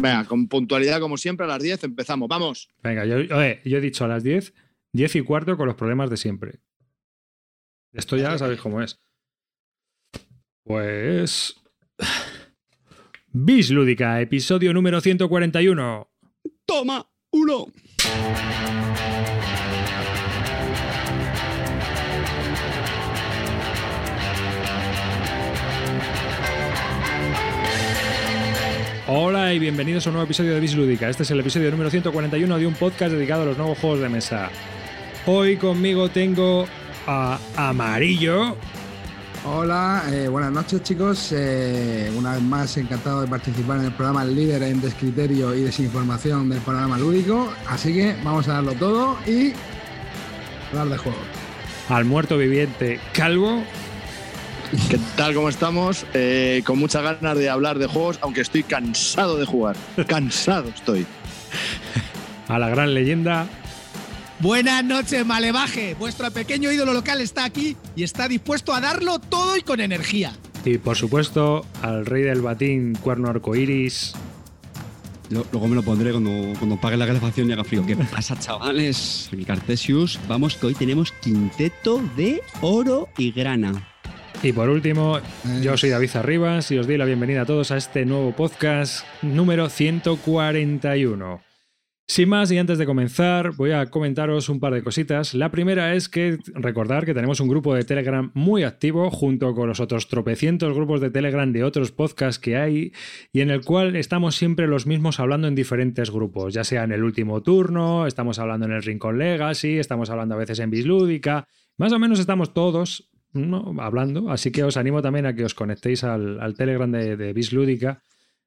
Venga, con puntualidad como siempre, a las 10 empezamos. ¡Vamos! Venga, yo, oye, yo he dicho a las 10, 10 y cuarto con los problemas de siempre. Esto ya sabéis cómo es. Pues... Bis Lúdica, episodio número 141. ¡Toma! ¡Uno! Hola y bienvenidos a un nuevo episodio de Bis Lúdica. Este es el episodio número 141 de un podcast dedicado a los nuevos juegos de mesa. Hoy conmigo tengo a Amarillo. Hola, eh, buenas noches chicos. Eh, una vez más encantado de participar en el programa líder en descriterio y desinformación del programa lúdico. Así que vamos a darlo todo y hablar de juegos. Al muerto viviente Calvo. ¿Qué tal? ¿Cómo estamos? Eh, con muchas ganas de hablar de juegos, aunque estoy cansado de jugar. Cansado estoy. A la gran leyenda. Buenas noches, Malevaje. Vuestro pequeño ídolo local está aquí y está dispuesto a darlo todo y con energía. Y por supuesto, al rey del batín, cuerno arcoiris. Lo- Luego me lo pondré cuando, cuando pague la calefacción y haga frío. ¿Qué pasa, chavales? Aquí Cartesius. Vamos, que hoy tenemos quinteto de oro y grana. Y por último, yo soy David Arribas y os doy la bienvenida a todos a este nuevo podcast número 141. Sin más y antes de comenzar, voy a comentaros un par de cositas. La primera es que recordar que tenemos un grupo de Telegram muy activo junto con los otros tropecientos grupos de Telegram de otros podcasts que hay y en el cual estamos siempre los mismos hablando en diferentes grupos, ya sea en el último turno, estamos hablando en el Rincón Legacy, estamos hablando a veces en Bislúdica, más o menos estamos todos ¿no? hablando, así que os animo también a que os conectéis al, Telegram de, de Bislúdica.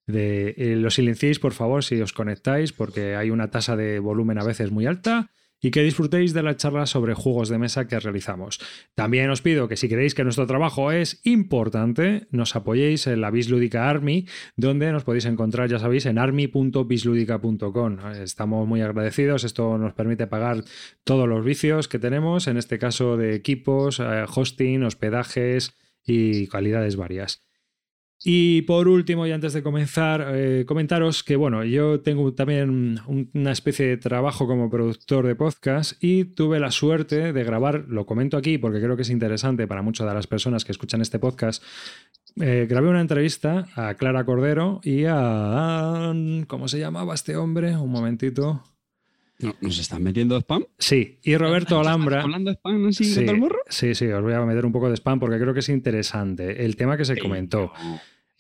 De, eh, lo silenciéis, por favor, si os conectáis, porque hay una tasa de volumen a veces muy alta. Y que disfrutéis de la charla sobre juegos de mesa que realizamos. También os pido que si creéis que nuestro trabajo es importante, nos apoyéis en la Bislúdica Army, donde nos podéis encontrar, ya sabéis, en army.bisludica.com. Estamos muy agradecidos, esto nos permite pagar todos los vicios que tenemos, en este caso de equipos, eh, hosting, hospedajes y calidades varias. Y por último, y antes de comenzar, eh, comentaros que, bueno, yo tengo también un- una especie de trabajo como productor de podcast y tuve la suerte de grabar, lo comento aquí porque creo que es interesante para muchas de las personas que escuchan este podcast. eh, grabé una entrevista a Clara Cordero y a. ¿Cómo se llamaba este hombre? Un momentito. No, ¿Nos están metiendo spam? Sí, y Roberto Alhambra. ¿Hablando de spam así Sí, el morro? sí, sí, os voy a meter un poco de spam porque creo que es interesante. El tema que se comentó.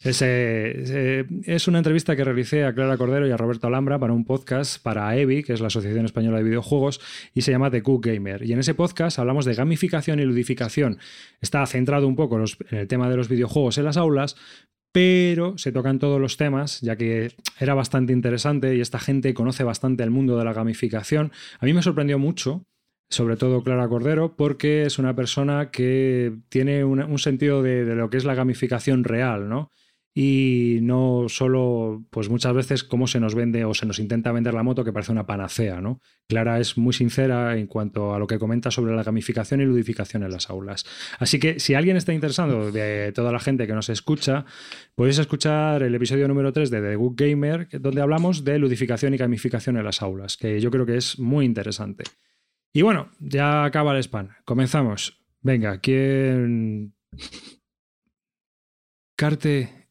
Es una entrevista que realicé a Clara Cordero y a Roberto Alhambra para un podcast para EVI, que es la Asociación Española de Videojuegos, y se llama The Cook Gamer. Y en ese podcast hablamos de gamificación y ludificación. Está centrado un poco en el tema de los videojuegos en las aulas, pero se tocan todos los temas, ya que era bastante interesante y esta gente conoce bastante el mundo de la gamificación. A mí me sorprendió mucho, sobre todo Clara Cordero, porque es una persona que tiene un sentido de, de lo que es la gamificación real, ¿no? Y no solo, pues muchas veces cómo se nos vende o se nos intenta vender la moto que parece una panacea, ¿no? Clara es muy sincera en cuanto a lo que comenta sobre la gamificación y ludificación en las aulas. Así que si alguien está interesado de toda la gente que nos escucha, podéis escuchar el episodio número 3 de The Good Gamer, donde hablamos de ludificación y gamificación en las aulas, que yo creo que es muy interesante. Y bueno, ya acaba el spam. Comenzamos. Venga, ¿quién. Carte.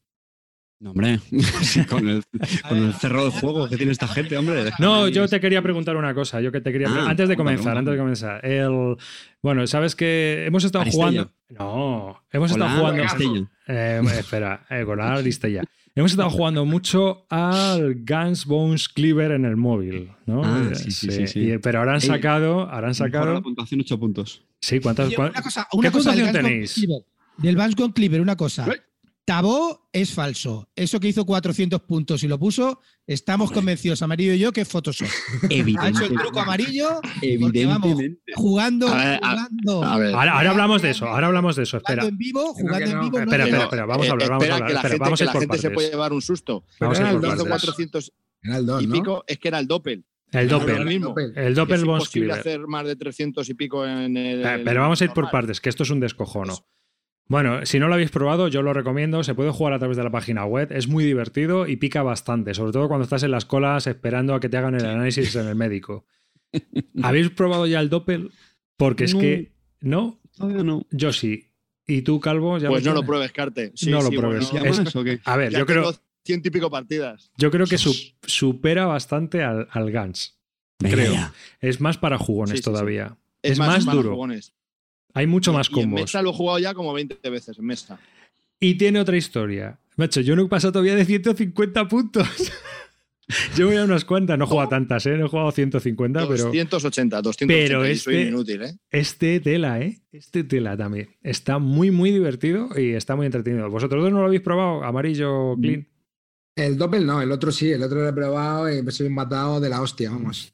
No, hombre. Sí, con, el, con el cerro de juego que tiene esta gente, hombre. No, yo te quería preguntar una cosa. Yo que te quería. Ah, antes de comenzar, antes de comenzar. El. Bueno, sabes que hemos estado Aristella. jugando. No, hemos Hola, estado jugando. Castilla. Eh, espera, eh, con la Aristella. Hemos estado jugando mucho al Guns Bones Cleaver en el móvil, ¿no? Ah, Eh, sí, sí, sí, sí. Y- pero ahora han sacado, ahora han sacado. la puntuación 8 puntos. Sí, ¿cuántas? Oye, una cosa, ¿Qué una cosa del puntuación tenéis? Del con Cleaver, una cosa. ¿Eh? Tabó es falso. Eso que hizo 400 puntos y lo puso, estamos Hombre. convencidos, Amarillo y yo, que es Photoshop. Ha hecho el truco amarillo porque vamos Evidentemente. jugando, A ver, jugando. A ver. Ahora, ahora hablamos de eso, ahora hablamos de eso. Espera, jugando en vivo, jugando en no, vivo. no espera, es- espera, espera, vamos a hablar, vamos a espera, hablar. que la Espera, gente, vamos a que ir la por gente se puede llevar un susto. Pero era el Los de partes. 400 Era el 2, y ¿no? pico es que era el doppel. El Ahora Doppel. mismo. El Doppel es Bones imposible hacer más de 300 y pico en el. Eh, Pero vamos a ir por partes, que esto es un descojono. Bueno, si no lo habéis probado, yo lo recomiendo. Se puede jugar a través de la página web. Es muy divertido y pica bastante, sobre todo cuando estás en las colas esperando a que te hagan el análisis en el médico. ¿Habéis probado ya el Doppel? Porque es No. que. ¿No? Todavía no. Yo sí. ¿Y tú, Calvo? ¿Ya Pues no lo pruebes, Carte. Sí, No lo pruebes. bueno, ¿Ya Es- más? A ver, ya yo creo, tengo ciento y pico partidas. yo creo que su- supera bastante al, al Gans. Creo. Es más para jugones Sí, sí, sí. todavía. Es, más, para duro. jugones. Hay mucho Y- más y en combos. mesa lo he jugado ya como 20 veces en mesa. Y tiene otra historia. Macho, yo no he pasado todavía de 150 puntos. yo voy a unas cuantas, no he jugado tantas, ¿eh? No he jugado 150, pero 280, 280. Pero y soy este- inútil, ¿eh? este tela, ¿eh? Este tela también. Está muy, muy divertido y está muy entretenido. ¿Vosotros dos no lo habéis probado? Amarillo, clean. El Doppel no, el otro sí, el otro lo he probado y me soy matado de la hostia, vamos.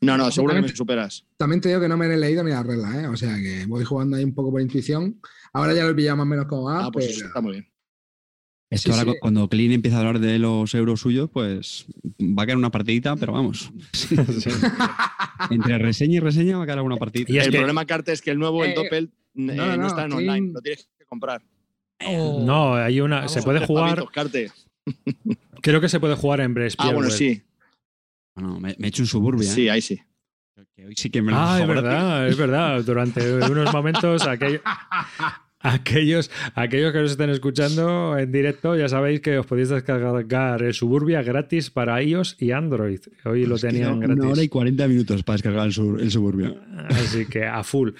No, no, seguro que me superas. También te digo que no me he leído ni las reglas, ¿eh? O sea que voy jugando ahí un poco por intuición. Ahora ya lo he pillado más o menos como va, Ah, pues pero- eso está muy bien. Es Sí, que ahora sí. cuando Clean empieza a hablar de los euros suyos, pues va a quedar una partidita, pero vamos. Entre reseña y reseña va a quedar una partidita. Y el que- problema, Carte, es que el nuevo, el Eh, Doppel, eh, no, está en online, lo tienes que comprar. Oh. No, hay una. Vamos, se puede jugar. pavitos, Carte. Creo que se puede jugar en Breast. Ah, bueno, sí. Bueno, me, me he hecho un suburbia. Sí, ahí sí. ¿eh? Que hoy sí que me lo Ah, es verdad, es verdad. Durante unos momentos, aquello- aquellos, aquellos que nos estén escuchando en directo, ya sabéis que os podéis descargar el Suburbia gratis para iOS y Android. Hoy lo Es que tenían Una hora y gratis. 40 minutos para descargar el, sur- el suburbio. Así que a full.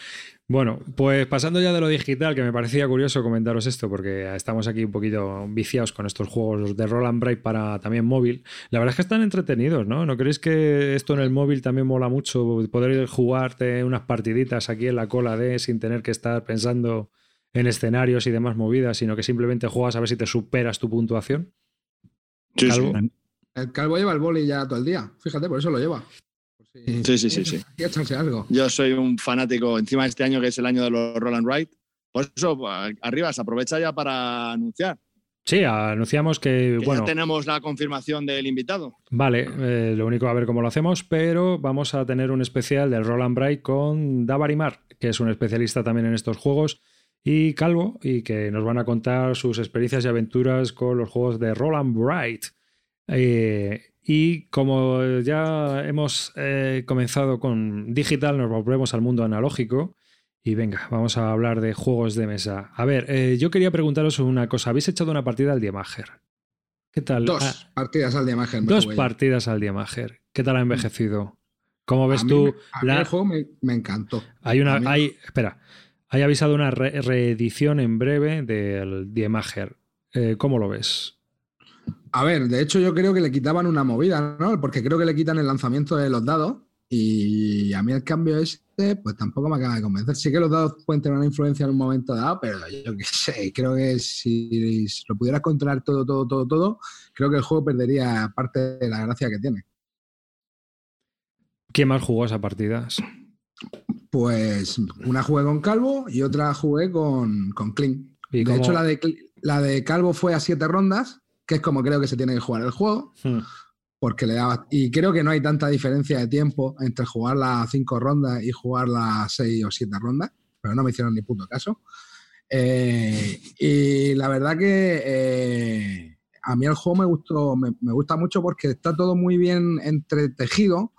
Bueno, pues pasando ya de lo digital, que me parecía curioso comentaros esto, porque estamos aquí un poquito viciados con estos juegos de Roll and Bright para también móvil. La verdad es que están entretenidos, ¿no? ¿No creéis que esto en el móvil también mola mucho? Poder jugarte unas partiditas aquí en la cola de sin tener que estar pensando en escenarios y demás movidas, sino que simplemente juegas a ver si te superas tu puntuación. Sí, Calvo. sí. El calvo lleva el boli ya todo el día. Fíjate, por eso lo lleva. Sí, sí, sí, sí. Echarse algo. Yo soy un fanático, encima de este año que es el año de los Roll and Ride. Por eso, arriba, se aprovecha ya para anunciar. Sí, anunciamos que, Que bueno, ya tenemos la confirmación del invitado. Vale, eh, lo único a ver cómo lo hacemos, pero vamos a tener un especial del Roland Bright con Davarimar, que es un especialista también en estos juegos, y Calvo, y que nos van a contar sus experiencias y aventuras con los juegos de Roland Bright. Eh, y como ya hemos eh, comenzado con digital, nos volvemos al mundo analógico. Y venga, vamos a hablar de juegos de mesa. A ver, eh, yo quería preguntaros una cosa. ¿Habéis echado una partida al Diemager? ¿Qué tal? Dos Ah, partidas al me Dos partidas al Diemager. ¿Qué tal ha envejecido? ¿Cómo ves A mí tú? a mí la- el juego me, me encantó. Hay una. mí- Hay, espera. Hay avisado una re- reedición en breve del Diemager. Eh, ¿Cómo lo ves? A ver, de hecho yo creo que le quitaban una movida, ¿no? Porque creo que le quitan el lanzamiento de los dados y a mí el cambio este, pues tampoco me acaba de convencer. Sí que los dados pueden tener una influencia en un momento dado, pero yo qué sé, creo que si lo pudieras controlar todo, todo, todo, todo, creo que el juego perdería parte de la gracia que tiene. ¿Quién más jugó esa partida? Pues una jugué con Calvo y otra jugué con, con. ¿Y De cómo- hecho, la de, la de Calvo fue a siete rondas, que es como creo que se tiene que jugar el juego. Hmm. porque le daba. Y creo que no hay tanta diferencia de tiempo entre jugar las cinco rondas y jugar las seis o siete rondas, pero no me hicieron ni puto caso. Eh, y la verdad que eh, a mí el juego me gustó, me, me gusta mucho porque está todo muy bien entretejido.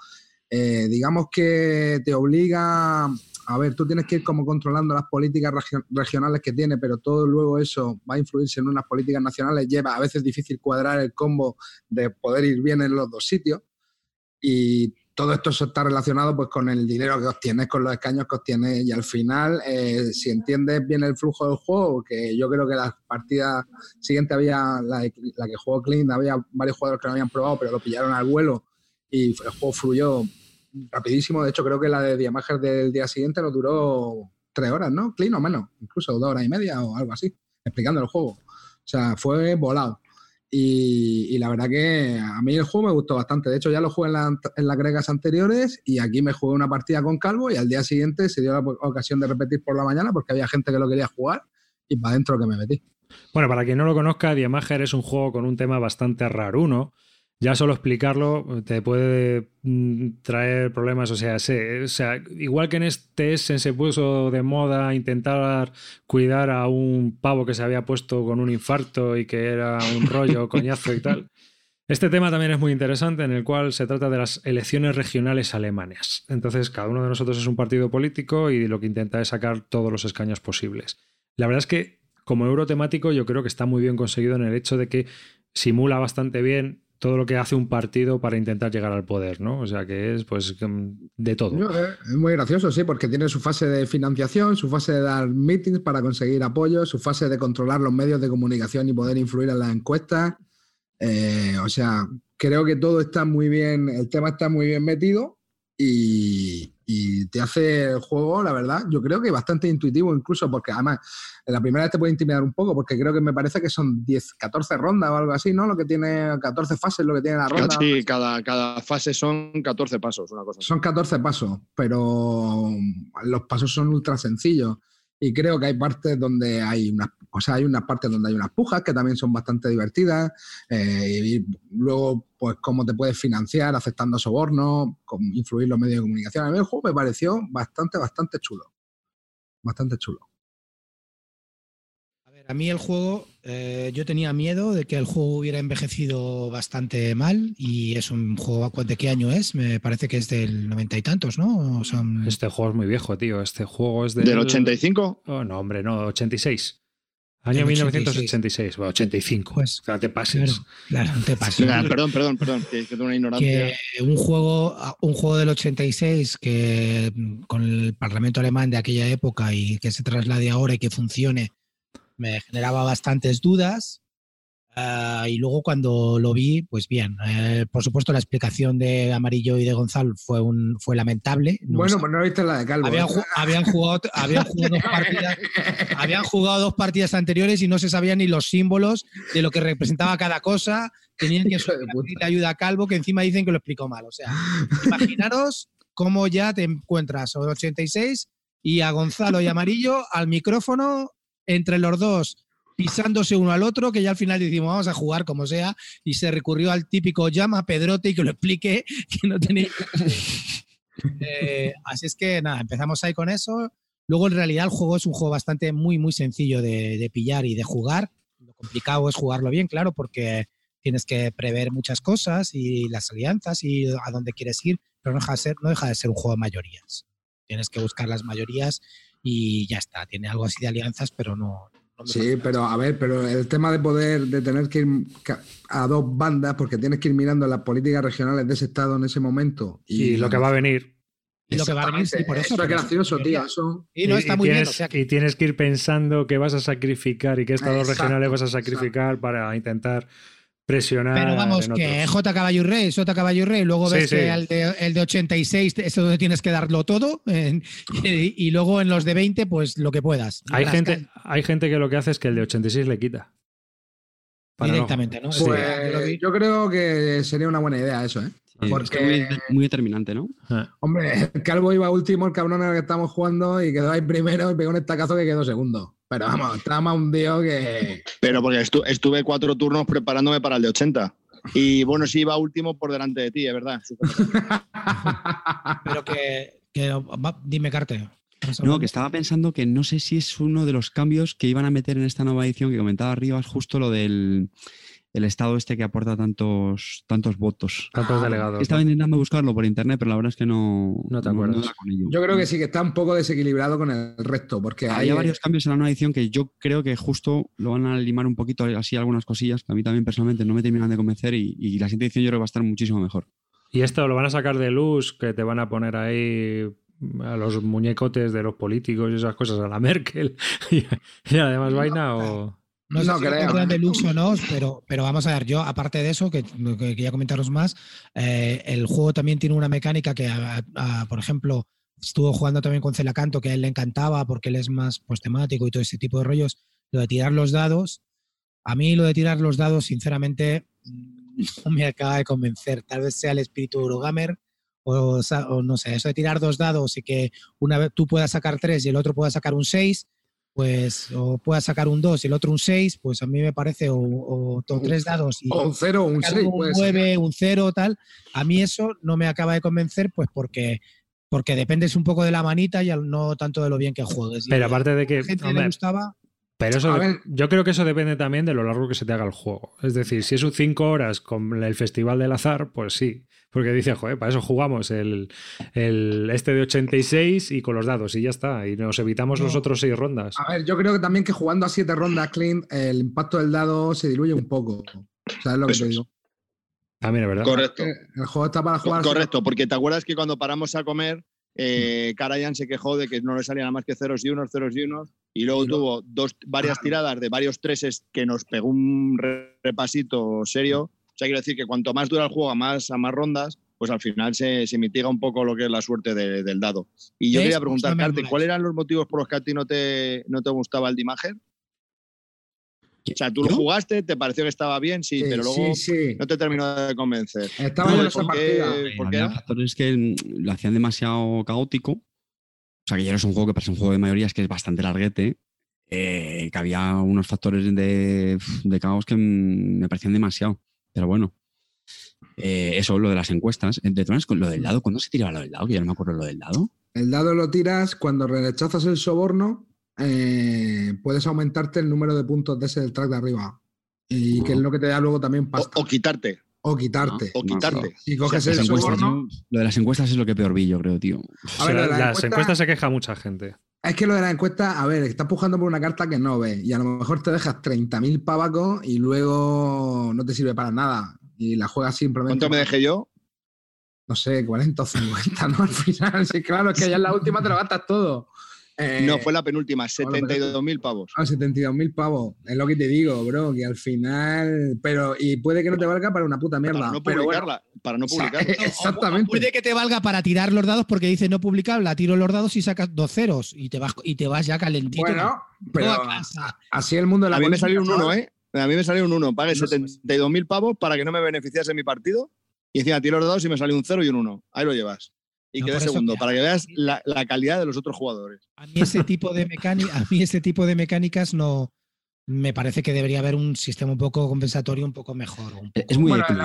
Eh, digamos que te obliga. A ver, tú tienes que ir como controlando las políticas regio- regionales que tiene, pero todo luego eso va a influirse en unas políticas nacionales. Lleva a veces difícil cuadrar el combo de poder ir bien en los dos sitios. Y todo esto está relacionado pues con el dinero que obtienes, con los escaños que obtienes. Y al final, eh, si entiendes bien el flujo del juego, que yo creo que las partidas siguientes había, la, la que jugó Clint, había varios jugadores que no habían probado, pero lo pillaron al vuelo y el juego fluyó rapidísimo. De hecho, creo que la de Diamager del día siguiente nos duró tres horas, ¿no? Clean o menos, incluso dos horas y media o algo así, explicando el juego. O sea, fue volado. Y, y la verdad que a mí el juego me gustó bastante. De hecho, ya lo jugué en, la- en las gregas anteriores y aquí me jugué una partida con Calvo y al día siguiente se dio la ocasión de repetir por la mañana porque había gente que lo quería jugar y para adentro que me metí. Bueno, para quien no lo conozca, Diemager es un juego con un tema bastante raruno. Ya solo explicarlo te puede mm, traer problemas. O sea, se, o sea, igual que en este Essen se puso de moda intentar cuidar a un pavo que se había puesto con un infarto y que era un rollo coñazo y tal. Este tema también es muy interesante, en el cual se trata de las elecciones regionales alemanas. Entonces, cada uno de nosotros es un partido político y lo que intenta es sacar todos los escaños posibles. La verdad es que, como euro temático, yo creo que está muy bien conseguido en el hecho de que simula bastante bien todo lo que hace un partido para intentar llegar al poder, ¿no? O sea que es pues de todo. Es muy gracioso, sí, porque tiene su fase de financiación, su fase de dar meetings para conseguir apoyo, su fase de controlar los medios de comunicación y poder influir en las encuestas. Eh, o sea, creo que todo está muy bien, el tema está muy bien metido y, te hace el juego, la verdad, yo creo que bastante intuitivo incluso, porque además en la primera vez te puede intimidar un poco, porque creo que me parece que son 10, 14 rondas o algo así, ¿no? Lo que tiene 14 fases, lo que tiene la ronda. Sí, cada, cada fase son 14 pasos, una cosa. Son 14 pasos, pero los pasos son ultra sencillos. Y creo que hay partes donde hay unas, o sea, hay unas partes donde hay unas pujas que también son bastante divertidas. Eh, y luego, pues, cómo te puedes financiar aceptando sobornos, cómo influir los medios de comunicación. A mí el juego me pareció bastante, bastante chulo. Bastante chulo. A mí el juego, eh, yo tenía miedo de que el juego hubiera envejecido bastante mal y es un juego, ¿de qué año es? Me parece que es del noventa y tantos, ¿no? Este juego es muy viejo, tío. Este juego es del... ¿Del 85? Oh, no, hombre, no, 86. Año 1986, bueno, 85. Pues, claro, te pases. Claro, te pases. perdón, perdón, perdón, que tengo una ignorancia. Que un juego, un juego del 86 que con el Parlamento alemán de aquella época y que se traslade ahora y que funcione me generaba bastantes dudas. Ah, y luego cuando lo vi, pues bien, eh, por supuesto la explicación de Amarillo y de Gonzalo fue, un, fue lamentable. bueno, pues no viste la de Calvo. Habían, jugado, habían, jugado dos partidas, habían jugado dos partidas anteriores y no se sabían ni los símbolos de lo que representaba cada cosa. Tenían que pedir ayuda a Calvo, que encima dicen que lo explicó mal. O sea, imaginaros cómo ya te encuentras a 86 y a Gonzalo y Amarillo al micrófono entre los dos pisándose uno al otro, que ya al final decimos, vamos a jugar como sea, y se recurrió al típico llama a Pedrote y que lo explique, que no tenía... Eh, así es que nada, empezamos ahí con eso. Luego en realidad el juego es un juego bastante muy, muy sencillo de, pillar y de jugar. Lo complicado es jugarlo bien, claro, porque tienes que prever muchas cosas y las alianzas y a dónde quieres ir, pero no deja de ser, no deja de ser un juego de mayorías. Tienes que buscar las mayorías y ya está. Tiene algo así de alianzas, pero no. sí, pero a ver, pero el tema de poder, de tener que ir a dos bandas, porque tienes que ir mirando las políticas regionales de ese estado en ese momento. Y, lo que va a venir. Y lo que va a venir, sí, por eso. Eso es gracioso, tío. Y no está muy bien. y tienes que ir pensando que vas a sacrificar y qué estados regionales vas a sacrificar para intentar presionar. Pero vamos, que J Caballo y Rey, J Caballo y Rey, luego ves que El, de, el, de, 86 es donde tienes que darlo todo y, luego en los de 20 pues lo que puedas. Hay gente, hay gente que lo que hace es que el de 86 le quita. Directamente, ¿no? Pues, yo creo que sería una buena idea eso, ¿eh? Porque... Muy, determinante, ¿no? Ah. Hombre, el Calvo iba último, el cabrón en el que estamos jugando y quedó ahí primero y pegó un estacazo que quedó segundo. Pero vamos, trama un tío que. Pero porque estuve cuatro turnos preparándome para el de 80. Y bueno, sí iba último por delante de ti, es verdad. Pero que, dime, Carte. No, que estaba pensando que no sé si es uno de los cambios que iban a meter en esta nueva edición que comentaba arriba, es justo lo del el estado este que aporta tantos, tantos votos. Tantos delegados. Estaba intentando buscarlo por internet, pero la verdad es que no, no te acuerdas. Yo creo que sí, que está un poco desequilibrado con el resto, porque hay varios cambios en la nueva edición que yo creo que justo lo van a limar un poquito así algunas cosillas que a mí también personalmente no me terminan de convencer y, la siguiente edición yo creo que va a estar muchísimo mejor. Y esto lo van a sacar de luz, que te van a poner ahí a los muñecotes de los políticos y esas cosas, a la Merkel y, además vaina o... No, sé si de lujo o no, pero, pero vamos a ver, yo aparte de eso, que, quería comentaros más, eh, el juego también tiene una mecánica que, por ejemplo, estuvo jugando también con Celacanto, que a él le encantaba porque él es más pues, temático y todo ese tipo de rollos, lo de tirar los dados. A mí lo de tirar los dados, sinceramente, no me acaba de convencer. Tal vez sea el espíritu Eurogamer o, o no sé, eso de tirar dos dados y que una vez tú puedas sacar tres y el otro pueda sacar un seis, pues o pueda sacar un 2 y el otro un 6, pues a mí me parece, o, o, tres dados y o un 0 o un 6. Un 9, un 0, tal. A mí eso no me acaba de convencer, pues porque porque dependes un poco de la manita y no tanto de lo bien que juegues. Pero aparte de que. A le gustaba. Pero eso, yo creo que eso depende también de lo largo que se te haga el juego. Es decir, si es un 5 horas con el Festival del Azar, pues sí. Porque dice, joder, para eso jugamos el, el, este de 86 y con los dados y ya está. Y nos evitamos los otros 6 rondas. A ver, yo creo que también que jugando a 7 rondas, Clint, el impacto del dado se diluye un poco. ¿Sabes lo que te digo? También es verdad. Correcto. El juego está para jugar. Correcto, porque te acuerdas que cuando paramos a comer, eh, Karayan se quejó de que no le salían nada más que ceros y unos, ceros y unos, y luego tuvo dos, varias tiradas de varios treses que nos pegó un repasito serio. O sea, quiero decir que cuanto más dura el juego, a más, a más rondas, pues al final se, se mitiga un poco lo que es la suerte del dado. Y yo quería preguntarte, ¿cuáles eran los motivos por los que a ti no te, no te gustaba el Dimager? O sea, tú lo jugaste, te pareció que estaba bien, sí, pero luego no te terminó de convencer. Estaba en esa partida. Había factores que lo hacían demasiado caótico. O sea, que ya no es un juego que parece un juego de mayorías que es bastante larguete. Eh, que había unos factores de, de, caos que me parecían demasiado. Pero bueno. Eh, eso, lo de las encuestas. De todas con lo del dado, ¿cuándo se tiraba lo del dado? Que ya no me acuerdo lo del dado. El dado lo tiras cuando rechazas el soborno eh, puedes aumentarte el número de puntos de ese del track de arriba. Y que es lo que te da luego también pasta. O, quitarte. O quitarte. o quitarte. Si coges el Lo de las encuestas es lo que peor vi, yo creo, tío. las encuestas se queja mucha gente. Es que lo de las encuestas, a ver, estás pujando por una carta que no ves y a lo mejor te dejas 30.000 pavacos y luego no te sirve para nada y la juegas simplemente. ¿Cuánto me dejé yo? No sé, 40 o 50, ¿no? Al final, sí, claro, es que ya en la última te lo gastas todo no, eh, fue la penúltima, 72.000 pavos. Ah, 72.000 pavos. Es lo que te digo, bro, que al final. Pero, y puede que no te valga para una puta mierda. Para no publicarla. para no publicarla. exactamente. puede que te valga para tirar los dados porque dice no publicable, tiro los dados y sacas dos ceros y te vas, y te vas ya calentito. Bueno, pero así el mundo de la A mí me salió un 1, ¿eh? A mí me salió un 1. Pagué 72.000 pavos para que no me beneficiase mi partido. Y encima tiro los dados y me salió un 0 y un 1. Ahí lo llevas y quede segundo, para que veas la, calidad de los otros jugadores. A mí ese tipo de, a mí ese tipo de mecánicas no, me parece que debería haber un sistema un poco compensatorio un poco mejor. Es muy bueno, hay,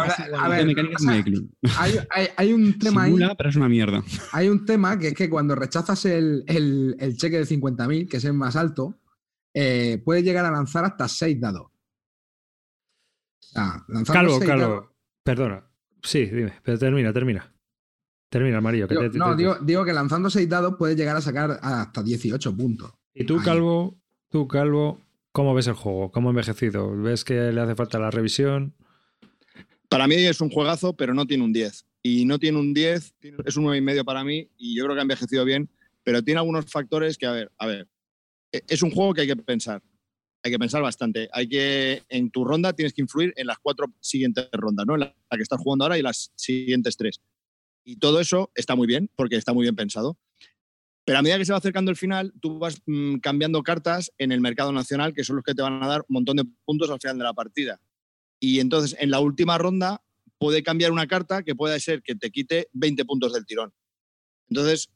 un tema ahí. pero es una mierda. Hay un tema que es que cuando rechazas el, cheque de 50.000, que es el más alto, eh, puedes llegar a lanzar hasta 6 dados. Calvo, Calvo, perdona. Sí, dime, pero termina, termina. Termina, Mario. no, digo, que lanzando 6 dados puedes llegar a sacar hasta 18 puntos. ¿Y tú, Calvo, tú, Calvo, cómo ves el juego? ¿Cómo ha envejecido? ¿Ves que le hace falta la revisión? Para mí es un juegazo, pero no tiene un 10. Y no tiene un 10, es un 9,5 para mí, y yo creo que ha envejecido bien, pero tiene algunos factores que, a ver, a ver, e, es un juego que hay que pensar. Hay que pensar bastante. Hay que, en tu ronda tienes que influir en las cuatro siguientes rondas, ¿no? En la que estás jugando ahora y las siguientes tres. Y todo eso está muy bien, porque está muy bien pensado. Pero a medida que se va acercando el final, tú vas mm, cambiando cartas en el mercado nacional, que son los que te van a dar un montón de puntos al final de la partida. Y entonces, en la última ronda, puede cambiar una carta que puede ser que te quite 20 puntos del tirón. Entonces,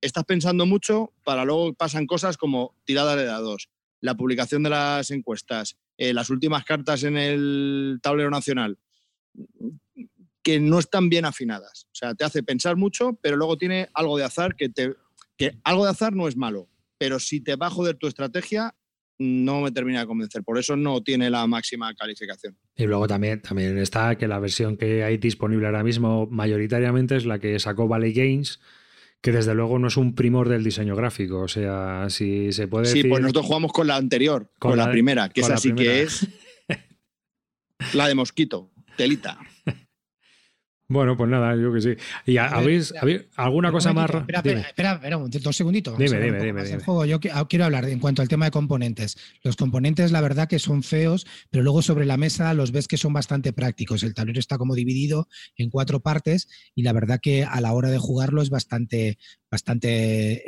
estás pensando mucho para luego pasan cosas como tirada de dados, la publicación de las encuestas, eh, las últimas cartas en el tablero nacional que no están bien afinadas. O sea, te hace pensar mucho, pero luego tiene algo de azar que te. que algo de azar no es malo. Pero si te va a joder tu estrategia, no me termina de convencer. Por eso no tiene la máxima calificación. Y luego también, también está que la versión que hay disponible ahora mismo mayoritariamente es la que sacó Valley Games, que desde luego no es un primor del diseño gráfico. O sea, si se puede. Sí, pues nosotros jugamos con la anterior, con, la, primera, que es así que es. la de Mosquito, telita. Bueno, pues nada, yo que sí. ¿Y habéis, alguna cosa más? Espera, espera, espera, espera, dos segunditos. Dime, dime, dime. Juego. Yo ah, quiero hablar en cuanto al tema de componentes. Los componentes, la verdad que son feos, pero luego sobre la mesa los ves que son bastante prácticos. El tablero está como dividido en cuatro partes y la verdad que a la hora de jugarlo es bastante, bastante,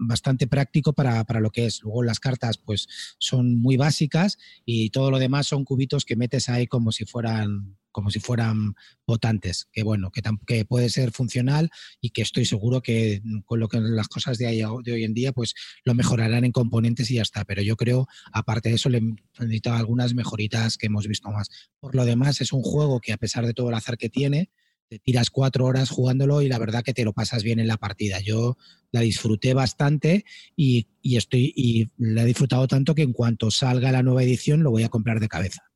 bastante práctico para, para lo que es. Luego las cartas pues son muy básicas y todo lo demás son cubitos que metes ahí como si fueran como si fueran votantes, que bueno, que, puede ser funcional y que estoy seguro que con lo que las cosas de, hoy en día, pues lo mejorarán en componentes y ya está. Pero yo creo, aparte de eso, le necesito algunas mejoritas que hemos visto más. Por lo demás, es un juego que a pesar de todo el azar que tiene, te tiras cuatro horas jugándolo y la verdad que te lo pasas bien en la partida. Yo la disfruté bastante y, estoy y la he disfrutado tanto que en cuanto salga la nueva edición lo voy a comprar de cabeza.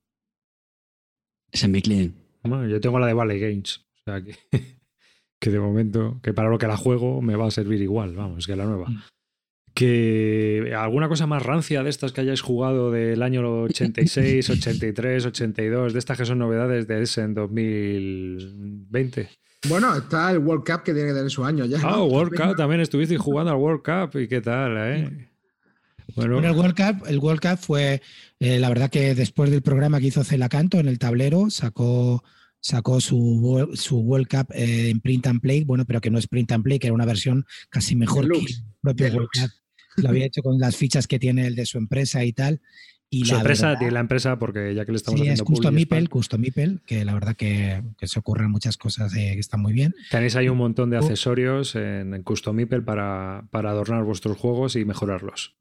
Es en mi cliente. Bueno, yo tengo la de Valley Games, o sea que, que, de momento, que para lo que la juego me va a servir igual, vamos, que la nueva. Mm que alguna cosa más rancia de estas que hayáis jugado del año 86, 83, 82, de estas que son novedades de ese en 2020. Bueno, está el World Cup que tiene que tener su año ya. Ah, World Cup, también estuvisteis jugando al World Cup y qué tal, ¿eh? Bueno, el World Cup, el World Cup fue, eh, la verdad que después del programa que hizo Celacanto en el tablero, sacó sacó su, su World Cup eh, en print and play, bueno, pero que no es print and play, que era una versión casi mejor que el propio World Cup. Lo había hecho con las fichas que tiene el de su empresa y tal. Y su empresa, tiene la empresa, porque ya que le estamos sí, haciendo es Custom Mipel, Custom Mipel, que la verdad que, que, se ocurren muchas cosas eh, que están muy bien. Tenéis ahí un montón de accesorios en, Custom Mipel para, para, adornar vuestros juegos y mejorarlos.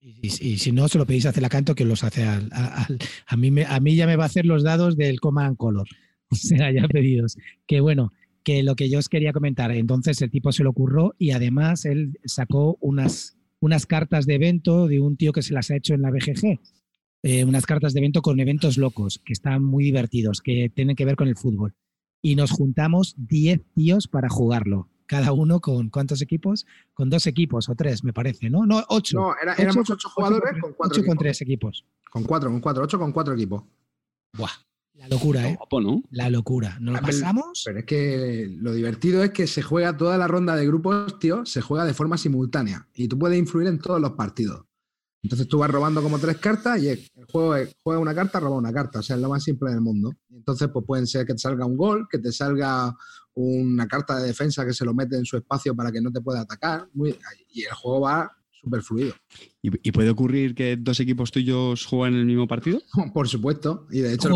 Y, si no, se lo pedís a Celacanto que los hace al, a, mí a mí ya me va a hacer los dados del Command Color. O sea, ya pedidos. Que bueno, que lo que yo os quería comentar, entonces el tipo se lo ocurrió y además él sacó unas unas cartas de evento de un tío que se las ha hecho en la BGG. Eh, unas cartas de evento con eventos locos, que están muy divertidos, que tienen que ver con el fútbol. Y nos juntamos 10 tíos para jugarlo. Cada uno con cuántos equipos? Con dos equipos o tres, me parece, ¿no? No, ocho. No, éramos ocho, jugadores con cuatro. Ocho con tres equipos. Con cuatro, con cuatro, ocho con cuatro equipos. Buah. La locura, ¿eh? La locura. ¿Nos lo pasamos? Pero es que lo divertido es que se juega toda la ronda de grupos, tío, se juega de forma simultánea y tú puedes influir en todos los partidos. Entonces tú vas robando como tres cartas y el juego juega una carta, roba una carta. O sea, es lo más simple del mundo. entonces, pues pueden ser que te salga un gol, que te salga una carta de defensa que se lo mete en su espacio para que no te pueda atacar. y el juego va súper fluido. ¿Y, puede ocurrir que dos equipos tuyos jueguen en el mismo partido? Por supuesto. Y de hecho,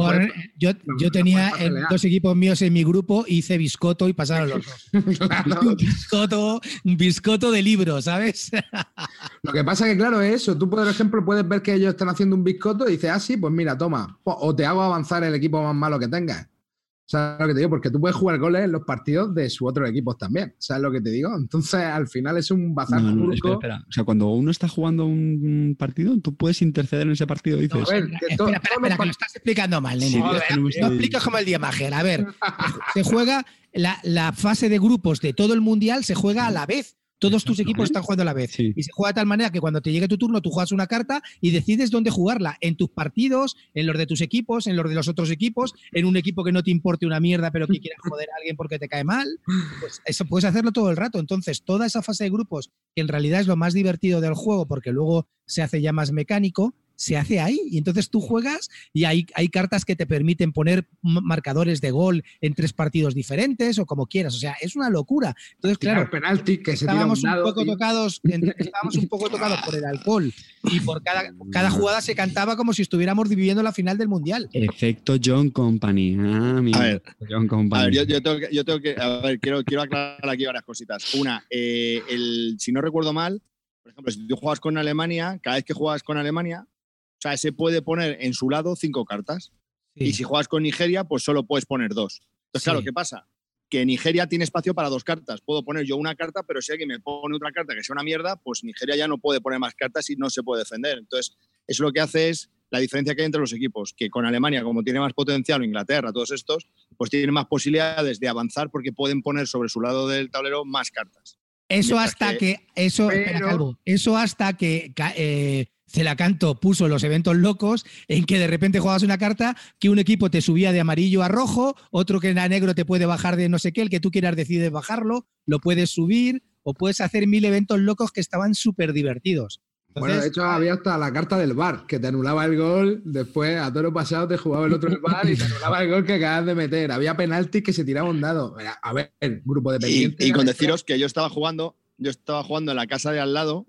yo, yo, tenía dos equipos míos en mi grupo, hice biscoto y pasaron los dos. un, biscoto, un biscoto de libro, ¿sabes? Lo que pasa que, claro, es eso. Tú, por ejemplo, puedes ver que ellos están haciendo un biscoto y dices, ah, sí, pues mira, toma. O te hago avanzar el equipo más malo que tengas. ¿Sabes lo que te digo? Porque tú puedes jugar goles en los partidos de su otro equipo también. ¿Sabes lo que te digo? Entonces, al final es un bazar no, espera, espera. O sea, cuando uno está jugando un partido, tú puedes interceder en ese partido, dices. a ver, espera, espera, que lo estás explicando mal, nene. no, explicas como el día Mager. A ver, se juega la, la fase de grupos de todo el mundial, se juega a la vez. Todos tus equipos están jugando a la vez. Y se juega de tal manera que cuando te llegue tu turno, tú juegas una carta y decides dónde jugarla. En tus partidos, en los de tus equipos, en los de los otros equipos, en un equipo que no te importe una mierda, pero que quieras joder a alguien porque te cae mal. Pues eso puedes hacerlo todo el rato. Entonces, toda esa fase de grupos, que en realidad es lo más divertido del juego, porque luego se hace ya más mecánico, se hace ahí. Y entonces tú juegas y hay, hay cartas que te permiten poner marcadores de gol en tres partidos diferentes o como quieras. O sea, es una locura. Entonces, claro, penalti que se estábamos un, poco tocados, estábamos un poco tocados por el alcohol y por cada, cada jugada se cantaba como si estuviéramos viviendo la final del mundial. Efecto John Company. Ah, a ver, John Company. A ver, yo, tengo que, yo tengo que, a ver, quiero, quiero aclarar aquí varias cositas. Una, eh, el, si no recuerdo mal, por ejemplo, si tú juegas con Alemania, cada vez que juegas con Alemania, o sea, se puede poner en su lado cinco cartas. Y si juegas con Nigeria, pues solo puedes poner dos. Entonces, claro, ¿qué pasa? Que Nigeria tiene espacio para dos cartas. Puedo poner yo una carta, pero si alguien me pone otra carta que sea una mierda, pues Nigeria ya no puede poner más cartas y no se puede defender. Entonces, eso lo que hace es la diferencia que hay entre los equipos, que con Alemania, como tiene más potencial, o Inglaterra, todos estos, pues tienen más posibilidades de avanzar porque pueden poner sobre su lado del tablero más cartas. Eso hasta que, eso, eso hasta que eh, Celacanto puso los eventos locos en que de repente jugabas una carta que un equipo te subía de amarillo a rojo, otro que era negro te puede bajar de no sé qué, el que tú quieras decides bajarlo, lo puedes subir o puedes hacer mil eventos locos que estaban súper divertidos. bueno, de hecho había hasta la carta del bar, que te anulaba el gol, después a toro pasado te jugaba el otro el bar y te anulaba el gol que acabas de meter. Había penaltis que se tiraba un dado. A ver, grupo de pendientes. Y, y con deciros que yo estaba jugando, yo estaba jugando en la casa de al lado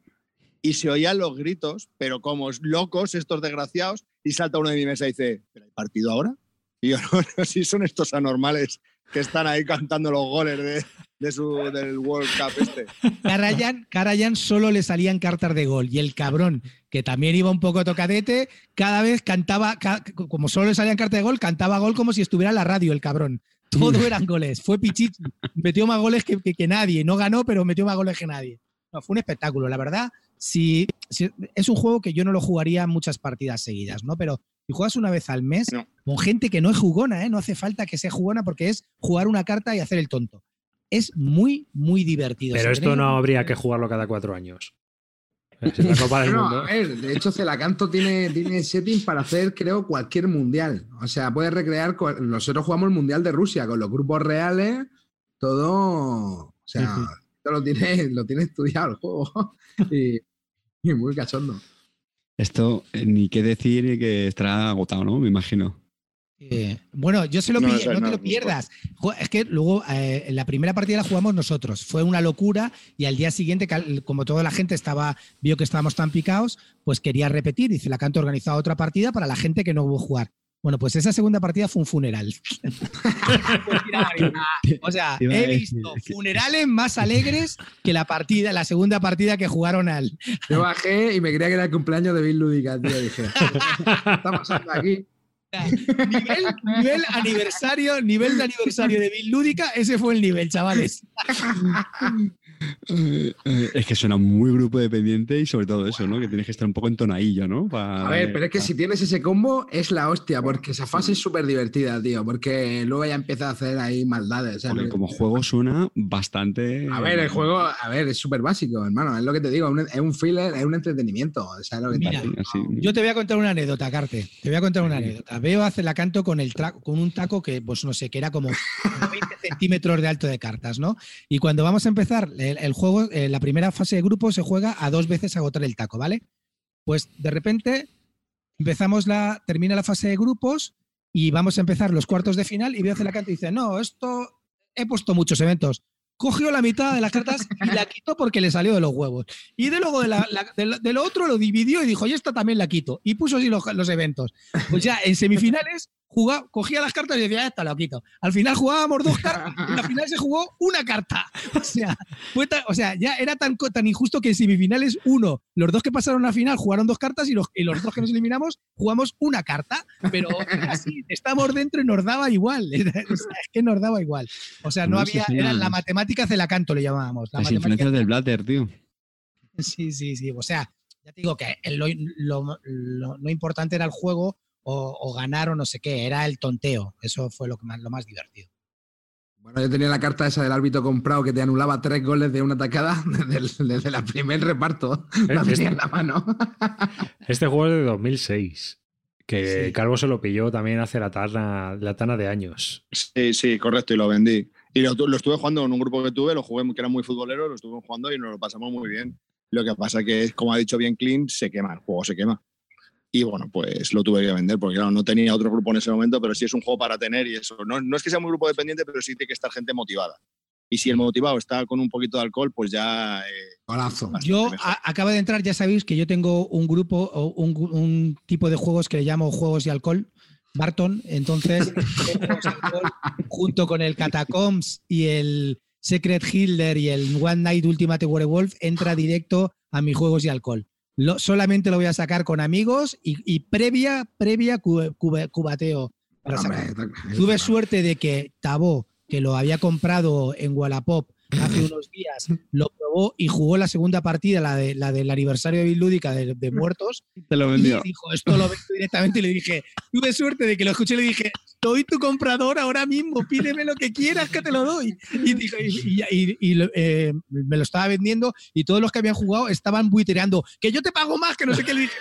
y se oían los gritos, pero como locos estos desgraciados, y salta uno de mi mesa y dice, ¿pero hay partido ahora? Y yo no, sé si son estos anormales que están ahí cantando los goles de, de su, del World Cup este. Karayan, Karayan solo le salían cartas de gol y el cabrón, que también iba un poco tocadete, cada vez cantaba, como solo le salían cartas de gol, cantaba gol como si estuviera en la radio el cabrón. Todo eran goles. Fue Pichichi. Metió más goles que, que, nadie. No ganó, pero metió más goles que nadie. No, fue un espectáculo. La verdad, si, es un juego que yo no lo jugaría muchas partidas seguidas, ¿no? Pero si juegas una vez al mes con gente que no es jugona, ¿eh? No hace falta que sea jugona porque es jugar una carta y hacer el tonto. Es muy, muy divertido. Pero esto no habría que jugarlo cada cuatro años. no, de hecho, Celacanto tiene, tiene setting para hacer, creo, cualquier mundial. O sea, puedes recrear. Nosotros jugamos el mundial de Rusia con los grupos reales, todo. O sea, lo tiene, lo tiene estudiado el juego. y, muy cachondo. Esto, eh, ni qué decir que estará agotado, ¿no? Me imagino. Eh, bueno, yo se lo no, no, te lo pierdas. Es que luego eh, la primera partida la jugamos nosotros. Fue una locura y al día siguiente, como toda la gente estaba, vio que estábamos tan picados, pues quería repetir. Dice la canto organizado otra partida para la gente que no hubo jugar. Bueno, pues esa segunda partida fue un funeral. o sea, he visto funerales más alegres que la partida, la segunda partida que jugaron al. Yo bajé y me creía que era el cumpleaños de Bill Ludica, tío. Dije, ¿qué está pasando aquí? Nivel, aniversario, nivel de aniversario de Bill Lúdica, ese fue el nivel, chavales. Eh, es que suena muy grupo dependiente y sobre todo eso, ¿no? Que tienes que estar un poco entonadillo, ¿no? a ver, pero es que si tienes ese combo es la hostia, porque esa fase es súper divertida, tío, porque luego ya empieza a hacer ahí maldades. como juego suena bastante... A ver, el juego, a ver, es súper básico, hermano, es lo que te digo, es un filler, es un entretenimiento. yo te voy a contar una anécdota, Carte, te voy a contar una anécdota veo a Celacanto con, el con un taco que, pues no sé, que era como 20 centímetros de alto de cartas, ¿no? Y cuando vamos a empezar el, juego, eh, la primera fase de grupo se juega a dos veces agotar el taco, ¿vale? Pues de repente empezamos la, termina la fase de grupos y vamos a empezar los cuartos de final y veo a Celacanto y dice, no, esto he puesto muchos eventos cogió la mitad de las cartas y la quitó porque le salió de los huevos. Y de luego de, lo otro lo dividió y dijo, y esta también la quito. Y puso así los, los eventos. Pues ya en semifinales jugaba, cogía las cartas y decía, esta lo quito. Al final jugábamos dos cartas y al final se jugó una carta. O sea, o sea ya era tan, tan injusto que en semifinales uno, los dos que pasaron a final jugaron dos cartas y los, y los dos que nos eliminamos jugamos una carta, pero así, estamos dentro y nos daba igual. es que nos daba igual. O sea, no, había, era la matemática de la canto le llamábamos. La Las influencias del Blatter, tío. Sí, sí, sí. O sea, ya te digo que lo, lo, lo importante era el juego o, ganar o no sé qué, era el tonteo. Eso fue lo, que más, lo más divertido. Bueno, yo tenía la carta esa del árbitro comprado que te anulaba tres goles de una atacada desde, el primer reparto. La tenía en la mano. Este juego es de 2006. Que Calvo se lo pilló también hace la tana, la tana de años. Sí, sí, correcto, y lo vendí. Y lo, lo, estuve jugando en un grupo que tuve, lo jugué, que era muy futbolero, lo estuve jugando y nos lo pasamos muy bien. Lo que pasa que, como ha dicho bien Clean, se quema, el juego se quema. Y bueno, pues lo tuve que vender porque claro, no tenía otro grupo en ese momento, pero sí es un juego para tener y eso. No, no es que sea muy grupo dependiente, pero sí tiene que estar gente motivada. Y si el motivado está con un poquito de alcohol, pues ya... Eh, yo acabo de entrar, ya sabéis que yo tengo un grupo, un, un tipo de juegos que le llamo juegos y alcohol, Barton. Entonces, junto con el Catacombs y el Secret Hilder y el One Night Ultimate Werewolf, entra directo a mis juegos y alcohol solamente lo voy a sacar con amigos y, previa, previa cubateo. Tuve suerte de que Tabo, que lo había comprado en Wallapop hace unos días, lo probó y jugó la segunda partida, la, de, la del aniversario de Bilúdica de, de Muertos. Te lo vendió. Y dijo, esto lo vendo directamente y le dije, tuve suerte de que lo escuché y le dije, soy tu comprador ahora mismo, pídeme lo que quieras que te lo doy. Y, y, eh, me lo estaba vendiendo y todos los que habían jugado estaban buitereando, que yo te pago más, que no sé qué. Le dije,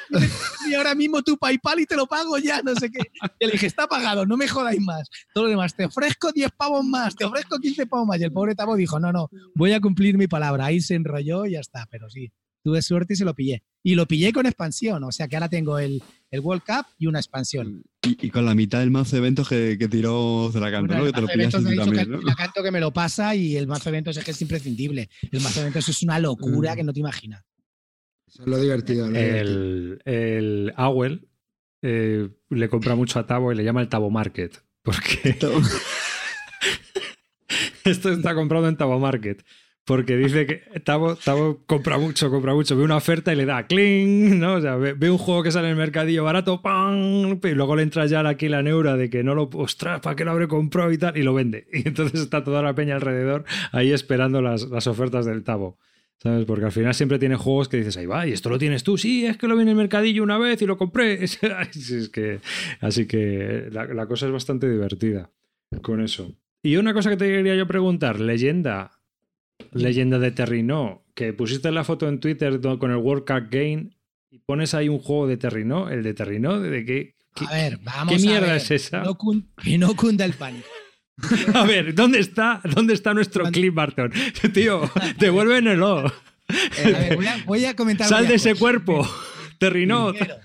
y ahora mismo tu PayPal y te lo pago ya, no sé qué. Y le dije, está pagado, no me jodáis más. Todo lo demás, te ofrezco 10 pavos más, te ofrezco 15 pavos más. Y el pobre Tavo dijo, no, no, voy a cumplir mi palabra. Ahí se enrolló y ya está, pero sí, tuve suerte y se lo pillé. Y lo pillé con expansión, o sea que ahora tengo el, el World Cup y una expansión. Y, con la mitad del mazo de eventos que, que tiró Zelacanto, ¿no? Que te lo pillaste también, ¿no? Zelacanto que me lo pasa y el mazo de eventos es que es imprescindible. El mazo de eventos es una locura mm. que no te imaginas. Eso es lo divertido. el, el Awel eh, le compra mucho a Tabo y le llama el Tabo Market. Porque esto está comprado en Tabo Market. Porque dice que Tabo, Tabo compra mucho, compra mucho. Ve una oferta y le da cling, ¿no? O sea, ve, un juego que sale en el mercadillo barato, ¡pam! Y luego le entra ya aquí la neura de que no lo. ¡Ostras! ¿Para qué lo habré comprado y tal? Y lo vende. Y entonces está toda la peña alrededor ahí esperando las, las ofertas del Tabo. ¿Sabes? Porque al final siempre tiene juegos que dices, ahí va, y esto lo tienes tú. Sí, es que lo vi en el mercadillo una vez y lo compré. que, así que la, la cosa es bastante divertida con eso. Y una cosa que te quería yo preguntar, leyenda, leyenda de Terrinó, que pusiste la foto en Twitter con el World Cup Game y pones ahí un juego de Terrinó, el de Terrinó, ¿de qué? qué- A ver, vamos ¿Qué a mierda ver. es esa? No cun- que no cunda el pánico. A ver, ¿dónde está, dónde está nuestro Cuando- clip, Barton? Tío, devuélvenelo. Eh, a ver, voy a, voy a comentar. Sal de ese cuerpo. Terrinó. Primero,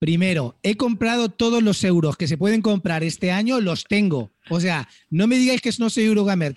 primero, he comprado todos los euros que se pueden comprar este año, los tengo. O sea, no me digáis que no soy Eurogamer.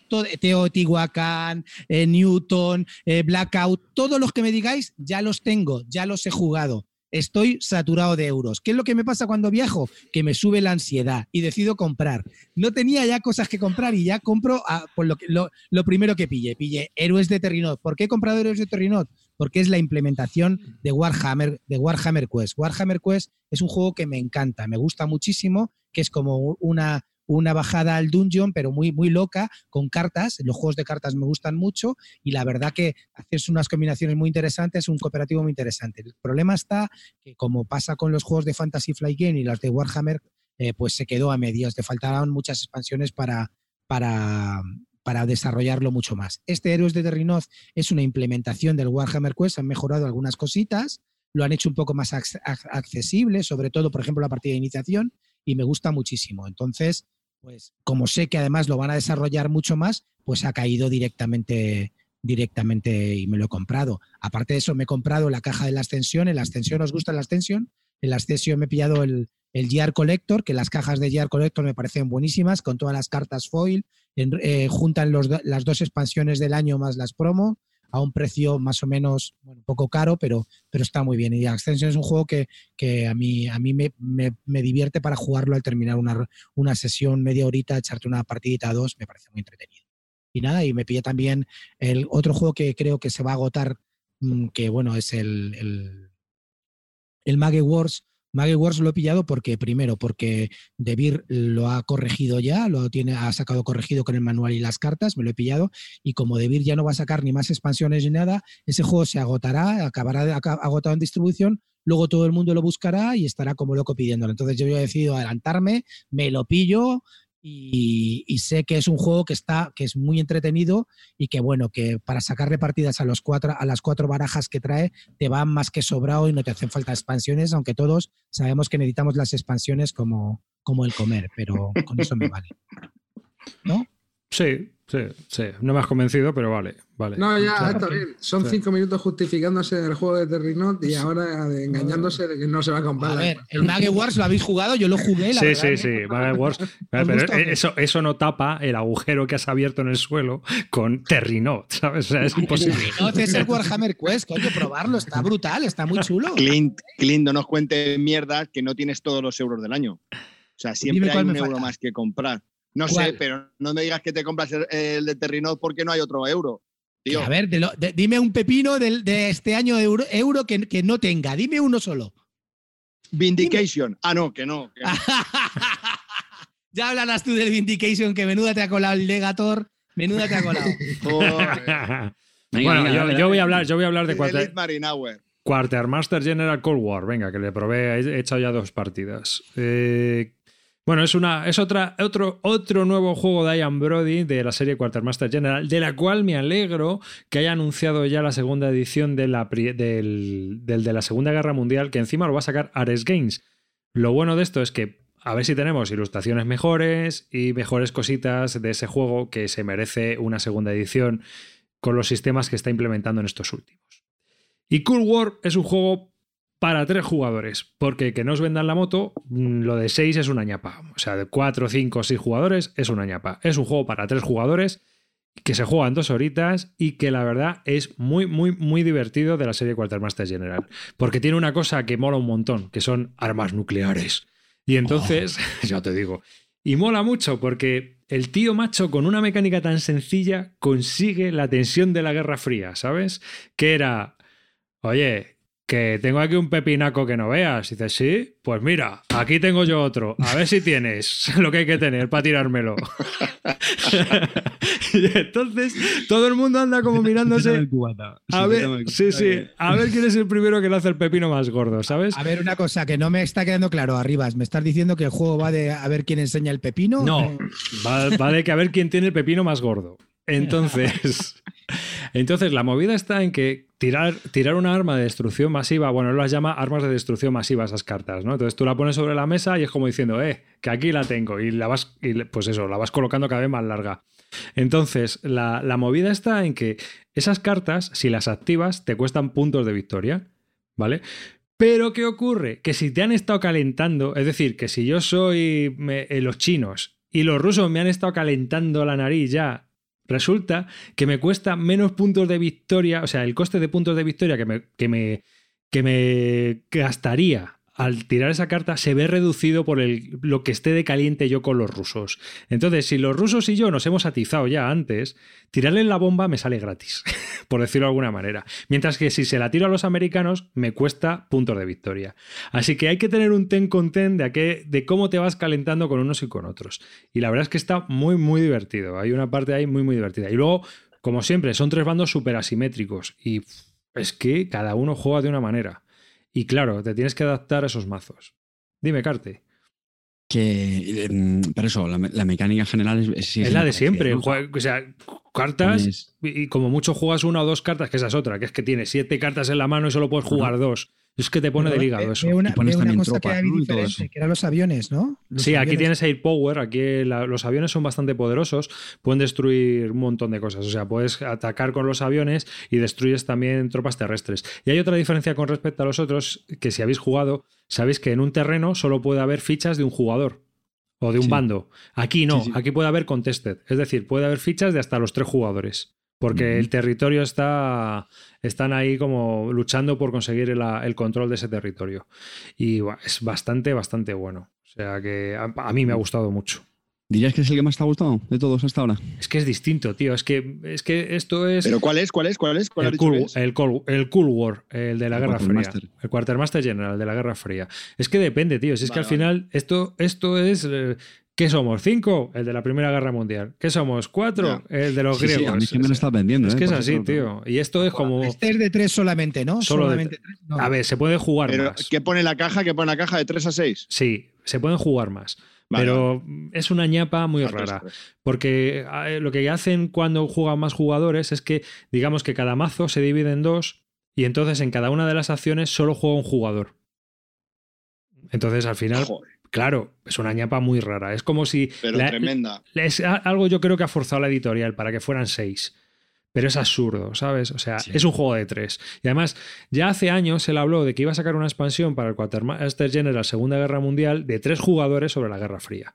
Teotihuacán, eh, Newton, eh, Blackout, todos los que me digáis, ya los tengo, ya los he jugado. Estoy saturado de euros. ¿Qué es lo que me pasa cuando viajo? Que me sube la ansiedad y decido comprar. No tenía ya cosas que comprar y ya compro a- por lo, que- lo, lo primero que pille. Pille Héroes de Terrinot. ¿Por qué he comprado Héroes de Terrinot? Porque es la implementación de Warhammer, de Warhammer Quest. Warhammer Quest es un juego que me encanta, me gusta muchísimo, que es como una, una bajada al dungeon, pero muy, muy loca, con cartas. Los juegos de cartas me gustan mucho y la verdad que haces unas combinaciones muy interesantes, un cooperativo muy interesante. El problema está que, como pasa con los juegos de Fantasy Flight Game y los de Warhammer, eh, pues se quedó a medias. Te faltaron muchas expansiones para, para, para desarrollarlo mucho más. Este Héroes de Terrinoth es una implementación del Warhammer Quest, han mejorado algunas cositas, lo han hecho un poco más ac- ac- accesible, sobre todo, por ejemplo, la partida de iniciación, y me gusta muchísimo. Entonces, pues como sé que además lo van a desarrollar mucho más, pues ha caído directamente directamente y me lo he comprado. Aparte de eso, me he comprado la caja de la extensión. En la extensión, ¿os gusta la extensión? En la extensión me he pillado el, el GR Collector, que las cajas de GR Collector me parecen buenísimas, con todas las cartas foil. Eh, juntan las dos expansiones del año más las promo a un precio más o menos, un poco caro, pero, pero está muy bien. Y Extension es un juego que, que a mí, a mí me, me- divierte para jugarlo al terminar una, una sesión, media horita, echarte una partidita a dos, me parece muy entretenido. Y nada, y me pillé también el otro juego que creo que se va a agotar, mm, que bueno, es el, el, el Mage Wars. Mage Wars lo he pillado porque, primero, porque Debir lo ha corregido ya, lo tiene, ha sacado corregido con el manual y las cartas, me lo he pillado, y como Debir ya no va a sacar ni más expansiones ni nada, ese juego se agotará, acabará agotado en distribución, luego todo el mundo lo buscará y estará como loco pidiéndolo. Entonces yo he decidido adelantarme, me lo pillo y, sé que es un juego que está, que es muy entretenido y que bueno, que para sacarle partidas a los cuatro, a las cuatro barajas que trae, te van más que sobrado y no te hacen falta expansiones, aunque todos sabemos que necesitamos las expansiones como, como el comer, pero con eso me vale. ¿No? Sí, sí, sí. No me has convencido, pero vale, vale. No, ya, Claro. está bien. Son Sí. cinco minutos justificándose del juego de Terrinot y ahora de- engañándose de que no se va a comprar. A ver, el Mage Wars lo habéis jugado, yo lo jugué, la Sí, verdad sí, que- sí, Mage Wars. Pero eso, eso no tapa el agujero que has abierto en el suelo con Terrinot, ¿sabes? O sea, es imposible. No, es el Warhammer Quest, coño, probarlo, está brutal, está muy chulo. Clint, Clint, no nos cuente mierda que no tienes todos los euros del año. O sea, siempre hay un euro falta. más que comprar. No ¿Cuál? sé, pero no me digas que te compras el, el de Terrinot porque no hay otro euro. Tío, A ver, de lo- de- dime un pepino del- de, este año de euro, euro que, que no tenga, dime uno solo. Vindication. Ah, no, que no. que no. ya hablarás tú del Vindication, que menuda te ha colado el Legator, menuda te ha colado. Venga, bueno, venga, yo, voy a hablar, yo voy a hablar de Marinauer. Quartermaster General Cold War. Venga, que le probé, he echado ya dos partidas. Eh, bueno, es una, es otra, otro, otro nuevo juego de Ian Brody de la serie Quartermaster General, de la cual me alegro que haya anunciado ya la segunda edición de la, del, del de la Segunda Guerra Mundial, que encima lo va a sacar Ares Games. Lo bueno de esto es que a ver si tenemos ilustraciones mejores y mejores cositas de ese juego que se merece una segunda edición con los sistemas que está implementando en estos últimos. Y Cool War es un juego para tres jugadores, porque que no os vendan la moto, mm, lo de seis es una ñapa. O sea, de cuatro, cinco, seis jugadores es una ñapa. Es un juego para tres jugadores que se juega en dos horitas y que la verdad es muy, muy, muy divertido de la serie Quartermaster General. Porque tiene una cosa que mola un montón, que son armas nucleares. Y entonces, ya te digo, Y mola mucho porque el tío macho con una mecánica tan sencilla consigue la tensión de la Guerra Fría, ¿sabes? Que era, oye, que tengo aquí un pepinaco que no veas. Y dices, sí, pues mira, aquí tengo yo otro. A ver si tienes lo que hay que tener para tirármelo. y entonces todo el mundo anda como mirándose. A ver, sí, sí, a ver quién es el primero que le hace el pepino más gordo, ¿sabes? A ver, una cosa que no me está quedando claro, Arribas. ¿Me estás diciendo que el juego va de a ver quién enseña el pepino? No, va, va de que a ver quién tiene el pepino más gordo. Entonces, entonces, la movida está en que tirar, tirar una arma de destrucción masiva, bueno, él las llama armas de destrucción masiva esas cartas, ¿no? Entonces tú la pones sobre la mesa y es como diciendo, eh, que aquí la tengo. Y la vas, y pues eso, la vas colocando cada vez más larga. Entonces, la, la movida está en que esas cartas, si las activas, te cuestan puntos de victoria, ¿vale? Pero ¿qué ocurre? Que si te han estado calentando, es decir, que si yo soy me, eh, los chinos y los rusos me han estado calentando la nariz ya Resulta que me cuesta menos puntos de victoria, o sea, el coste de puntos de victoria que me, que me, que me gastaría al tirar esa carta se ve reducido por el, lo que esté de caliente yo con los rusos. Entonces, si los rusos y yo nos hemos atizado ya antes, tirarle la bomba me sale gratis, por decirlo de alguna manera. Mientras que si se la tiro a los americanos, me cuesta puntos de victoria. Así que hay que tener un ten con ten de, qué, de cómo te vas calentando con unos y con otros. Y la verdad es que está muy, muy divertido. Hay una parte ahí muy, muy divertida. Y luego, como siempre, son tres bandos súper asimétricos. Y es que cada uno juega de una manera. Y claro, te tienes que adaptar a esos mazos. Dime, Carte. Que, em, pero eso, la, la mecánica general es, es, la de siempre. O sea, cartas y como mucho juegas una o dos cartas, que esa es otra, que es que tienes siete cartas en la mano y solo puedes jugar dos. Es que te pone de ligado eso. Una, y pones también cosa tropas, que, eran los aviones, ¿no? Los sí, aviones. aquí tienes Air Power, aquí la, los aviones son bastante poderosos, pueden destruir un montón de cosas, o sea, puedes atacar con los aviones y destruyes también tropas terrestres. Y hay otra diferencia con respecto a los otros, que si habéis jugado, sabéis que en un terreno solo puede haber fichas de un jugador o de un sí. bando. Aquí no, sí, sí. aquí puede haber contested, es decir, puede haber fichas de hasta los tres jugadores porque uh -huh. el territorio está están ahí como luchando por conseguir el, el control de ese territorio y bueno, es bastante bastante bueno o sea que a, a, mí me ha gustado mucho ¿Dirías que es el que más te ha gustado de todos hasta ahora? Es que es distinto, tío. Es que, es que esto es. ¿Pero cuál es? ¿Cuál es? ¿Cuál es? ¿Cuál el, cool, es? El, cool, el, cool, War, el de la el Guerra Fría. El Quartermaster General de la Guerra Fría. Es que depende, tío. Si es vale, que al final esto, esto es. ¿Qué somos? ¿Cinco? El de la Primera Guerra Mundial. ¿Qué somos? ¿Cuatro? Yeah. El de los sí, griegos. Sí, a mí que me lo estás vendiendo. Es ¿eh? que es así, tío. Y esto es como. Este es de tres solamente, ¿no? Solo solamente de... tres. No. A ver, se puede jugar Pero, más. ¿Qué pone la caja? ¿Qué pone la caja de 3 a 6? Sí, se pueden jugar más. Vale, pero es una ñapa muy rara. Porque eh, lo que hacen cuando juegan más jugadores es que, digamos que cada mazo se divide en dos y entonces en cada una de las acciones solo juega un jugador. Entonces al final. Joder. Claro, es una ñapa muy rara. Es como si. Pero la, tremenda. Es algo yo creo que ha forzado la editorial para que fueran seis. Pero es absurdo, ¿sabes? O sea, sí. es un juego de tres. Y además, ya hace años él habló de que iba a sacar una expansión para el Quartermaster General Segunda Guerra Mundial de tres jugadores sobre la Guerra Fría.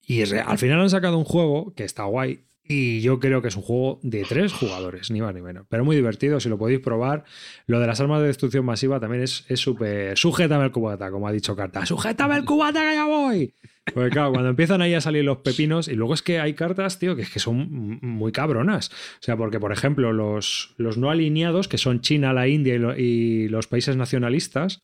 Y al final han sacado un juego que está guay, y yo creo que es un juego de tres jugadores, ni más ni menos. Pero muy divertido, si lo podéis probar. Lo de las armas de destrucción masiva también es súper. Sujétame el cubata, como ha dicho Carta. ¡Sujétame el cubata que ya voy! Porque claro, cuando empiezan ahí a salir los pepinos, y luego es que hay cartas, tío, que es que son muy cabronas. O sea, porque, por ejemplo, los, los no alineados, que son China, la India y los países nacionalistas,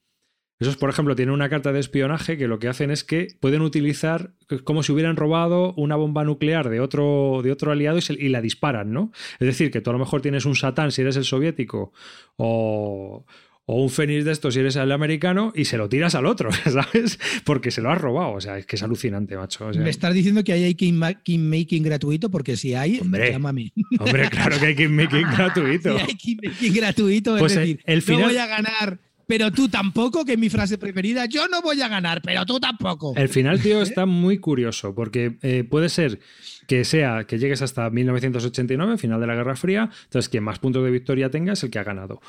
esos, por ejemplo, tienen una carta de espionaje que lo que hacen es que pueden utilizar como si hubieran robado una bomba nuclear de otro, de otro aliado y, se, y, la disparan, ¿no? Es decir, que tú a lo mejor tienes un Satán si eres el soviético o, o un Fénix de estos si eres el americano y se lo tiras al otro, ¿sabes? Porque se lo has robado. O sea, es que es alucinante, macho. O sea, Me estás diciendo que ahí hay kingmaking gratuito porque si hay, hombre, llámame. Hombre, claro que hay kingmaking gratuito. Si hay kingmaking gratuito, pues es decir, el, el final... no voy a ganar pero tú tampoco, que es mi frase preferida, yo no voy a ganar, pero tú tampoco. El final, tío, está muy curioso, porque eh, puede ser que sea que llegues hasta 1989, final de la Guerra Fría, entonces quien más puntos de victoria tenga es el que ha ganado.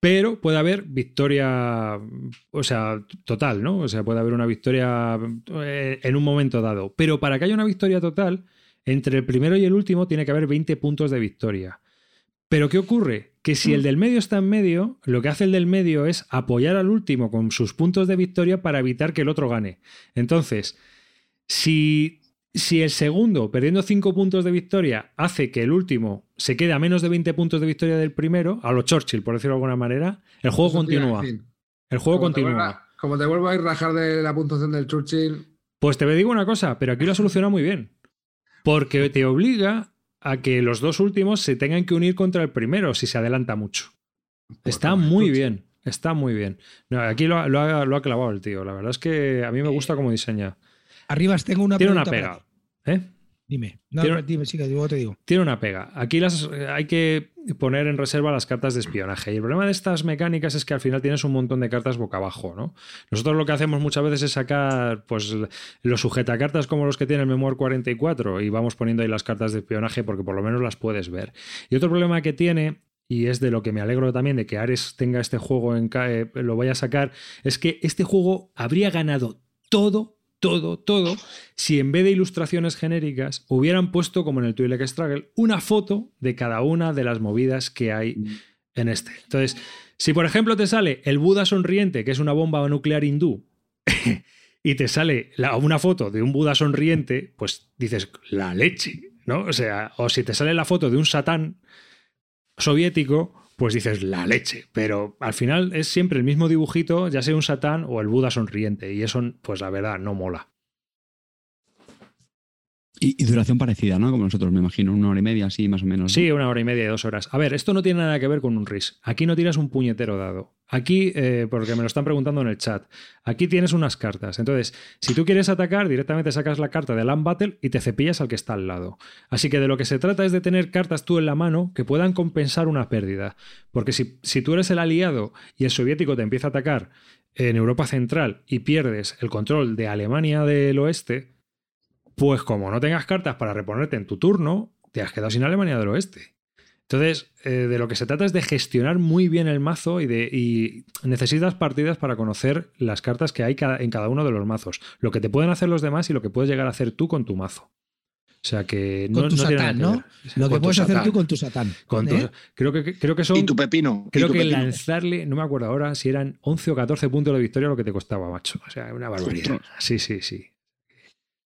Pero puede haber victoria, o sea, total, ¿no? O sea, puede haber una victoria eh, en un momento dado. Pero para que haya una victoria total, entre el primero y el último tiene que haber 20 puntos de victoria. Pero ¿qué ocurre? Que si el del medio está en medio, lo que hace el del medio es apoyar al último con sus puntos de victoria para evitar que el otro gane. Entonces, si si el segundo, perdiendo 5 puntos de victoria, hace que el último se quede a menos de 20 puntos de victoria del primero, a lo Churchill, por decirlo de alguna manera, el juego te continúa. El juego Como te continúa. vuelva- Como te vuelvo a ir rajar de la puntuación del Churchill, Pues te digo una cosa, pero aquí lo ha solucionado muy bien. Porque te obliga a que los dos últimos se tengan que unir contra el primero si se adelanta mucho. Está muy bien, está muy bien. No, aquí lo, ha- lo ha, lo ha clavado el tío. La verdad es que a mí me gusta cómo diseña. Arribas, tengo una Tiene una pega. ¿eh? Dime. No, Tiene- dime, sí, que luego te digo. Tiene una pega. Aquí las, eh, hay que poner en reserva las cartas de espionaje. Y el problema de estas mecánicas es que al final tienes un montón de cartas boca abajo, ¿no? Nosotros lo que hacemos muchas veces es sacar pues, los sujetacartas como los que tiene el Memoir 44 y vamos poniendo ahí las cartas de espionaje porque por lo menos las puedes ver. Y otro problema que tiene y es de lo que me alegro también de que Ares tenga este juego en ca- eh, lo vaya a sacar, es que este juego habría ganado todo, todo, todo, si en vez de ilustraciones genéricas hubieran puesto, como en el Twi'lek Struggle, una foto de cada una de las movidas que hay en este. Entonces, si por ejemplo te sale el Buda sonriente, que es una bomba nuclear hindú, y te sale la- una foto de un Buda sonriente, pues dices, la leche, ¿no? O sea, o si te sale la foto de un Satán soviético, pues dices la leche. Pero al final es siempre el mismo dibujito, ya sea un Satán o el Buda sonriente. Y eso, pues la verdad, no mola. Y, y duración parecida, ¿no? Como nosotros, me imagino, una hora y media, así más o menos. ¿no? Sí, una hora y media y dos horas. A ver, esto no tiene nada que ver con un RIS. Aquí no tiras un puñetero dado. Aquí, eh, porque me lo están preguntando en el chat, aquí tienes unas cartas. Entonces, si tú quieres atacar, directamente sacas la carta de Land Battle y te cepillas al que está al lado. Así que de lo que se trata es de tener cartas tú en la mano que puedan compensar una pérdida. Porque si, si tú eres el aliado y el soviético te empieza a atacar en Europa Central y pierdes el control de Alemania del Oeste, pues como no tengas cartas para reponerte en tu turno, te has quedado sin Alemania del Oeste. Entonces, eh, de lo que se trata es de gestionar muy bien el mazo y, de, y necesitas partidas para conocer las cartas que hay cada- en cada uno de los mazos, lo que te pueden hacer los demás y lo que puedes llegar a hacer tú con tu mazo. O sea que no, Con tu no tiene Satán, ¿no? Lo que puedes hacer tú con tu Satán. Con tu- ¿Eh? creo, que, creo que son. Y tu pepino. y Creo tu que pepino. lanzarle, no me acuerdo ahora si eran 11 o 14 puntos de victoria lo que te costaba, macho. O sea, una barbaridad. Sí, sí, sí.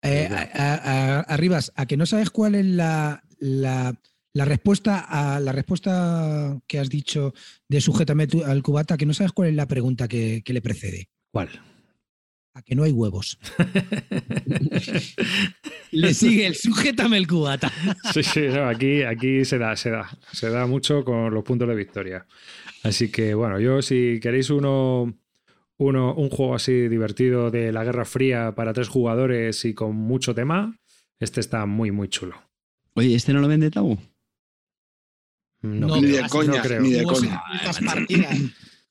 Eh, a- a- a- Arribas, a que no sabes cuál es la, la, la respuesta a la respuesta que has dicho de sujétame al cubata, que no sabes cuál es la pregunta que, que le precede. ¿Cuál? A que no hay huevos. Le sigue el sujétame el cubata. Sí, sí, no, aquí, aquí se da, se da. Se da mucho con los puntos de victoria. Así que, bueno, yo si queréis uno, uno, un juego así divertido de la Guerra Fría para tres jugadores y con mucho tema, este está muy, muy chulo. Oye, ¿este no lo vende Tau? No, No, Ni de no coña, creo. ni de coña. 700 partidas.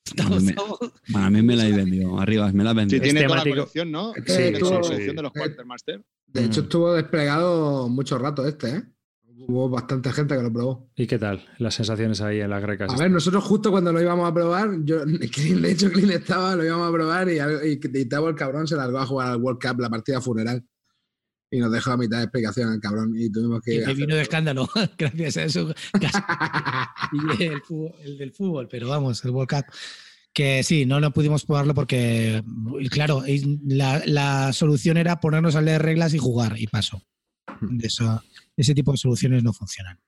Estamos- me- estamos- A mí me la he vendido. Arriba, me la he Sí, vendido. tiene toda la colección, ¿no? Sí, Tiene toda la sí, colección sí. de los Quartermaster. de hecho Mm. estuvo desplegado mucho rato este, ¿eh? Hubo bastante gente que lo probó. ¿Y qué tal las sensaciones ahí en las grecas? A ver, nosotros justo cuando lo íbamos a probar, yo, de hecho Clint estaba, lo íbamos a probar y, y, y Tavo, el cabrón se largó a jugar al World Cup, la partida funeral. Y nos dejó a mitad de explicación el cabrón y tuvimos que... que vino de escándalo, gracias a eso. el, fútbol- el del fútbol, pero vamos, el World Cup. Que sí, no, no pudimos probarlo porque, claro, la, la solución era ponernos a leer reglas y jugar, y paso. De eso, ese tipo de soluciones no funcionan.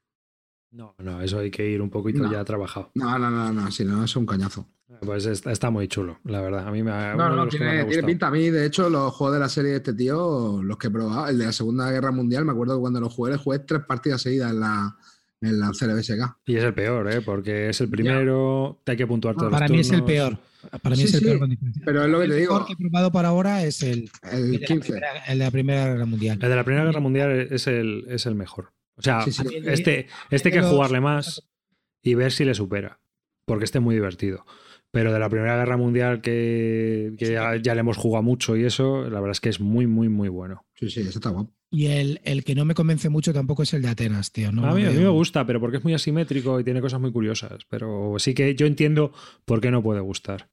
No, no, eso hay que ir un poquito No. ya trabajado. No, no, no, no, si no, es un coñazo. Pues está, está muy chulo, la verdad. A mí me ha No, no, más me tiene, ha tiene pinta. A mí, de hecho, los juegos de la serie de este tío, los que he probado, el de la Segunda Guerra Mundial, me acuerdo que cuando lo jugué, le jugué tres partidas seguidas en la, en la CLBSK. Y es el peor, ¿eh? porque es el primero, te hay que puntuar todos Para los mí es el peor. Para mí Sí, es el sí, peor con diferencia. Pero es lo que te el digo, mejor que he probado para ahora es el, el el de la 15. primera- el de la Primera Guerra Mundial. El de la Primera Guerra Mundial es el, es el mejor. O sea, Sí, sí. este, este hay que Los- jugarle más y ver si le supera, porque este es muy divertido. Pero de la Primera Guerra Mundial, que, que ya, ya le hemos jugado mucho y eso, la verdad es que es muy, muy, muy bueno. Sí, sí, ese está guapo. Y el, el que no me convence mucho tampoco es el de Atenas, tío. No a, mí, a mí me gusta, pero porque es muy asimétrico y tiene cosas muy curiosas. Pero sí que yo entiendo por qué no puede gustar.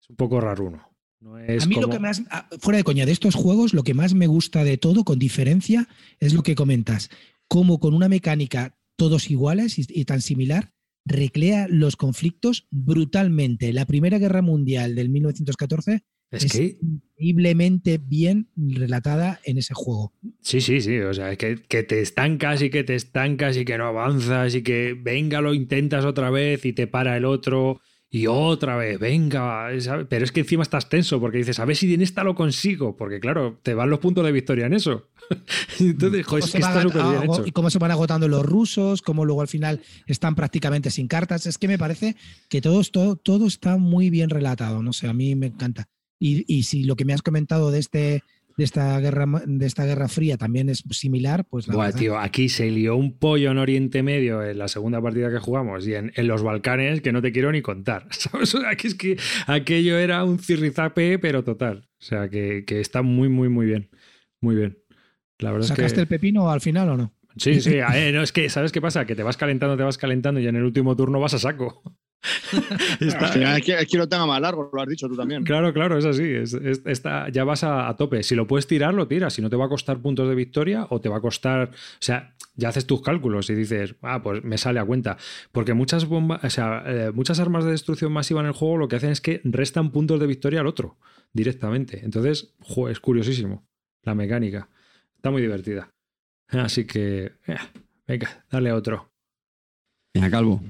Es un poco raruno. No es a mí lo que más, ah, fuera de coña, de estos juegos, lo que más me gusta de todo, con diferencia, es lo que comentas. Cómo con una mecánica todos iguales y, y tan similar, recrea los conflictos brutalmente. La Primera Guerra Mundial del 1914 Es, Es que. increíblemente bien relatada en ese juego. Sí, sí, sí. O sea, que, que te estancas y que te estancas y que no avanzas y que venga, lo intentas otra vez y te para el otro y otra vez, venga. ¿sabes? Pero es que encima estás tenso porque dices, a ver si en esta lo consigo. Porque claro, te van los puntos de victoria en eso. Entonces, joder, es que está súper bien ago- hecho. y cómo se van agotando los rusos, cómo luego al final están prácticamente sin cartas. Es que me parece que todo, todo, todo está muy bien relatado. No sé, a mí me encanta. Y, y si lo que me has comentado de este de esta guerra de esta guerra fría también es similar, pues la Buah, verdad- tío, aquí se lió un pollo en Oriente Medio en la segunda partida que jugamos y en, en los Balcanes que no te quiero ni contar. Aquí es que aquello era un cirrizape, pero total. O sea, que, que está muy, muy, muy bien. Muy bien. La verdad es ¿Sacaste que. el pepino al final o no? Sí, sí. no, es que, ¿sabes qué pasa? Que te vas calentando, te vas calentando y en el último turno vas a saco. Está- es que lo tenga más largo, lo has dicho tú también. Claro, claro, es así. Es, es- está, ya vas a, a tope. Si lo puedes tirar, lo tiras. Si no te va a costar puntos de victoria o te va a costar. O sea, ya haces tus cálculos y dices, ah, pues me sale a cuenta. Porque muchas bombas, o sea, eh, muchas armas de destrucción masiva en el juego lo que hacen es que restan puntos de victoria al otro directamente. Entonces, jo, es curiosísimo la mecánica. Está muy divertida. Así que, eh, venga, dale a otro. Venga, Calvo.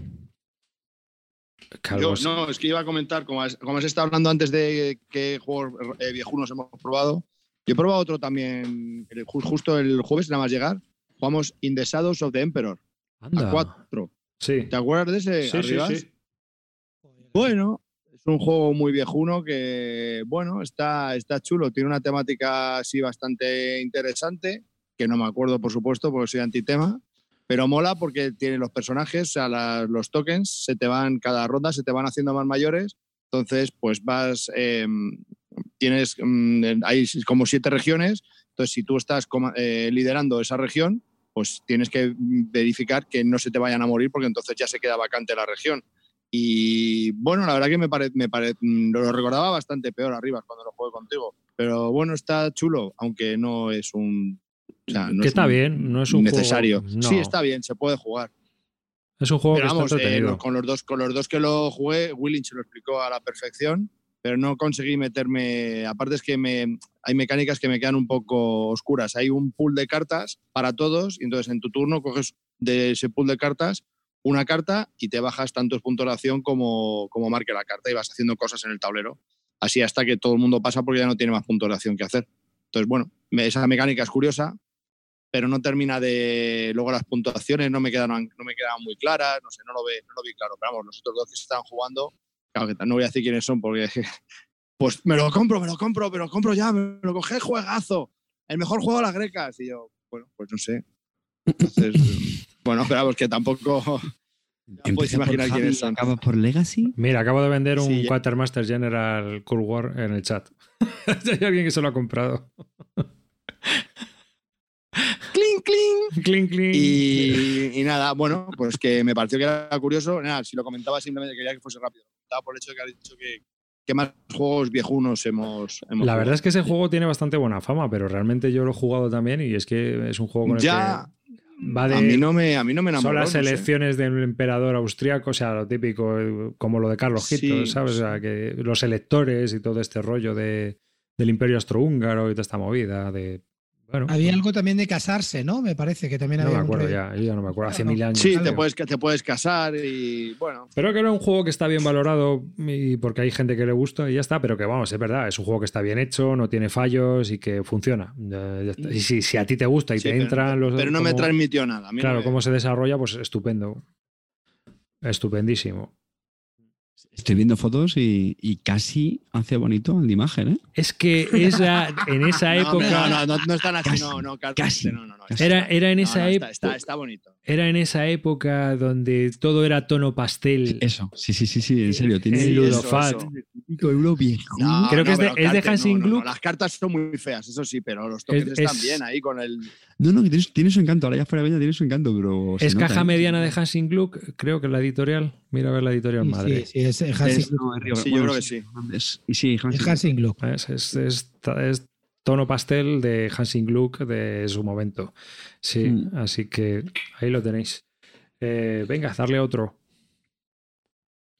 Yo, no, es que iba a comentar, como has, como has estado hablando antes de qué juegos eh, viejunos hemos probado, yo he probado otro también, el- justo el jueves, nada más llegar, jugamos In the Shadows of the Emperor, Anda. a 4. Sí. ¿Te acuerdas de ese? Sí, sí. Bueno, es un juego muy viejuno que, bueno, está, está chulo. Tiene una temática así bastante interesante, que no me acuerdo, por supuesto, porque soy antitema. Pero mola porque tiene los personajes, o sea, la- los tokens se te van, cada ronda se te van haciendo más mayores. Entonces, pues vas, eh, tienes, mm, hay como siete regiones. Entonces, si tú estás eh, liderando esa región, pues tienes que verificar que no se te vayan a morir porque entonces ya se queda vacante la región. Y bueno, la verdad que me parece, me pare- mm, lo recordaba bastante peor arriba cuando lo jugué contigo. Pero bueno, está chulo, aunque no es un. O sea, no Que es está bien, no es un juego- necesario. no. Sí, está bien, se puede jugar. Es un juego Pero que vamos, está eh, entretenido. lo- con, los dos, con los dos que lo jugué, Willings lo explicó a la perfección, pero no conseguí meterme. Aparte, es que me, hay mecánicas que me quedan un poco oscuras. Hay un pool de cartas para todos, y entonces en tu turno coges de ese pool de cartas una carta y te bajas tantos puntos de acción como, como marque la carta y vas haciendo cosas en el tablero. Así hasta que todo el mundo pasa porque ya no tiene más puntos de acción que hacer. Entonces, bueno, esa mecánica es curiosa, pero no termina de. Luego las puntuaciones no me quedaron, no me quedaban muy claras, no sé, no lo, ve, no lo vi claro. Pero vamos, los otros dos que se están jugando, claro que no voy a decir quiénes son porque. Pues me lo compro, me lo compro, me lo compro ya, me lo cogé, juegazo. El mejor juego de las grecas. Y yo, bueno, pues no sé. Entonces, bueno, pero vamos, que tampoco. Ya por imaginar y son. acaba por Legacy. Mira, acabo de vender un Sí, Quatermaster General Cool War en el chat. Hay alguien que se lo ha comprado. ¡Cling, cling! clink, clink. Y, y nada, bueno, pues que me pareció que era curioso. Nada, si lo comentaba simplemente quería que fuese rápido. Estaba por el hecho de que has dicho que, que más juegos viejunos hemos, hemos La verdad es que ese juego tiene bastante buena fama, pero realmente yo lo he jugado también y es que es un juego con el ya que va de a mí no me a mí no me enamoró. son las no sé. elecciones del emperador austriaco, o sea, lo típico, eh, como lo de Carlos Sí, Gito, ¿sabes? O sea, que los electores y todo este rollo de, del imperio austrohúngaro y toda esta movida de... Bueno, Había pues, algo también de casarse, ¿no? Me parece que también no había me un acuerdo ya, yo ya no me acuerdo, hace No, no. mil años. Sí, te puedes te puedes casar y bueno, Pero que era un juego que está bien valorado y porque hay gente que le gusta y ya está, pero que vamos, es verdad, es un juego que está bien hecho, no tiene fallos y que funciona. Y si, si a ti te gusta y sí, te pero- entran los... pero no me transmitió nada. No Claro, me- cómo se desarrolla, pues estupendo. Estupendísimo. Estoy viendo fotos y, y casi hace bonito el de imagen, ¿eh? Es que esa, en esa época... no, no, no, no están así, Casi, no, no, Carlos, casi, no, no, no, casi. Era, era en esa está, época... está, está bonito. Era en esa época donde todo era tono pastel. Eso, sí, sí, sí, sí, en serio. Tiene El Sí, Ludo eso, Fat. eso. Cinco euros viejo. No, Creo que no, es de- es de Hansing no, no, no, Gluck. Las cartas son muy feas, eso sí, pero los tokens Es- están es- bien ahí con el. No, no, que tiene, tiene su encanto. Ahora ya fuera de Beña tiene su encanto, pero. es nota, caja ¿eh? mediana de Hansing Gluck, creo que la editorial. Mira a ver la editorial Sí, madre. Sí, sí, es Hansing, no, es Sí, yo creo que sí. y sí, Hansing. Gluck. Es, es- es- es tono pastel de Hansing Gluck de su momento. Sí, Mm. así que ahí lo tenéis. Eh, venga, darle otro.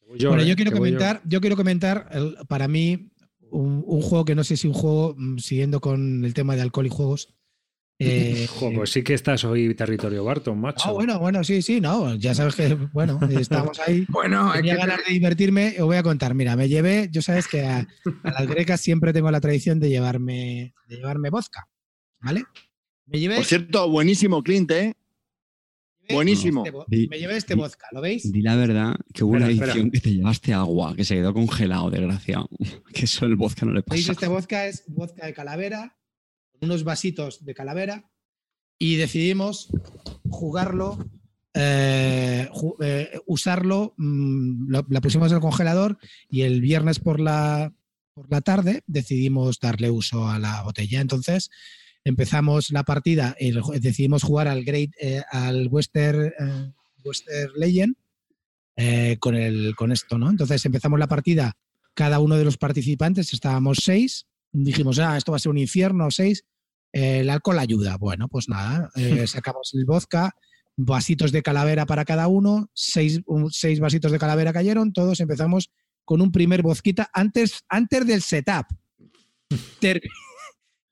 Voy bueno, eh, yo quiero que voy comentar, yo. quiero comentar, el- para mí, un, un juego que no sé si un juego, mm, siguiendo con el tema de alcohol y juegos. Eh, pues sí que estás hoy territorio Barton, macho. Ah, bueno, bueno, sí, sí, no, ya sabes que, bueno, estamos ahí. Bueno, es Tenía que ganas de divertirme, os voy a contar. Mira, me llevé, yo sabes que a, a las grecas siempre tengo la tradición de llevarme, de llevarme vodka, ¿vale? Me llevé, Por cierto, buenísimo, Clint, ¿eh? buenísimo. este me llevé este di- vodka, ¿lo veis? Di la verdad que hubo una Espera, edición que te llevaste agua, que se quedó congelado, desgraciado. Que eso el vodka no le ¿Veis? pasa. Este vodka es vodka de calavera, unos vasitos de calavera, y decidimos jugarlo, eh, eh, usarlo, mm, lo- la pusimos en el congelador y el viernes por la, por la tarde decidimos darle uso a la botella. Entonces empezamos la partida, el- decidimos jugar al Great, eh, al Western, Western Legend con, el, con esto, ¿no? Entonces empezamos la partida, cada uno de los participantes, estábamos seis, dijimos, ah, esto va a ser un infierno, seis, eh, el alcohol ayuda. Bueno, pues nada, eh, sacamos el vodka, vasitos de calavera para cada uno, seis, un- seis vasitos de calavera cayeron, todos empezamos con un primer vodquita antes, antes del setup. Ter-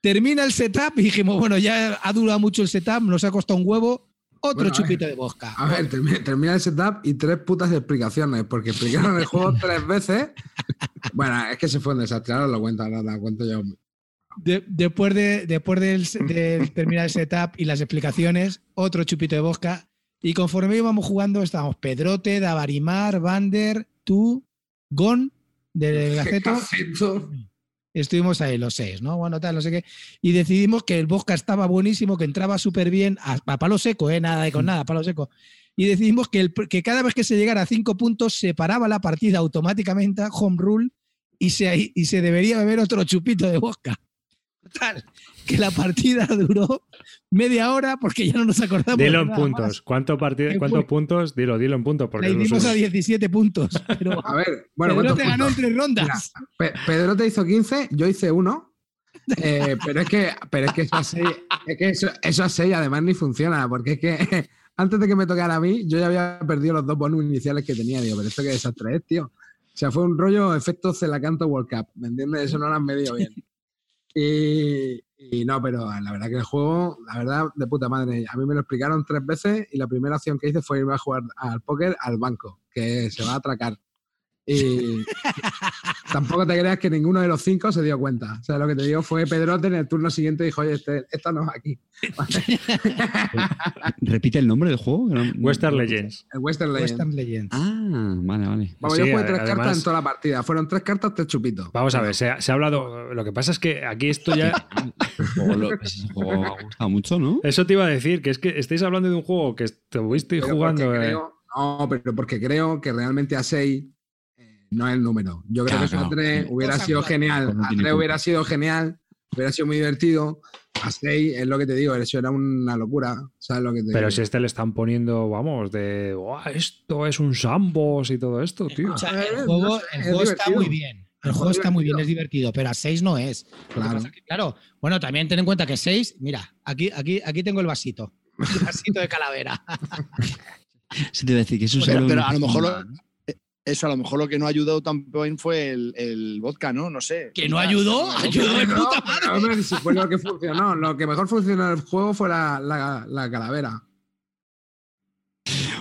termina el setup y dijimos, bueno, ya ha durado mucho el setup, nos ha costado un huevo, otro Bueno, chupito de vodka. A ver, termina, el setup y tres putas explicaciones, porque explicaron el juego tres veces. Bueno, es que se fue un desastre, ahora lo cuento, ahora lo cuento yo. De- después de, después del, de terminar el setup y las explicaciones, otro chupito de vodka. Y conforme íbamos jugando, estábamos Pedrote, Davarimar, Vander, tú, Gon, del Gaceto. Estuvimos ahí los seis, ¿no? Bueno, tal, no sé qué. Y decidimos que el vodka estaba buenísimo, que entraba súper bien, a, a palo seco, ¿eh? Nada de con nada, a palo seco. Y decidimos que, el- que cada vez que se llegara a cinco puntos, se paraba la partida automáticamente, home rule, y se, y se debería beber otro chupito de vodka. Total, que la partida duró media hora porque ya no nos acordamos. Dilo de en puntos. ¿Cuánto partid- ¿Qué ¿Cuántos fue? puntos? Dilo, dilo en puntos. Porque La hicimos a 17 puntos. Pero A ver, bueno, Pedro ¿cuántos te ganó en tres rondas. Pe- Pedro te hizo 15, yo hice uno. Eh, pero es que, pero es que eso así, es que eso, eso así además ni funciona, porque es que antes de que me tocara a mí, yo ya había perdido los dos bonus iniciales que tenía. Digo, pero esto qué desastre es, tío. O sea, fue un rollo efecto Celacanto World Cup, ¿me entiendes? Eso no lo han medido bien. Y, y no, pero la verdad que el juego, la verdad, de puta madre. A mí me lo explicaron tres veces y la primera opción que hice fue irme a jugar al póker al banco, que se va a atracar. Y tampoco te creas que ninguno de los cinco se dio cuenta. O sea, lo que te digo fue Pedrote en el turno siguiente dijo, oye, este, esta no es aquí. Repite el nombre del juego. Western Legends. El Western Legend. Western Legends. Ah, vale, vale. Vamos, Sí, yo jugué tres cartas en toda la partida. Fueron tres cartas, tres chupitos. Vamos a ver, se ha, se ha hablado. Lo que pasa es que aquí esto ya. Lo- ese juego ha gustado mucho, ¿no? Eso te iba a decir, que es que estáis hablando de un juego que estuvisteis Pero jugando. creo- no, pero porque creo que realmente a 6 no es el número. Yo creo Claro, que eso a claro. 3 hubiera sido genial. A 3 hubiera sido genial. Hubiera sido muy divertido. A 6 es lo que te digo, eso era una locura. ¿Sabes lo que te Pero digo? si este le están poniendo, vamos, de "Buah, esto es un Sambos y todo esto, tío. O sea, Eh, el no juego, sé, el es juego está muy bien. El juego es está muy bien, es divertido, pero a 6 no es. Claro. pasa es que, claro, bueno, también ten en cuenta que 6, mira, aquí, aquí, aquí tengo el vasito. El vasito de calavera. Se te iba a decir que eso Pero- solo pero no a lo mejor lo-. Eso, a lo mejor lo que no ayudó también fue el, el vodka, ¿no? No sé. Que no ayudó, ayudó de No, puta madre. hombre, si fue lo que funcionó. Lo que mejor funcionó en el juego fue la, la- la calavera.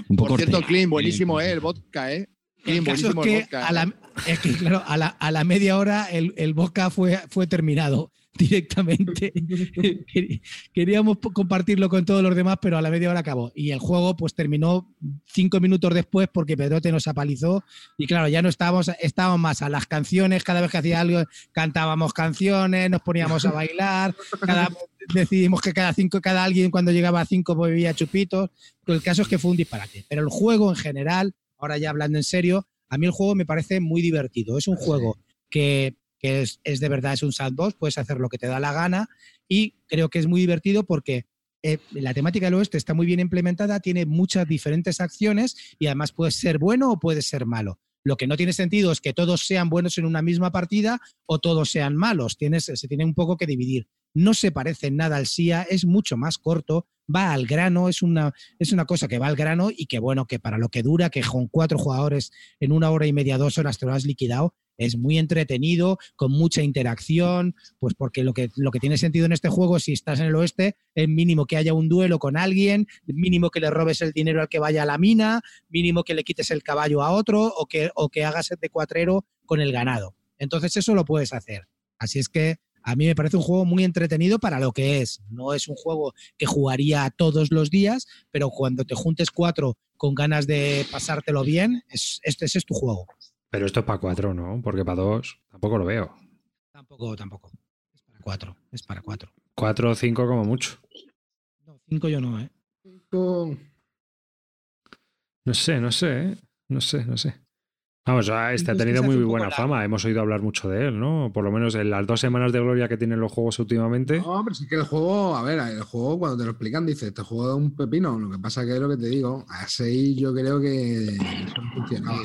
Un poco Por cierto. Clean, buenísimo, ¿eh? El vodka, ¿eh? El Clean, caso es buenísimo que, el vodka. a la, es que, claro, a la, a la media hora el, el vodka fue, fue terminado directamente. Quer- Queríamos compartirlo con todos los demás, pero a la media hora acabó. Y el juego pues terminó cinco minutos después porque Pedrote nos apalizó. Y claro, ya no estábamos, estábamos más a las canciones. Cada vez que hacía algo, cantábamos canciones, nos poníamos a bailar. Cada, decidimos que cada cinco, cada alguien cuando llegaba a cinco pues, bebía chupitos. Pero el caso es que fue un disparate. Pero el juego en general, ahora ya hablando en serio, a mí el juego me parece muy divertido. Es un juego que, que es, de verdad, es un sandbox, puedes hacer lo que te da la gana y creo que es muy divertido porque eh, la temática del oeste está muy bien implementada, tiene muchas diferentes acciones y además puede ser bueno o puede ser malo. Lo que no tiene sentido es que todos sean buenos en una misma partida o todos sean malos. Tienes, se tiene un poco que dividir. No se parece en nada al SIA, es mucho más corto, va al grano, es una, es una cosa que va al grano y que bueno, que para lo que dura, que con cuatro jugadores en una hora y media, dos horas te lo has liquidado, es muy entretenido, con mucha interacción, pues porque lo que, lo que tiene sentido en este juego, si estás en el oeste, es mínimo que haya un duelo con alguien, mínimo que le robes el dinero al que vaya a la mina, mínimo que le quites el caballo a otro o que, o que hagas de cuatrero con el ganado. Entonces eso lo puedes hacer. Así es que a mí me parece un juego muy entretenido para lo que es. No es un juego que jugaría todos los días, pero cuando te juntes cuatro con ganas de pasártelo bien, es, este, ese es tu juego. Pero esto es para cuatro, ¿no? Porque para dos tampoco lo veo. Tampoco, tampoco. Es para cuatro. Es para cuatro. Cuatro o cinco como mucho. No, cinco yo no, ¿eh? Cinco... No sé, no sé, ¿eh? No sé, no sé. Vamos, este ha tenido muy buena fama. Hemos oído hablar mucho de él, ¿no? Por lo menos en las dos semanas de gloria que tienen los juegos últimamente. No, pero sí que el juego, a ver, el juego cuando te lo explican dice, este juego es un pepino. Lo que pasa que es lo que te digo, a 6 yo creo que funcionaba.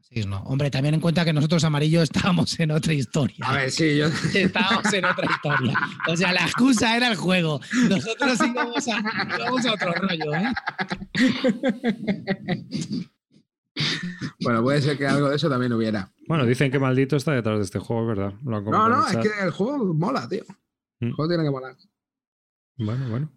Seis no. Hombre, también en cuenta que nosotros amarillo estábamos en otra historia. A ver, sí, yo... Estábamos en otra historia. O sea, la excusa era el juego. Nosotros íbamos a, íbamos a otro rollo, ¿eh? Bueno, puede ser que algo de eso también hubiera. Bueno, dicen que maldito está detrás de este juego, es ¿verdad? Lo han No, no, es que el juego mola, tío. El Mm. juego tiene que molar. Bueno, bueno.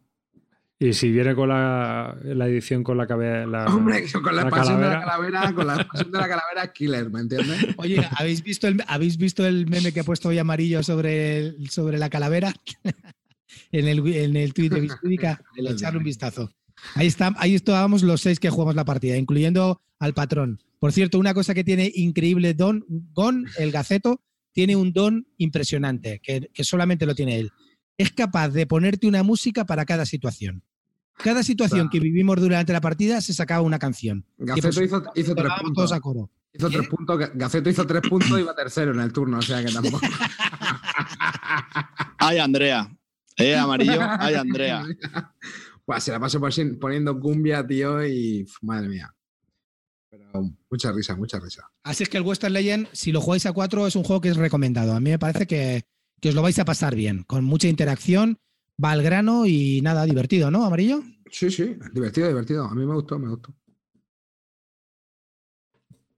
Y si viene con la, la edición con la cabeza. La... Hombre, con la la expansión de la calavera. con la expansión de la calavera killer, ¿me entiendes? Oye, ¿habéis visto el, ¿habéis visto el meme que he puesto hoy amarillo sobre, el- sobre la calavera? en el, en el tweet de Biscúdica, echarle un vistazo. Ahí, está, ahí estábamos los seis que jugamos la partida, incluyendo al patrón. Por cierto, una cosa que tiene increíble Don, Gon, el gaceto, tiene un don impresionante, que, que solamente lo tiene él. Es capaz de ponerte una música para cada situación. Cada situación que vivimos durante la partida se sacaba una canción. Gaceto hizo, supuesto, hizo tres todos puntos. a coro. Hizo ¿Qué? tres puntos. Gaceto hizo tres puntos y iba tercero en el turno, o sea que tampoco. Ay, Andrea. Eh, amarillo. Ay, Andrea. Pues se la paso poniendo cumbia, tío, y madre mía. Pero mucha risa, mucha risa. Así es que el Western Legend, si lo jugáis a cuatro, es un juego que es recomendado. A mí me parece que, que os lo vais a pasar bien, con mucha interacción, va al grano y nada, divertido, ¿no, Amarillo? Sí, sí, divertido, divertido. A mí me gustó, me gustó.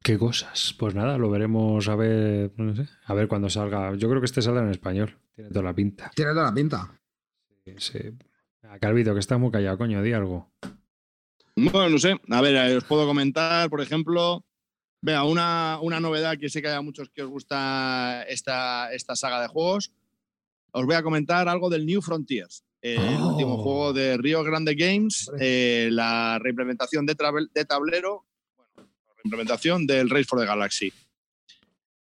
¿Qué cosas? Pues nada, lo veremos a ver, no sé, a ver cuando salga. Yo creo que este saldrá en español. Tiene toda la pinta. Tiene toda la pinta. Sí. Ah, Calvito, que está muy callado, coño, di algo. Bueno, no sé. A ver, eh, os puedo comentar, por ejemplo, vea, una, una novedad que sé que hay a muchos que os gusta esta, esta saga de juegos. Os voy a comentar algo del New Frontiers, eh, el Oh. último juego de Rio Grande Games, eh, la reimplementación de tablero, bueno, la reimplementación del Race for the Galaxy.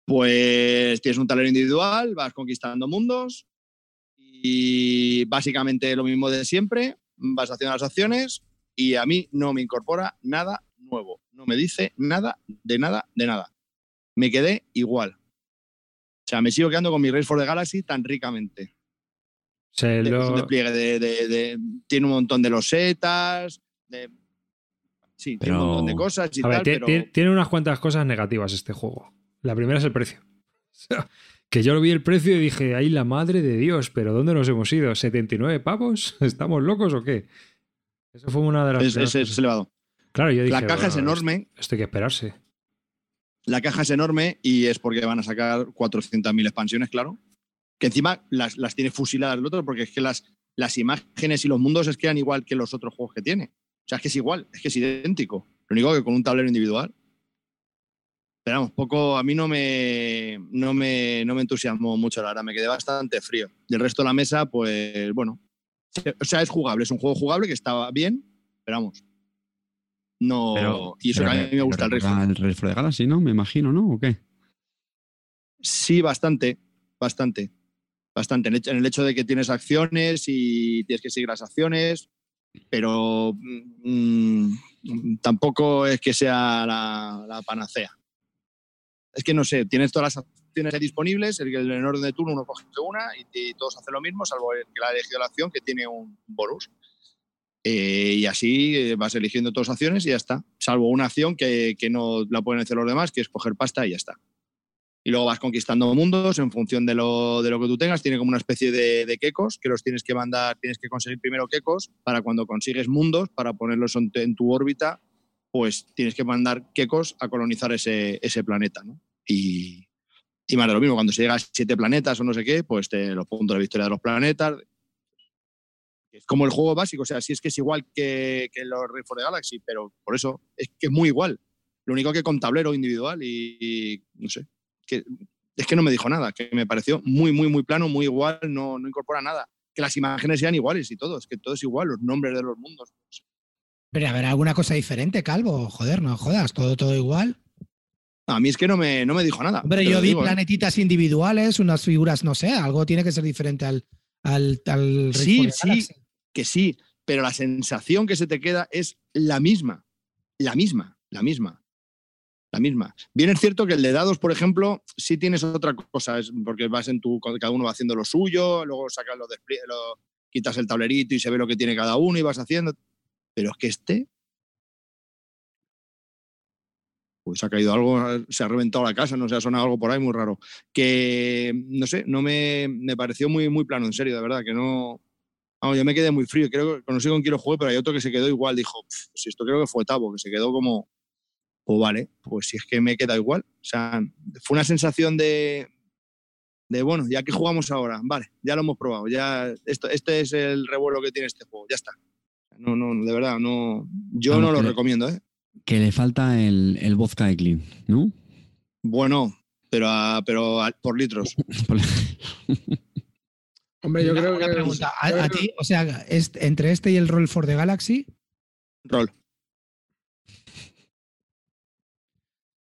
Pues tienes un tablero individual, vas conquistando mundos y básicamente lo mismo de siempre, vas haciendo las acciones y a mí no me incorpora nada nuevo, no me dice nada de nada de nada. Me quedé igual. O sea, me sigo quedando con mi Race for the Galaxy tan ricamente. Se Es un lo... despliegue de, de- de- tiene un montón de losetas, de, sí, tiene un Pero- montón de cosas y A ver, tal, ti- pero ti- tiene unas cuantas cosas negativas este juego. La primera es el precio. Que yo lo vi el precio y dije, ay, la madre de Dios, pero ¿dónde nos hemos ido? ¿79 pavos? ¿Estamos locos o qué? Eso fue una de las. es, es- es elevado. Claro, yo dije. La caja es enorme, Esto hay que esperarse. la caja es enorme y es porque van a sacar 400.000 expansiones, claro. Que encima las, las tiene fusiladas el otro, porque es que las, las imágenes y los mundos es que eran igual que los otros juegos que tiene. O sea, es que es igual, es que es idéntico. Lo único que con un tablero individual. Pero vamos, poco, a mí no me, no me, no me entusiasmó mucho, la verdad, me quedé bastante frío. Y el resto de la mesa, pues bueno. O sea, es jugable, es un juego jugable que estaba bien, pero vamos. No. Pero, y eso pero que a mí me gusta el recuerda el Galaxy, ¿no? Me imagino, ¿no? ¿O qué? Sí, bastante, bastante, bastante. En el hecho- de que tienes acciones y tienes que seguir las acciones, pero mm, mm, tampoco es que sea la, la panacea. Es que no sé, tienes todas las acciones disponibles, en orden de turno uno coge una y, todos hacen lo mismo, salvo el que la ha elegido la acción que tiene un bonus. Eh, y así eh, vas eligiendo todas las acciones y ya está. Salvo una acción que, que no la pueden hacer los demás, que es coger pasta y ya está. y luego vas conquistando mundos en función de lo, de lo que tú tengas. Tiene como una especie de, de quecos que los tienes que mandar, tienes que conseguir primero quecos para cuando consigues mundos, para ponerlos en tu órbita, pues tienes que mandar quecos a colonizar ese, ese planeta. ¿no? Y, y más de lo mismo, cuando se llega a siete planetas o no sé qué, pues te, los puntos de victoria de los planetas. Es como el juego básico, o sea, sí es que es igual que, que los Red for the Galaxy, pero por eso es que es muy igual. Lo único que con tablero individual y, y no sé, que es que no me dijo nada, que me pareció muy, muy, muy plano, muy igual, no, no incorpora nada. Que las imágenes sean iguales y todo, es que todo es igual, los nombres de los mundos. Pero ver, alguna cosa diferente, Calvo. Joder, no jodas, todo, todo igual. A mí es que no me, no me dijo nada. Hombre, yo vi digo, ¿eh? planetitas individuales, unas figuras, no sé, algo tiene que ser diferente al, al, al Sí, sí. Que sí, pero la sensación que se te queda es la misma, la misma, la misma, la misma. Bien es cierto que el de dados, por ejemplo, sí tienes otra cosa, es porque vas en tu, cada uno va haciendo lo suyo, luego sacas los desplie- lo, quitas el tablerito y se ve lo que tiene cada uno y vas haciendo. Pero es que este, pues ha caído algo, se ha reventado la casa, no sé, ha sonado algo por ahí muy raro. Que, no sé, no me, me pareció muy, muy plano, en serio, de verdad, que no, Vamos, yo me quedé muy frío. Creo que no sé con quién lo jugué, pero hay otro que se quedó igual. Dijo, "Pf, si esto creo que fue Tavo, que se quedó como, pues vale, pues si es que me he quedado igual. O sea, fue una sensación de, de bueno, ya que jugamos ahora, vale, ya lo hemos probado, ya esto, este es el revuelo que tiene este juego, ya está. No, no, de verdad, no, yo Vamos, no lo le- recomiendo, ¿eh? Que le falta el, el vodka de Clean, ¿no? Bueno, pero, a- pero a- por litros. Hombre, yo Una- creo una que. pregunta. ¿A, ti, o sea, es- entre este y el Roll for the Galaxy, Rol.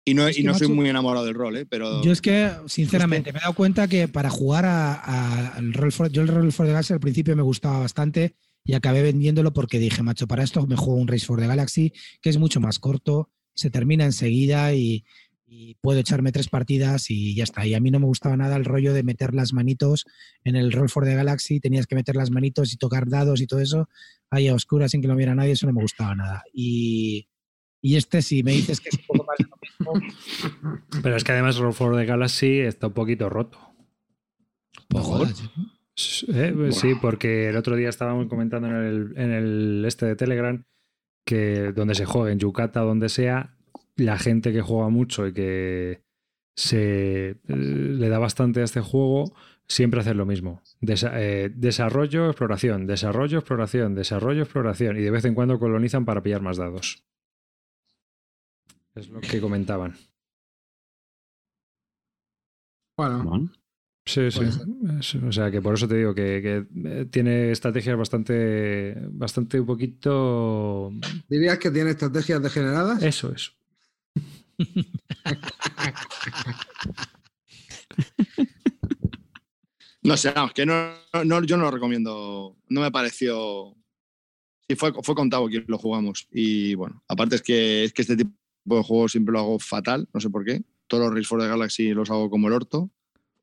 Y no, Es y no soy muy enamorado del rol, ¿eh? Pero yo es que, sinceramente, me he dado cuenta que para jugar al Roll for, yo el Roll for the Galaxy al principio me gustaba bastante y acabé vendiéndolo porque dije, macho, para esto me juego un Race for the Galaxy, que es mucho más corto, se termina enseguida y, y puedo echarme tres partidas y ya está. Y a mí no me gustaba nada el rollo de meter las manitos en el Roll for the Galaxy, tenías que meter las manitos y tocar dados y todo eso, ahí a oscuras sin que lo viera nadie, eso no me gustaba nada. Y, y este, si me dices que es un poco más de lo mismo, Pero es que además Roll for the Galaxy está un poquito roto. Eh, pues Sí, porque el otro día estábamos comentando en el, en el este de Telegram que donde se juegue, en Yucata o donde sea, la gente que juega mucho y que se eh, le da bastante a este juego, siempre hace lo mismo. Desa- eh, desarrollo, exploración, desarrollo, exploración, desarrollo, exploración. Y de vez en cuando colonizan para pillar más dados. Es lo que comentaban. Bueno, Sí, sí. O sea, que por eso te digo que, que, eh, tiene estrategias bastante, bastante un poquito. ¿dirías que tiene estrategias degeneradas? Eso, eso. No sé, no, es que no, no- yo no lo recomiendo. No me pareció. Sí, fue, fue con Tavo quien lo jugamos. Y bueno, aparte es que, es que este tipo de juegos siempre lo hago fatal, no sé por qué. Todos los Race for the Galaxy los hago como el orto.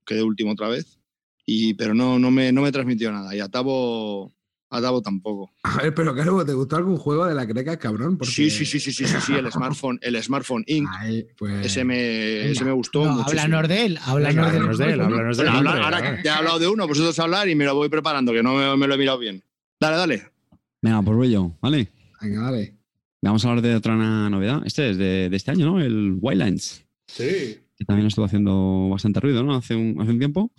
Quedé último otra vez. Y, pero no, no, me, no me transmitió nada. Y a Tavo, a Tavo tampoco. A ver, pero claro, ¿te gustó algún juego de la creca, cabrón? Porque- Sí, sí, sí, sí, sí, sí, sí, el smartphone, el smartphone Inc. Ay, pues. Ese me, ese me gustó No, muchísimo. háblanos de él, háblanos de él. Háblanos de él, háblanos de él. Bueno, ahora ver. te he hablado de uno, vosotros hablar y me lo voy preparando, que no me, me lo he mirado bien. Dale, dale. venga, por ello, ¿vale? Venga, dale. Vamos a hablar de otra novedad. Este es de, de este año, ¿no? El Wildlands. Sí. Que también estuvo haciendo bastante ruido, ¿no? Hace un, hace un tiempo.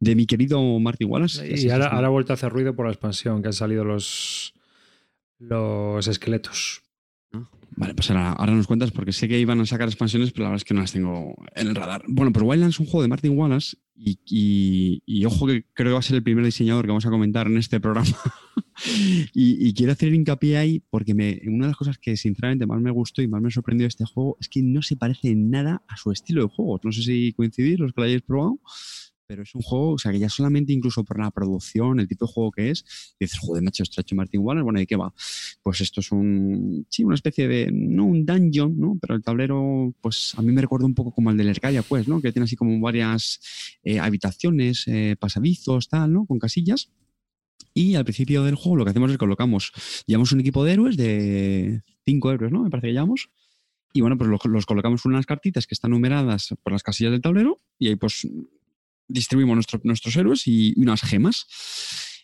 De mi querido Marty Wallace. Y ahora, ahora ha vuelto a hacer ruido por la expansión, que han salido los, los esqueletos. Vale, pues ahora, ahora nos cuentas porque sé que iban a sacar expansiones, pero la verdad es que no las tengo en el radar. Bueno, pues Wildlands es un juego de Martin Wallace y, y- y ojo que creo que va a ser el primer diseñador que vamos a comentar en este programa. y, quiero hacer hincapié ahí porque me, una de las cosas que sinceramente más me gustó y más me sorprendió de este juego es que no se parece en nada a su estilo de juego. No sé si coincidís los que lo hayáis probado. Pero es un juego, o sea, que ya solamente incluso por la producción, el tipo de juego que es, dices, joder, macho, ha hecho Martin Wallace, bueno, ¿y qué va? Pues esto es un, sí, una especie de, no un dungeon, ¿no? Pero el tablero, pues a mí me recuerda un poco como el del Erkaya, pues, ¿no? Que tiene así como varias eh, habitaciones, eh, pasadizos, tal, ¿no? Con casillas. Y al principio del juego lo que hacemos es colocamos, llevamos un equipo de héroes, de cinco héroes, ¿no? Me parece que llevamos. Y bueno, pues los, colocamos en unas cartitas que están numeradas por las casillas del tablero y ahí pues distribuimos nuestro- nuestros héroes y unas gemas.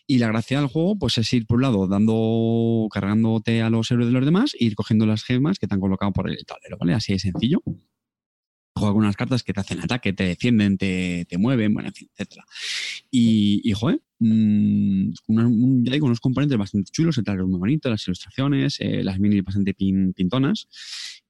Y la gracia del juego, pues es ir por un lado dando, cargándote a los héroes de los demás e ir cogiendo las gemas que te han por el tablero, ¿vale? Así de sencillo. Juega con unas cartas que te hacen ataque, te defienden, te, te mueven, bueno, en fin, etcétera. Y, y joder, mm, una- un- ya digo, unos componentes bastante chulos, el tablero muy bonito, las ilustraciones, eh, las minis bastante pin- pintonas.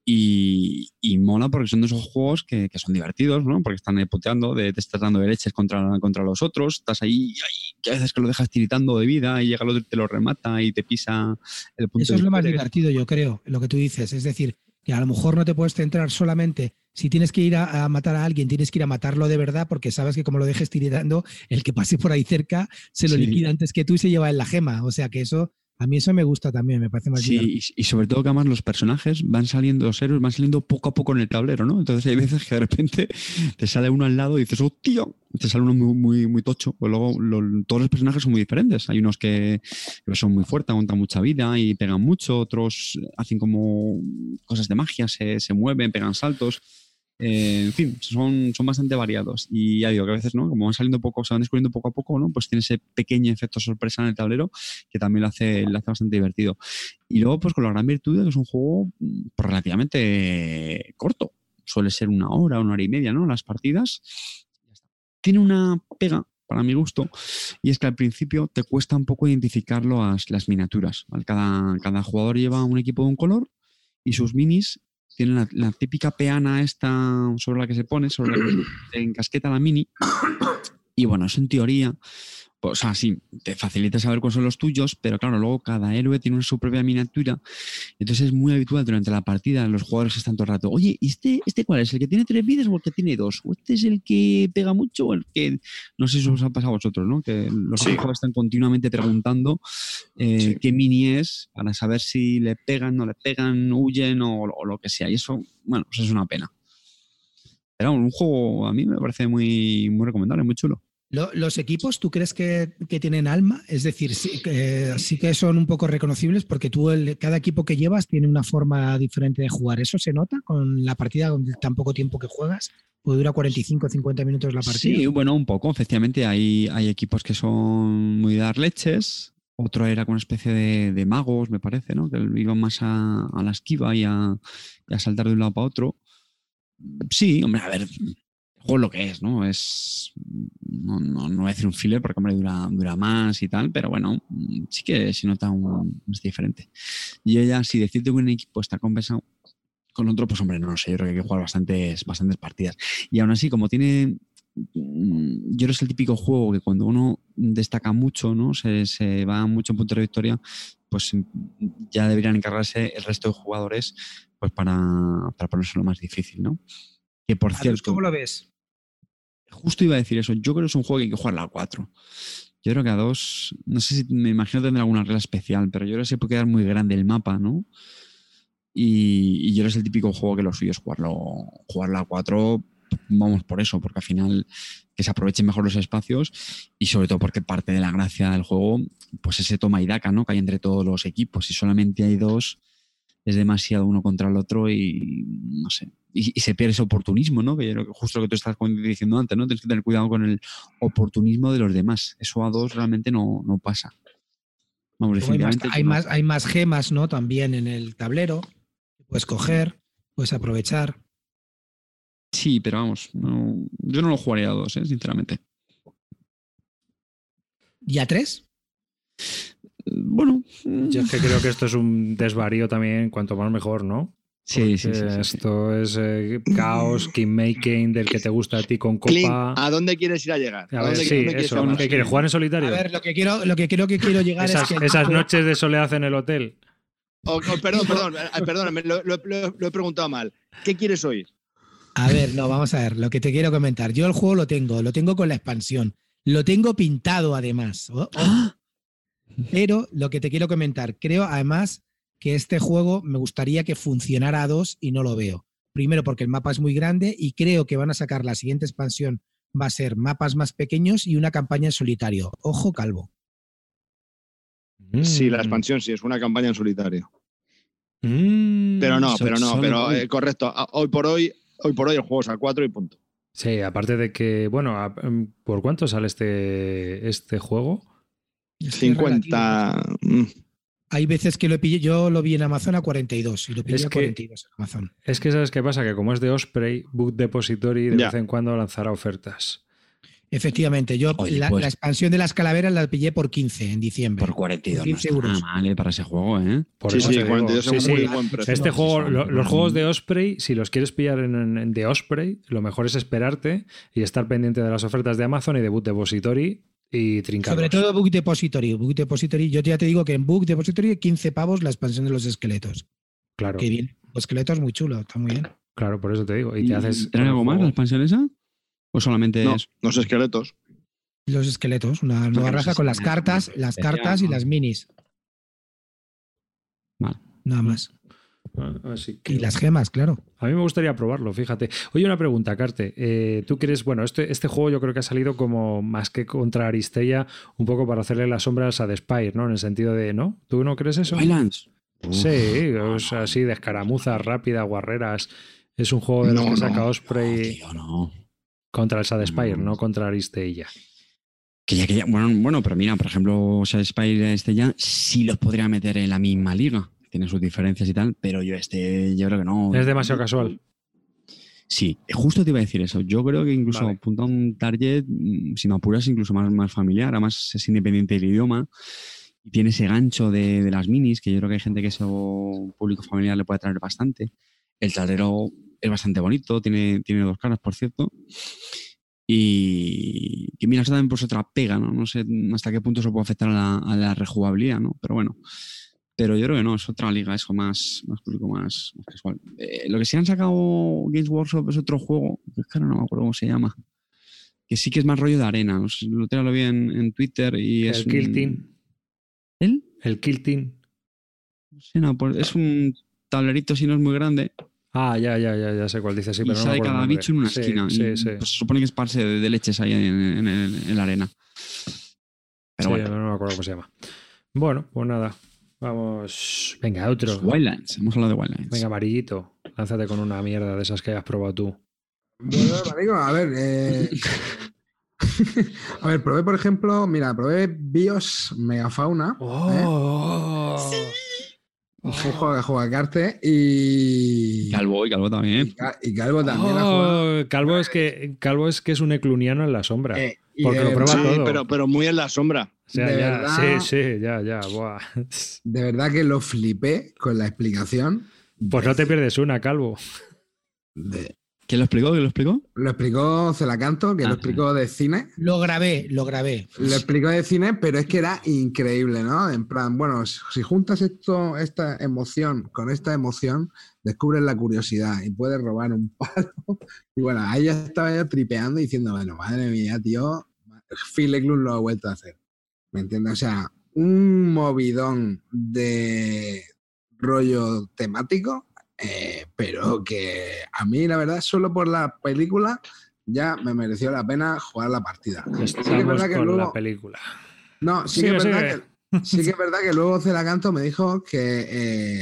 Y, y mola porque son de esos juegos que, que son divertidos, ¿no? Porque están puteando, de, te estás dando de leches contra, contra los otros, estás ahí, ahí, que a veces que lo dejas tiritando de vida y llega el otro y te lo remata y te pisa el punto Eso de es lo más divertido, yo creo, lo que tú dices. Es decir, que a lo mejor no te puedes centrar solamente. Si tienes que ir a, a matar a alguien, tienes que ir a matarlo de verdad, porque sabes que como lo dejes tiritando, el que pase por ahí cerca se lo Sí. liquida antes que tú y se lleva en la gema. O sea que eso, a mí eso me gusta también, me parece más divertido. Sí, y, y sobre todo que además los personajes van saliendo, los héroes van saliendo poco a poco en el tablero, ¿no? Entonces hay veces que de repente te sale uno al lado y dices, ¡oh, tío! Te sale uno muy, muy, muy tocho. Pues luego lo- todos los personajes son muy diferentes. Hay unos que, que son muy fuertes, aguantan mucha vida y pegan mucho, otros hacen como cosas de magia, se, se mueven, pegan saltos. Eh, en fin, son, son bastante variados. Y ya digo que a veces, ¿no? Como van saliendo poco, se van descubriendo poco a poco, ¿no? Pues tiene ese pequeño efecto sorpresa en el tablero que también lo hace, lo hace bastante divertido. Y luego, pues con la gran virtud que es un juego pues, relativamente corto. Suele ser una hora, una hora y media, ¿no? Las partidas. Tiene una pega, para mi gusto, y es que al principio te cuesta un poco identificar las, las miniaturas. ¿vale? Cada, cada jugador lleva un equipo de un color y sus minis tienen la, típica peana esta sobre la que se pone, sobre la que se encasqueta la mini. Y bueno, eso en teoría, o sea, sí, te facilita saber cuáles son los tuyos, pero claro, luego cada héroe tiene su propia miniatura. Entonces es muy habitual durante la partida, los jugadores están todo el rato, oye, ¿y ¿este, ¿este cuál es? ¿El que tiene tres vidas o el que tiene dos? ¿O este es el que pega mucho o el que... No sé si os ha pasado a vosotros, ¿no? Que los Sí. jugadores están continuamente preguntando eh, Sí. qué mini es para saber si le pegan, no le pegan, huyen o, o lo que sea. Y eso, bueno, pues es una pena. Pero un juego a mí me parece muy, muy recomendable, muy chulo. Lo- ¿Los equipos tú crees que, tienen alma? Es decir, sí que, son un poco reconocibles porque tú, cada equipo que llevas tiene una forma diferente de jugar. ¿Eso se nota con la partida con tan poco tiempo que juegas? Pues dura 45 o 50 minutos la partida. Sí, bueno, un poco. Efectivamente, hay, equipos que son muy dar leches. Otro era con una especie de, magos, me parece, ¿no? Que iban más a, la esquiva y a, y a saltar de un lado para otro. Sí, hombre, a ver, juego es lo que es, ¿no? Es. No, no, no voy a decir un filler porque, hombre, dura, dura más y tal, pero bueno, mm, sí que se nota un. es diferente. Y ella, si decirte que un equipo está compensado con otro, pues hombre, no lo sé, yo creo que hay que jugar bastantes, bastantes partidas. Y aún así, como tiene. mm, Yo creo que es el típico juego que cuando uno destaca mucho, ¿no? Se, se va mucho en punto de victoria, pues mm, ya deberían encargarse el resto de jugadores pues para, para ponérselo más difícil, ¿no? Que por ¿A dos cierto, ¿Cómo lo ves? Justo iba a decir eso, yo creo que es un juego que hay que jugarlo a 4. Yo creo que a dos, no sé si me imagino tendrá alguna regla especial, pero yo creo que se puede quedar muy grande el mapa, ¿no? Y, yo creo que es el típico juego que lo suyo es jugarlo, jugarlo a 4, vamos por eso, porque al final que se aprovechen mejor los espacios y sobre todo porque parte de la gracia del juego, pues ese toma y daca, ¿no? Que hay entre todos los equipos. Si solamente hay dos, es demasiado uno contra el otro y no sé. Y, y se pierde ese oportunismo, ¿no? Que justo lo que tú estás diciendo antes, ¿no? Tienes que tener cuidado con el oportunismo de los demás. Eso a dos realmente no, no pasa. Vamos, hay, más, definitivamente. hay no. más- hay más gemas, ¿no? También en el tablero. Puedes coger, puedes aprovechar. Sí, pero vamos, no- yo no lo jugaría a dos, ¿eh? sinceramente. ¿Y a tres? Bueno, Yo es que creo que esto es un desvarío también, cuanto más mejor, ¿no? sí, sí, sí. Esto es eh, caos, kingmaking, del que te gusta a ti con Clint, copa. ¿a dónde quieres ir a llegar? A ¿A ver, dónde- sí, eso. ¿Qué quieres? ¿Jugar en solitario? A ver, lo que quiero, lo que creo que quiero llegar esas, es que. esas noches de soledad en el hotel. Oh, oh, perdón, perdón, eh, perdóname, lo, lo- lo- lo he preguntado mal. ¿Qué quieres oír? A ver, no, vamos a ver, lo que te quiero comentar. Yo el juego lo tengo, lo tengo con la expansión. Lo tengo pintado además. Oh, oh. Pero lo que te quiero comentar, creo además que este juego me gustaría que funcionara a dos y no lo veo. Primero porque el mapa es muy grande y creo que van a sacar la siguiente expansión. Va a ser mapas más pequeños y una campaña en solitario. Ojo, calvo. Sí, la Mm. expansión sí, es una campaña en solitario. Mm, Pero no, pero no, pero hoy. eh, correcto. Hoy por hoy, hoy por hoy el juego es a 4 y punto. Sí, aparte de que, bueno, em, ¿por cuánto sale este, este juego? Es que es relativo. 50. mm, Hay veces que lo pillé, yo lo vi en Amazon a 42 y lo pillé Es a que- 42 en Amazon. Es que sabes qué pasa, que como es de Osprey, Book Depository de Ya. vez en cuando lanzará ofertas. Efectivamente, yo Oye, la, pues- la expansión de las calaveras la pillé por 15 en diciembre. Por 42 no 15 está euros. mal eh, para ese juego, ¿eh? Por sí, eso sí, te digo, 42 es sí, sí. buen precio. Este Sí, juego, sí, lo- los juegos de Osprey, si los quieres pillar en, en- de Osprey, lo mejor es esperarte y estar pendiente de las ofertas de Amazon y de Book Depository y trincarlos. Sobre todo Book Depository. Book Depository, yo ya te digo que en Book Depository 15 pavos la expansión de los esqueletos. Claro, Que bien. Los esqueletos muy chulo, está muy bien. claro, por eso te digo. Y te haces. ¿Trae el algo más la expansión esa? ¿O solamente No, es los esqueletos. Los esqueletos, una nueva no raza con las cartas, las cartas y las minis. Vale. Nada más. Ah, Así que- Y las gemas, claro. A mí me gustaría probarlo, fíjate. Oye, una pregunta, Carte. Eh, ¿Tú crees, bueno, este, este juego yo creo que ha salido como más que contra Aristella, un poco para hacerle las sombras a The Spire, ¿no? En el sentido de, ¿no? ¿Tú no crees eso? Wildlands? Sí, sea, así de escaramuzas rápidas, guarreras. Es un juego de los No, que no. saca No, Osprey tío, no. contra el Sad Spire, No. no contra Aristella. Que ya, que ya- bueno, bueno, pero mira, por ejemplo, Sad Spire este ya sí los podría meter en la misma liga. Tiene sus diferencias y tal, pero yo este, yo creo que no. Es demasiado casual. Sí, justo te iba a decir eso. Yo creo que incluso Vale. apunta a un target, mm, si me apuras, incluso más, más familiar. Además, es independiente del idioma. Y tiene ese gancho de, de las minis, que yo creo que hay gente que eso público familiar le puede traer bastante. El tablero es bastante bonito, tiene, tiene dos caras, por cierto. Y que mira, eso también pues otra pega, ¿no? No sé hasta qué punto eso puede afectar a la, a la rejugabilidad, ¿no? Pero bueno. Pero yo creo que no, es otra liga, eso más, más público, más, más casual. Eh, lo que sí han sacado Games Workshop es otro juego, que es que no me acuerdo cómo se llama. Que sí que es más rollo de arena. No sé, Lo vi en, en Twitter y es. El Kill un- Team. ¿El? El Kill Team. Sí, no, pues es un tablerito, si no es muy grande, Ah, ya, ya, ya, ya sé cuál dice, sí, pero sale cada bicho en una Sí, esquina. Sí, sí. Pues se supone que es parse de, de leches ahí en, en la arena. Pero bueno. no me acuerdo cómo se llama. Bueno, pues nada. Vamos. Venga, otro. Wildlands, hemos hablado de Wildlands. Venga, amarillito. Lánzate con una mierda de esas que hayas probado tú. Bueno, a ver. eh, a ver, probé, por ejemplo, mira, probé Bios Megafauna. ¿eh? ¡Oh! Un juego que juega Carte y. Calvo y Calvo y, también. Ca- y Calvo también. Oh, Calvo es que Calvo es que es un ecluniano en la sombra. Eh, y porque de lo prueba Sí, todo. pero, pero muy en la sombra. Sea, de ya, verdad. sí, sí, ya, ya. buah. De verdad que lo flipé con la explicación. Pues no te pierdes una, Calvo. de- ¿Quién lo explicó? ¿Quién lo explicó? lo explicó Celacanto, que Ah, lo explicó de cine. Lo grabé, lo grabé. Lo explicó de cine, pero es que era increíble, ¿no? En plan, bueno, si juntas esto, esta emoción con esta emoción, descubres la curiosidad y puedes robar un palo. Y bueno, ahí ya estaba yo tripeando diciendo, bueno, madre mía, tío, Phil Eklund lo ha vuelto a hacer. ¿Me entiendes? O sea, un movidón de rollo temático, eh, pero que a mí, la verdad, solo por la película ya me mereció la pena jugar la partida. Sí que es verdad que con la luego- película. no, sí que, es verdad que, sí que es verdad que luego Celacanto me dijo que,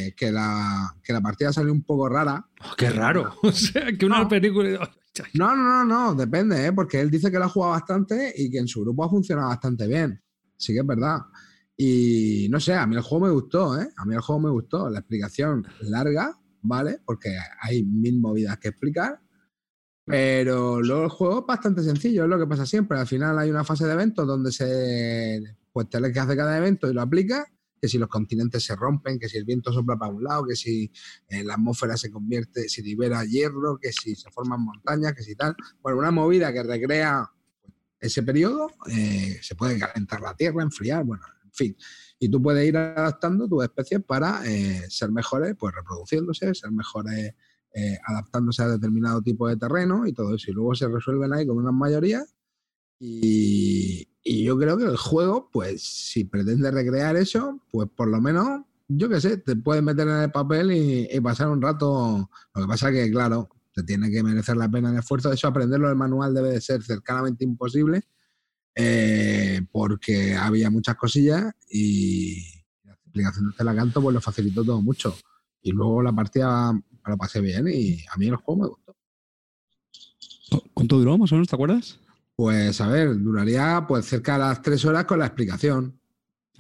eh, que, la, que la partida salió un poco rara. Oh, qué raro. O sea, que una No. película. No, no, no, no, depende, ¿eh? porque él dice que la ha jugado bastante y que en su grupo ha funcionado bastante bien. Sí que es verdad. Y no sé, a mí el juego me gustó, ¿eh? A mí el juego me gustó. La explicación larga, ¿vale? Porque hay mil movidas que explicar. Pero luego el juego es bastante sencillo, es lo que pasa siempre. Al final hay una fase de eventos donde se. Pues te que hace cada evento y lo aplicas. Que si los continentes se rompen, que si el viento sopla para un lado, que si eh, la atmósfera se convierte, se libera hierro, que si se forman montañas, que si tal. Bueno, una movida que recrea ese periodo, eh, se puede calentar la tierra, enfriar, bueno, en fin. Y tú puedes ir adaptando tus especies para eh, ser mejores, pues reproduciéndose, ser mejores eh, adaptándose a determinado tipo de terreno y todo eso. Y luego se resuelven ahí con unas mayorías. Y, y yo creo que el juego, pues si pretende recrear eso, pues por lo menos, yo qué sé, te puedes meter en el papel y, y pasar un rato. Lo que pasa que, claro, te tiene que merecer la pena el esfuerzo. De hecho, aprenderlo del manual debe de ser cercanamente imposible eh, porque había muchas cosillas y la explicación de Celacanto pues lo facilitó todo mucho. Y luego la partida me lo pasé bien y a mí el juego me gustó. ¿Cuánto duró más o menos, te acuerdas? Pues a ver, duraría pues cerca de las tres horas con la explicación.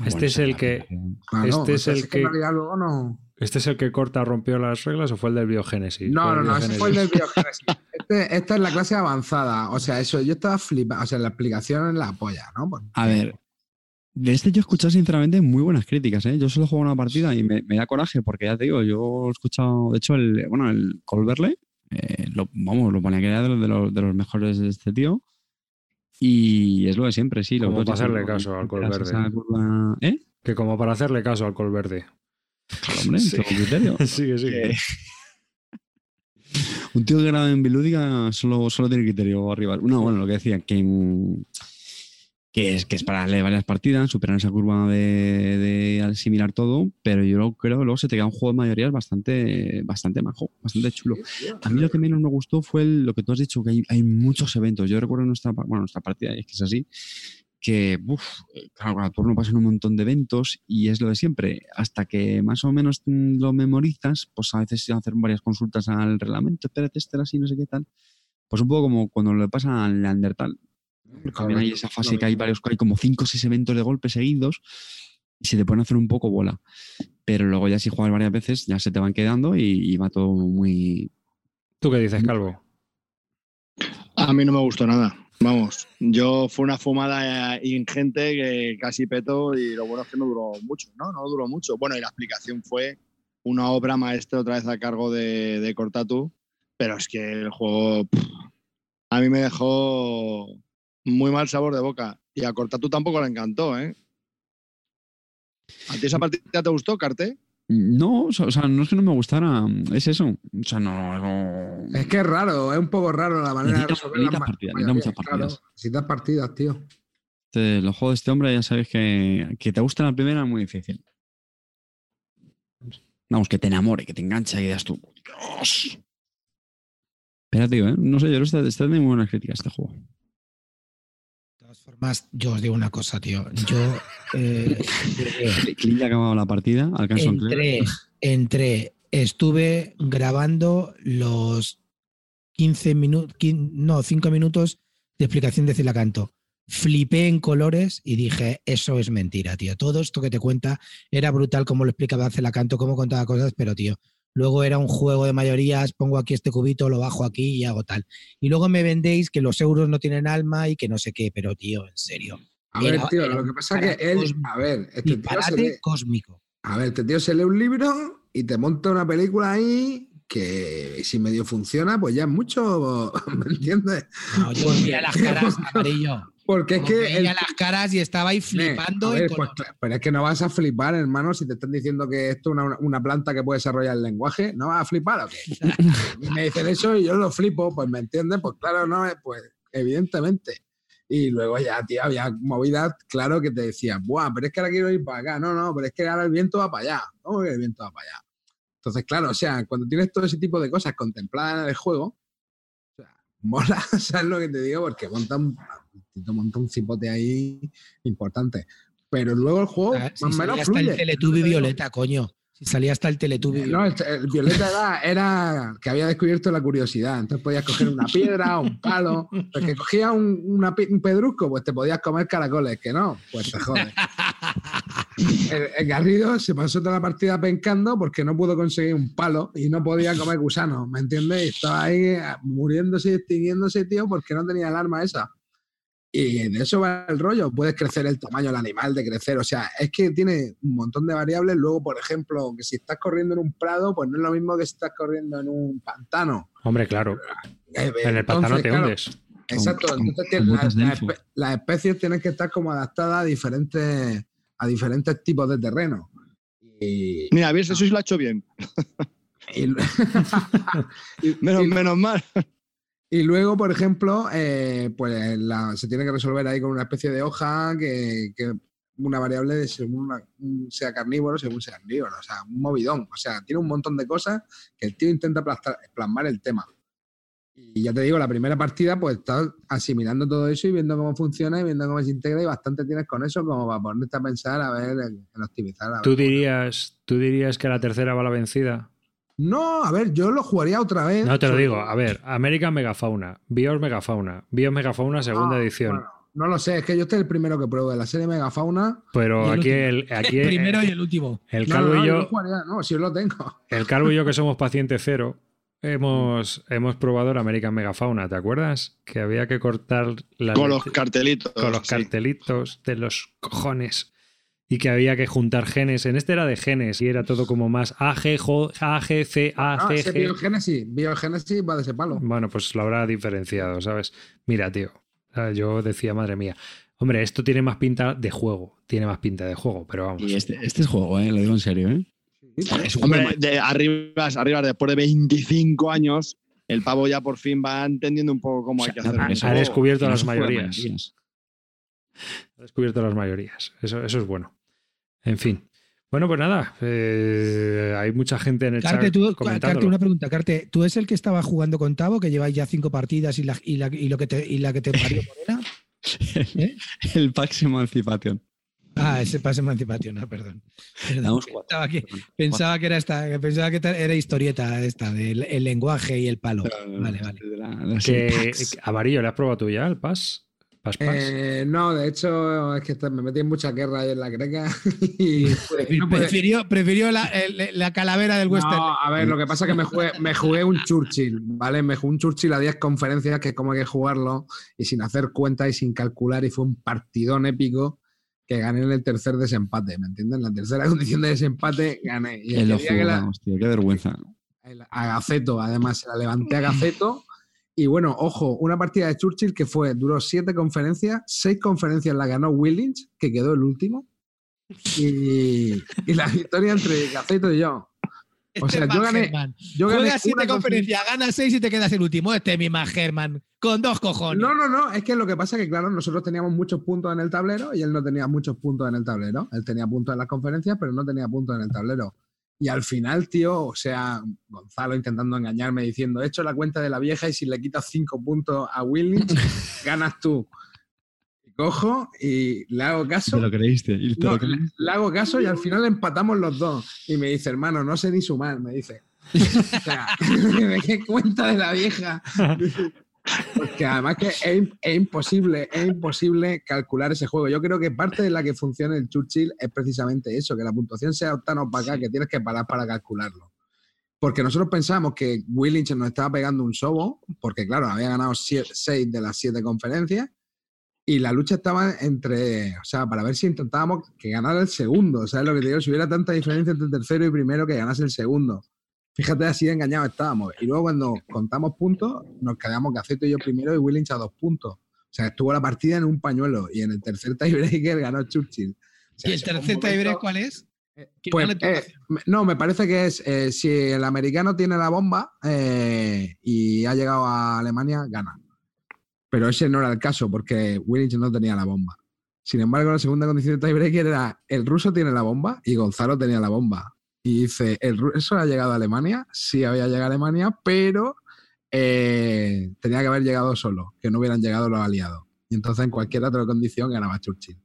Este es el que. Claro, Este es el en que- realidad luego no. ¿Este es el que corta rompió las reglas o fue el del biogénesis? No, no, no, ese fue el del biogénesis. Este- esta es la clase avanzada. O sea, eso, yo estaba flipando. O sea, la explicación es la polla, ¿no? Porque- A ver, de este yo he escuchado sinceramente muy buenas críticas, ¿eh? Yo solo juego una partida y me, me da coraje porque ya te digo, yo he escuchado, de hecho, el, bueno, el Colverley, eh, lo, vamos, lo ponía que era de los, de, los, de los mejores de este tío. Y es lo de siempre, sí. Lo Como para hacerle caso al Colverde. ¿Eh? Que como para hacerle caso al Colverde. Claro, hombre, Sí. todo criterio. Sigue, sigue. Que- Un tío que graba en Bilúdica solo, solo tiene criterio arriba. No, bueno, lo que decía, que, que, es, que es para darle varias partidas, superar esa curva de, de asimilar todo, pero yo creo que luego se te queda un juego de mayorías bastante, bastante majo, bastante chulo. A mí lo que menos me gustó fue el- lo que tú has dicho, que hay, hay muchos eventos. Yo recuerdo nuestra, bueno, nuestra partida, es que es así, que, uf, claro, cada turno pasan un montón de eventos y es lo de siempre. Hasta que más o menos lo memorizas, pues a veces hacer varias consultas al reglamento, espérate, este así, no sé qué tal. Pues un poco como cuando le pasa al Neandertal. También hay esa fase que hay varios, hay como 5 o 6 eventos de golpe seguidos y se te pueden hacer un poco bola. Pero luego ya si juegas varias veces ya se te van quedando y, y va todo muy... ¿Tú qué dices, Calvo? A mí no me gustó nada. Vamos, yo fue una fumada ingente que casi petó y lo bueno es que no duró mucho, ¿no? No duró mucho. Bueno, y la explicación fue una obra maestra otra vez a cargo de, de Cortatu, pero es que el juego a mí me dejó muy mal sabor de boca y a Cortatu tampoco le encantó, ¿eh? ¿A ti esa partida te gustó, Carte? No, o sea, no es que no me gustara, es eso. O sea, no... no- Es que es raro, es un poco raro la manera de resolver las necesitas ma- partidas, necesitas muchas partidas. Claro, necesitas partidas, tío. Este- los juegos de este hombre ya sabes que, que te gusta la primera es muy difícil. Vamos, que te enamore, que te engancha y digas tú, Dios. Tío, ¿eh? no sé, yo que está, está muy buenas críticas este juego. De todas formas, yo os digo una cosa, tío. Yo eh, ya ha acabado la partida, entré, estuve grabando los 15 minutos, no, 5 minutos de explicación de Cilacanto. Flipé en colores y dije, eso es mentira, tío. Todo esto que te cuenta era brutal como lo explicaba Cilacanto, cómo contaba cosas, pero, tío, luego era un juego de mayorías, pongo aquí este cubito, lo bajo aquí y hago tal. Y luego me vendéis que los euros no tienen alma y que no sé qué, pero, tío, en serio. A ver, tío, lo que pasa es que él, disparate a ver, este tío, se Disparate lee, cósmico. a ver, este tío se lee un libro y te monta una película ahí que si medio funciona, pues ya es mucho, ¿me entiendes? No, yo veía las caras amarillo. Porque es que veía el- las caras y estaba ahí Eh, flipando. en ver, pues, pero es que no vas a flipar, hermano, si te están diciendo que esto es una, una planta que puede desarrollar el lenguaje. ¿No vas a flipar o qué? Y me dicen eso y yo lo flipo, pues me entiendes, pues claro, no, eh, pues evidentemente. Y luego ya, tío, había movidas, claro, que te decían, buah, pero es que ahora quiero ir para acá. No, no, pero es que ahora el viento va para allá. ¿Cómo que el viento va para allá? Entonces, claro, o sea, cuando tienes todo ese tipo de cosas contempladas en el juego, mola, ¿sabes lo que te digo? Porque monta un, monta un cipote ahí importante. Pero luego el juego Ah, si más o salía menos hasta fluye. el Teletubby Violeta, coño. Si salía hasta el Teletubby Eh, No, Violeta. el, el violeta era, era que había descubierto la curiosidad. Entonces podías coger una piedra, un palo. Porque cogías un, una un pedrusco, pues te podías comer caracoles. Que no, pues te jodes. El, el Garrido se pasó toda la partida pencando porque no pudo conseguir un palo y no podía comer gusanos, ¿me entiendes? Estaba ahí eh, muriéndose y extinguiéndose, tío, porque no tenía el arma esa. Y de eso va el rollo. Puedes crecer el tamaño del animal, de crecer. O sea, es que tiene un montón de variables. Luego, por ejemplo, que si estás corriendo en un prado, pues no es lo mismo que si estás corriendo en un pantano. Hombre, claro. Eh, En el pantano te claro, hundes. Exacto. Entonces, las, de las elfo. espe- las especies tienen que estar como adaptadas a diferentes, a diferentes tipos de terreno. Y, Mira, ves, eso sí lo ha hecho bien. y- y- Menos, y- menos mal. Y luego, por ejemplo, eh, pues la- se tiene que resolver ahí con una especie de hoja que, que una variable de según una- un- sea carnívoro, según sea carnívoro. O sea, un movidón. O sea, tiene un montón de cosas que el tío intenta plastar- plasmar el tema. Y ya te digo, la primera partida, pues estás asimilando todo eso y viendo cómo funciona y viendo cómo se integra y bastante tienes con eso como para ponerte a pensar, a ver, en, optimizar. a ver ¿Tú cómo- dirías, ¿Tú dirías que la tercera va la vencida? No, a ver, yo lo jugaría otra vez. No te lo digo. A ver, American Megafauna, Bios Megafauna, Bios Megafauna segunda Ah, edición. bueno, no lo sé, es que yo este es el primero que pruebo de la serie Megafauna. Pero el aquí el, aquí el primero y el último. el calvo no, no, y yo yo, lo jugaría, no, si yo lo tengo. el calvo y yo que somos paciente cero, hemos, hemos probado el American Megafauna, ¿te acuerdas? Que había que cortar la Con los cartelitos. con los sí. cartelitos de los cojones y que había que juntar genes. En este era de genes y era todo como más AG, Jo- AG, C, A, Ah, C, G. biogénesis, biogénesis va de ese palo. Bueno, pues lo habrá diferenciado, ¿sabes? Mira, tío, ah, yo decía, madre mía, hombre, esto tiene más pinta de juego, tiene más pinta de juego, pero vamos. Y este, este es juego, ¿eh? lo digo en serio. ¿eh? Es un Hombre, juego de arriba, arriba, después de 25 años, el pavo ya por fin va entendiendo un poco cómo hay que O sea, hacer. ha- un eso- ha descubierto que las mayorías. Ha descubierto las mayorías. Eso, eso es bueno. En fin. Bueno, pues nada, eh, hay mucha gente en el Carte, chat tú. Carte, una pregunta. Carte, ¿tú es el que estaba jugando con Tavo, que lleváis ya cinco partidas y la, y la, y lo que te, y la que te parió Morena? ¿Eh? El Pax Emancipation. Ah, ese pase emancipación, no, perdón. Perdón, Damos cuatro. Pensaba que, pensaba que era esta, pensaba que era historieta esta, del el lenguaje y el palo. Vale, vale. De la- de la Que, serie Pax. Amarillo, ¿le has probado tú ya el PAS? ¿PAS, PAS? Eh, no, de hecho, es que me metí en mucha guerra ahí en la greca y no puede- Prefirió, prefirió la, el- la calavera del Western. No, a ver, lo que pasa es que me jugué, me jugué un Churchill, ¿vale? Me jugué un Churchill a 10 conferencias, que es como hay que jugarlo, y sin hacer cuentas y sin calcular, y fue un partidón épico que gané en el tercer desempate, ¿me entiendes? En la tercera condición de desempate gané. Y el En lo día que la- jugamos, tío, qué vergüenza. el- a Gaceto, además, se la levanté a Gaceto. Y bueno, ojo, una partida de Churchill que fue, duró siete conferencias, seis conferencias la ganó Willings, que quedó el último. Y, y la victoria entre Gaceto y yo. O sea, yo gané-. Yo gané Juegas siete conferencias, ganas seis y te quedas el último. Este es mi Matt Herman, con dos cojones. No, no, no, es que lo que pasa es que, claro, nosotros teníamos muchos puntos en el tablero y él no tenía muchos puntos en el tablero. Él tenía puntos en las conferencias, pero no tenía puntos en el tablero. Y al final, tío, o sea, Gonzalo intentando engañarme diciendo, he hecho la cuenta de la vieja y si le quitas cinco puntos a Willings, ganas tú. Y cojo y le hago caso. ¿Te lo creíste? Y te No, lo creíste. le hago caso y al final empatamos los dos. Y me dice, hermano, no sé ni sumar, me dice. O sea, me qué cuenta de la vieja. Porque además que es, im- es imposible, es imposible calcular ese juego. Yo creo que parte de la que funciona el Churchill es precisamente eso, que la puntuación sea tan opaca que tienes que parar para calcularlo. Porque nosotros pensábamos que Willings nos estaba pegando un sobo, porque claro, había ganado seis de las siete conferencias, y la lucha estaba entre, o sea, para ver si intentábamos que ganara el segundo, ¿sabes lo que te digo? Si hubiera tanta diferencia entre tercero y primero, que ganase el segundo. Fíjate, así de engañados estábamos. Y luego cuando contamos puntos, nos quedamos Gaceto y yo primero y Willings a dos puntos. O sea, estuvo la partida en un pañuelo y en el tercer tiebreaker ganó Churchill. O sea, ¿Y el tercer momento- tiebreak cuál es? ¿Quién pues, eh, no, me parece que es eh, si el americano tiene la bomba eh, y ha llegado a Alemania, gana. Pero ese no era el caso porque Willings no tenía la bomba. Sin embargo, la segunda condición de tiebreaker era el ruso tiene la bomba y Gonzalo tenía la bomba. Y dice, ¿el ruso ha llegado a Alemania? Sí, había llegado a Alemania, pero eh, tenía que haber llegado solo, que no hubieran llegado los aliados. Y entonces en cualquier otra condición ganaba Churchill.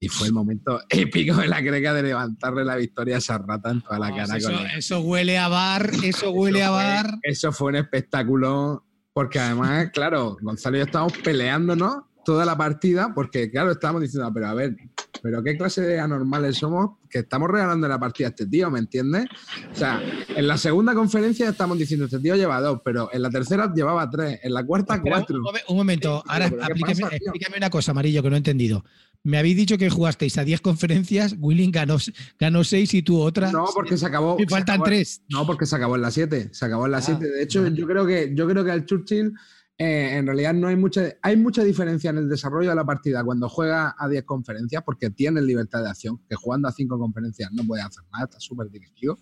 Y fue el momento épico de la greca de levantarle la victoria a esa rata en toda la No, cara. eso, con eso huele a bar, eso huele a fue- bar. Eso fue un espectáculo, porque además, claro, Gonzalo y yo estábamos peleándonos toda la partida, porque claro, estábamos diciendo, pero a ver, pero qué clase de anormales somos que estamos regalando la partida a este tío, ¿me entiendes? O sea, en la segunda conferencia estamos diciendo, este tío lleva dos, pero en la tercera llevaba tres, en la cuarta cuatro. un, momen- un momento, Sí, ahora explícame una cosa, Amarillo, que no he entendido. Me habéis dicho que jugasteis a 10 conferencias, Willing ganó, ganó 6 y tú otra. No, porque se acabó. Y se faltan acabó- 3. No, porque se acabó en la 7. Se acabó en la Ah, 7. De hecho, yo creo que yo creo que al Churchill eh, en realidad no hay mucha hay mucha diferencia en el desarrollo de la partida cuando juega a 10 conferencias porque tiene libertad de acción, que jugando a 5 conferencias no puede hacer nada, está súper dirigido,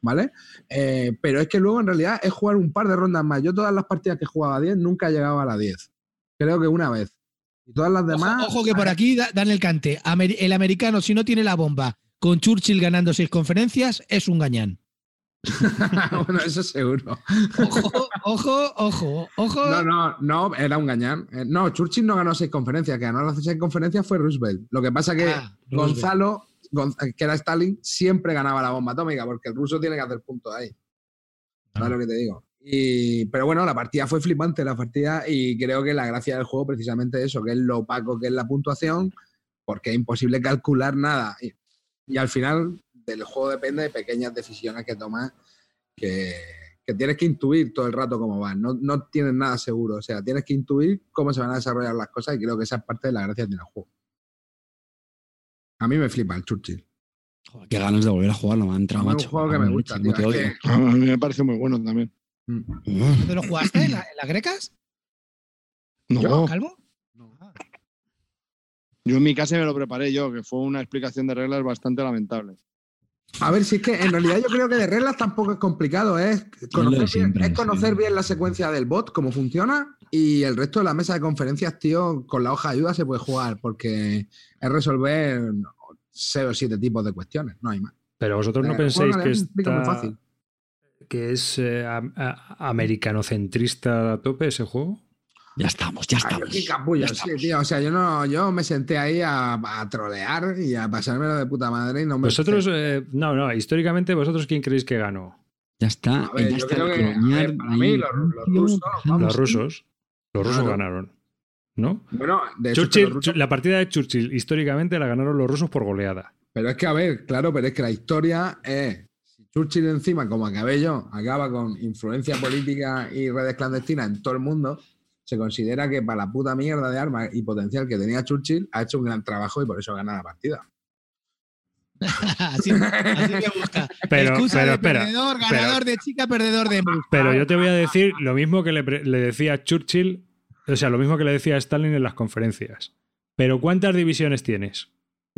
¿vale? Eh, pero es que luego en realidad es jugar un par de rondas más. Yo todas las partidas que jugaba a 10 nunca he llegado a la 10. Creo que una vez. Y todas las demás Ojo, ojo que por aquí da- dan el cante. El americano, si no tiene la bomba, con Churchill ganando 6 conferencias, es un gañán. bueno, eso seguro. Ojo, ojo, ojo, ojo. No, no, no, era un gañán. Eh, No, Churchill no ganó seis conferencias, que ganó las seis conferencias fue Roosevelt. Lo que pasa que Ah. Gonzalo, Gon- que era Stalin, siempre ganaba la bomba atómica, porque el ruso tiene que hacer puntos ahí. ¿Sabes lo que te digo? Y, pero bueno, la partida fue flipante, la partida, y creo que la gracia del juego precisamente eso, que es lo opaco que es la puntuación, porque es imposible calcular nada. Y, y al final del juego depende de pequeñas decisiones que tomas que, que tienes que intuir todo el rato cómo van. No, no tienes nada seguro. O sea, tienes que intuir cómo se van a desarrollar las cosas y creo que esa es parte de la gracia del juego. A mí me flipa el Churchill. Joder, qué ganas de volver a jugarlo, me ha entrado, es un macho. juego que me gusta, tío, te que- A mí me parece muy bueno también. Mm. Uf. ¿Dónde lo jugaste? ¿En, la- en las grecas? No, Yo, yo, ¿Calvo? Ah. en mi casa me lo preparé yo, que fue una explicación de reglas bastante lamentable. A ver, si es que en realidad yo creo que de reglas tampoco es complicado. Es lo de conocer, bien, siempre, es conocer bien la secuencia del bot, cómo funciona, y el resto de la mesa de conferencias, tío, con la hoja de ayuda se puede jugar, porque es resolver seis o siete tipos de cuestiones, no hay más. Pero vosotros no Eh, penséis bueno, que, está- fácil. que es eh, a- americanocentrista a tope ese juego. Ya estamos, ya Ay, estamos. qué capullo, Ya sí, estamos. tío. O sea, yo no, yo me senté ahí a, a trolear y a pasármelo de puta madre y no me. Vosotros, eh, no, no, históricamente, ¿vosotros quién creéis que ganó? Ya está, ver, ya está que, ver, para ahí, mí, los- los rusos. Los rusos. Los rusos Claro. ganaron. ¿No? Bueno, de hecho, Churchill, rusos- la partida de Churchill históricamente la ganaron los rusos por goleada. Pero es que, a ver, claro, pero es que la historia es. Si Churchill encima, como acabé yo, acaba con influencia política y redes clandestinas en todo el mundo, se considera que para la puta mierda de armas y potencial que tenía Churchill, ha hecho un gran trabajo y por eso gana la partida. así, así me gusta. Pero, Excusa pero de espera. perdedor, pero- ganador de chica, perdedor de mus. Pero yo te voy a decir lo mismo que le, le decía a Churchill, o sea, lo mismo que le decía a Stalin en las conferencias. Pero ¿cuántas divisiones tienes?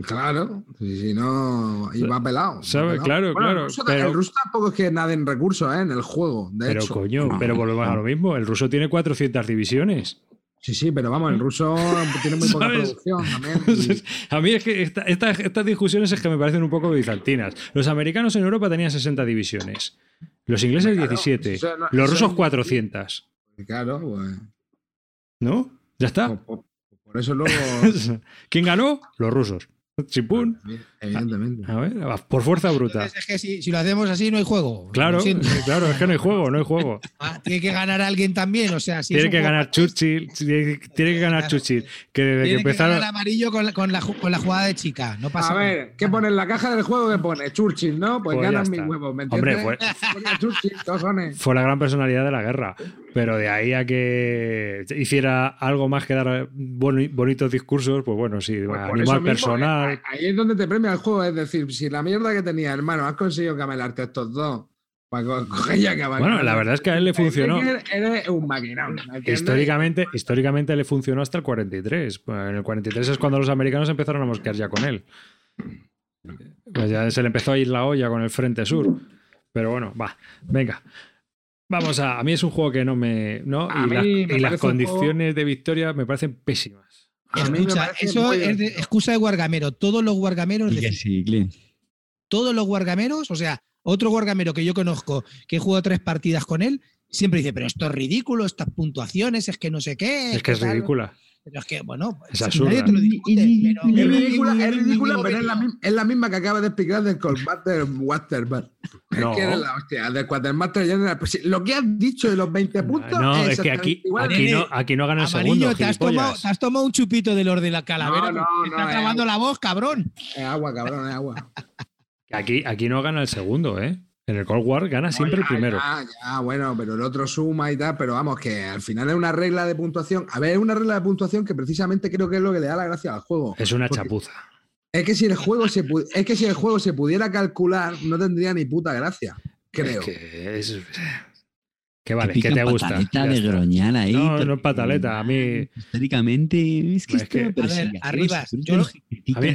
Claro, si, no, iba pelado. Claro, Bueno, claro, El ruso, pero- el ruso tampoco es que nada en recursos ¿eh? en el juego, de pero hecho. coño, no, pero volvemos a lo mismo. El ruso tiene 400 divisiones. Sí, sí, pero vamos, el ruso tiene muy poca ¿Sabes? producción también. y- A mí es que esta- esta- estas discusiones es que me parecen un poco bizantinas. Los americanos en Europa tenían 60 divisiones. Los ingleses Claro, 17. eso no- Los rusos es- 400. Claro, pues. ¿No? ¿Ya está? Por, por- por eso luego. ¿Quién ganó? Los rusos. Chimpún. Evidentemente. A ver, por fuerza bruta. Es que si, si lo hacemos así, no hay juego. Claro, claro, es que no hay juego, no hay juego. Ah, tiene que ganar alguien también. O sea, si tiene que ganar Churchill, tiene tiene que ganar Churchill. Que desde que Tiene que empezaron. ganar amarillo con, la- con la, con la jugada de chica. No pasa A ver, ¿qué pone en la caja del juego? que pone? Churchill, ¿no? Pues, Pues ya ganan mis huevos, ¿me Hombre, entiendes? Churchill, cojones. Fue la gran personalidad de la guerra. Pero de ahí a que hiciera algo más que dar boni- bonitos discursos, pues bueno, sí, Pues animal mismo, personal. eh, Ahí es donde te premia el juego. Es decir, si la mierda que tenía, hermano, has conseguido camelarte estos dos. Pues y acaba. Bueno, la verdad es que a él le funcionó. Eres un maquinón. Históricamente, históricamente le funcionó hasta el 43. Pues en el 43 es cuando los americanos empezaron a mosquear ya con él. Pues ya se le empezó a ir la olla con el Frente Sur. Pero bueno, va, venga. Vamos a. A mí es un juego que no me. ¿no? Y, las- me y condiciones de victoria me parecen pésimas. Escucha, eso es de- excusa de guargamero. Todos los guargameros, Y que de- sí, Clint. todos los guargameros, o sea, otro guargamero que yo conozco, que he jugado tres partidas con él, siempre dice, pero esto es ridículo, estas puntuaciones, es que no sé qué. Es que es tal". ridícula. Pero es que, bueno, Es absurda. nadie te lo discute, pero- Es ridícula, es ridícula, pero es la, misma, es la misma que acaba de explicar del Colmaster Waterman. No. Es que eres la hostia, del Quartermaster General. Pues lo que has dicho de los 20 puntos. No, es que aquí, aquí, no, aquí no gana el segundo. te, has tomado, te has tomado un chupito del orden de la calavera. No, no, te eh. trabando la voz, cabrón. Es agua, cabrón, es agua. Aquí, aquí no gana el segundo, ¿eh? En el Cold War gana siempre No, el primero. Ya, ya, bueno, pero el otro suma y tal, pero vamos, que al final es una regla de puntuación. A ver, es una regla de puntuación que precisamente creo que es lo que le da la gracia al juego. Es una chapuza. Es que si el juego se es que si el juego se pudiera calcular, no tendría ni puta gracia. Creo. Es que es. Que vale, que te gusta. pataleta de groñar ahí. No, no es pataleta, a mí- Históricamente, es que Es que- A ver, eres yo- A mí,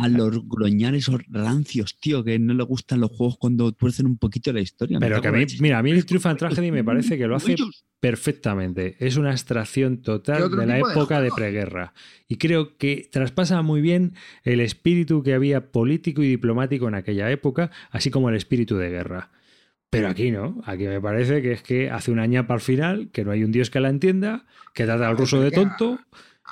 a los groñares o rancios, tío, que no le gustan los juegos cuando tuercen un poquito la historia. Pero que a mí, mira, a mí el Triumph and Tragedy me parece que lo hace perfectamente. Es una extracción ¿Qué total de la de época de juego? preguerra. Y creo que traspasa muy bien el espíritu que había político y diplomático en aquella época, así como el espíritu de guerra. Pero aquí no, aquí me parece que es que hace una ñapa al final, que no hay un dios que la entienda, que trata al ruso de tonto.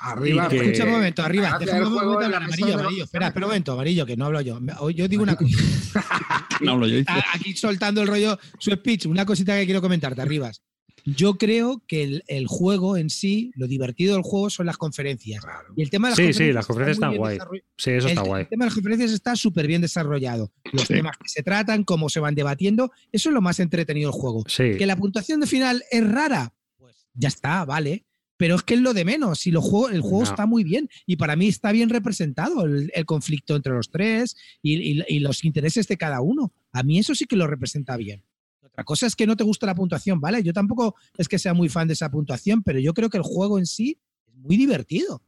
Arriba, que- Escucha un momento, arriba. Déjame el un juego momento en la hablar, amarillo, amarillo. Espera, espera un momento, amarillo, que no hablo yo. Yo digo una cosa. No hablo yo. aquí soltando el rollo, su speech, una cosita que quiero comentarte, Arribas. Yo creo que el, el juego en sí, lo divertido del juego son las conferencias. Y el tema de las Sí, sí, conferencias las conferencias está están guay. desarroll- Sí, eso está guay. el tema de las conferencias está súper bien desarrollado. Los Sí. temas que se tratan, cómo se van debatiendo, eso es lo más entretenido del juego. Sí. Que la puntuación de final es rara, pues ya está, vale. Pero es que es lo de menos. Si lo juego, el juego No. está muy bien y para mí está bien representado el, el conflicto entre los tres y, y- y los intereses de cada uno. A mí eso sí que lo representa bien. Otra cosa es que no te gusta la puntuación, ¿vale? Yo tampoco es que sea muy fan de esa puntuación, pero yo creo que el juego en sí es muy divertido.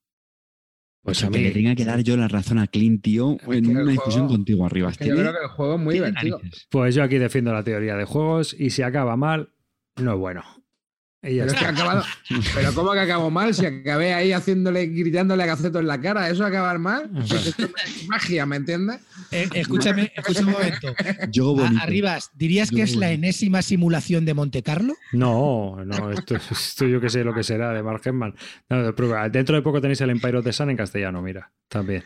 Pues O sea, a que mí, le tenga que dar yo la razón a Clint, tío, que en una discusión juego- contigo arriba. Es que yo creo que el juego es muy divertido. narices. pues yo aquí defiendo la teoría de juegos y si acaba mal, no es bueno. Y Pero es que ha está. acabado. Pero ¿cómo que acabó mal? Si acabé ahí haciéndole, gritándole a Gaceto en la cara, ¿eso acabar mal? Pues esto es magia, ¿me entiendes? Eh, escúchame, escúchame un momento. Yo A- bonito. Arribas, ¿dirías que es la enésima simulación de Monte Carlo? No, no, esto, esto yo que sé lo que será de Mark Hemmman. No, de prueba. Dentro de poco tenéis el Empire of the Sun en castellano, mira, también.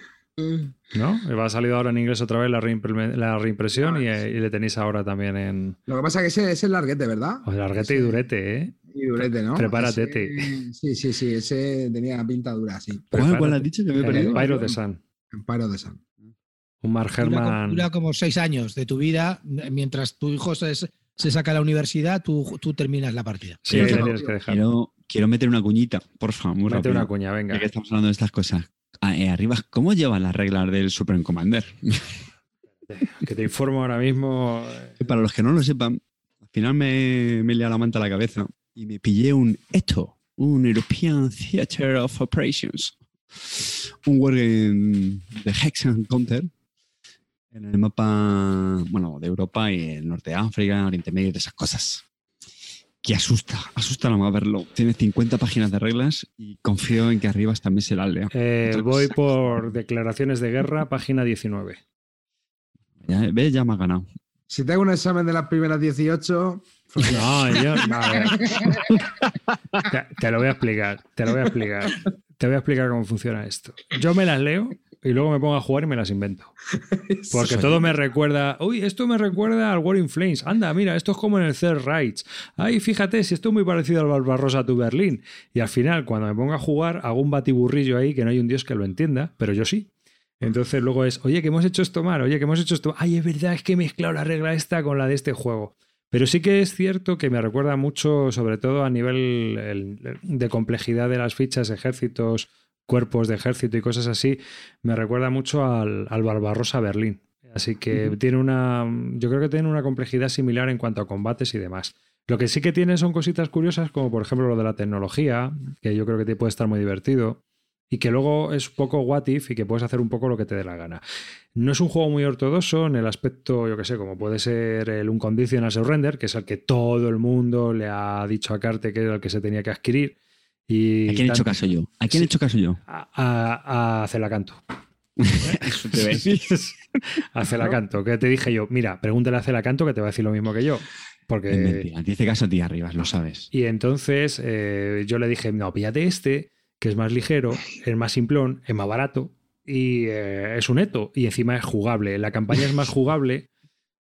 ¿No? Va a salir ahora en inglés otra vez la, reimpre- la reimpresión y, y le tenéis ahora también en Lo que pasa es que ese es el larguete, ¿verdad? o larguete y durete, ¿eh? Y durete, ¿no? Prepárate, Ese- Sí, sí, sí, ese tenía pinta dura, sí. ¿Cuál, cuál has dicho que me he perdido? Empire of the Sun. Empire of the Sun. Un Mark Dura, como- Herman. dura como seis años de tu vida, mientras tu hijo se, se saca a la universidad, tú, tú terminas la partida. Sí, le tienes que dejar. Quiero, quiero meter una cuñita, por favor, Mete rápido. una cuña, venga. Ya que estamos hablando de estas cosas. Ah, eh, arriba, ¿cómo llevan las reglas del Supreme Commander? Que te informo ahora mismo. Que Para los que no lo sepan, al final me, me la manta a la cabeza y me pillé un ETO, un European Theatre of Operations, un wargame de Hex and Counter en el mapa bueno, de Europa y el norte de África, Oriente Medio y de esas cosas. Que asusta, asusta nada más verlo. Tiene 50 páginas de reglas y confío en que arriba también se las lea. Eh, voy cosa. por declaraciones de guerra, página 19. Ya, ¿Ves? Ya me ha ganado. Si te hago un examen de las primeras 18, No, yo. no, a ver. Te, te lo voy a explicar. Te lo voy a explicar. Te voy a explicar cómo funciona esto. Yo me las leo y luego me pongo a jugar y me las invento. Porque todo me recuerda. Uy, esto me recuerda al War in Flames. Anda, mira, esto es como en el Third Reich. Ay, fíjate, si esto es muy parecido al Barbarossa to Berlín. Y al final, cuando me pongo a jugar, hago un batiburrillo ahí que no hay un dios que lo entienda, pero yo sí. Entonces luego es, oye, que hemos hecho esto mal, oye, que hemos hecho esto. Ay, es verdad, es que he mezclado la regla esta con la de este juego. Pero sí que es cierto que me recuerda mucho, sobre todo a nivel el- de complejidad de las fichas, ejércitos, cuerpos de ejército y cosas así, me recuerda mucho al, al Barbarossa Berlín. Así que tiene una. Yo creo que tiene una complejidad similar en cuanto a combates y demás. Lo que sí que tiene son cositas curiosas, como por ejemplo lo de la tecnología, que yo creo que te puede estar muy divertido. Y que luego es poco what if y que puedes hacer un poco lo que te dé la gana. No es un juego muy ortodoxo en el aspecto, yo que sé, como puede ser el Unconditional Surrender, que es el que todo el mundo le ha dicho a Carte que era el que se tenía que adquirir. Y ¿A quién he hecho caso yo? ¿A quién he hecho caso yo? A, a, a Celacanto. Eso te ves. a Celacanto, que te dije yo, mira, pregúntale a Celacanto que te va a decir lo mismo que yo. Es Porque. mentira. Te hice caso a ti arriba, lo sabes. Y entonces eh, yo le dije, no, píllate este, que es más ligero, es más simplón, es más barato y eh, es un eto y encima es jugable. La campaña es más jugable,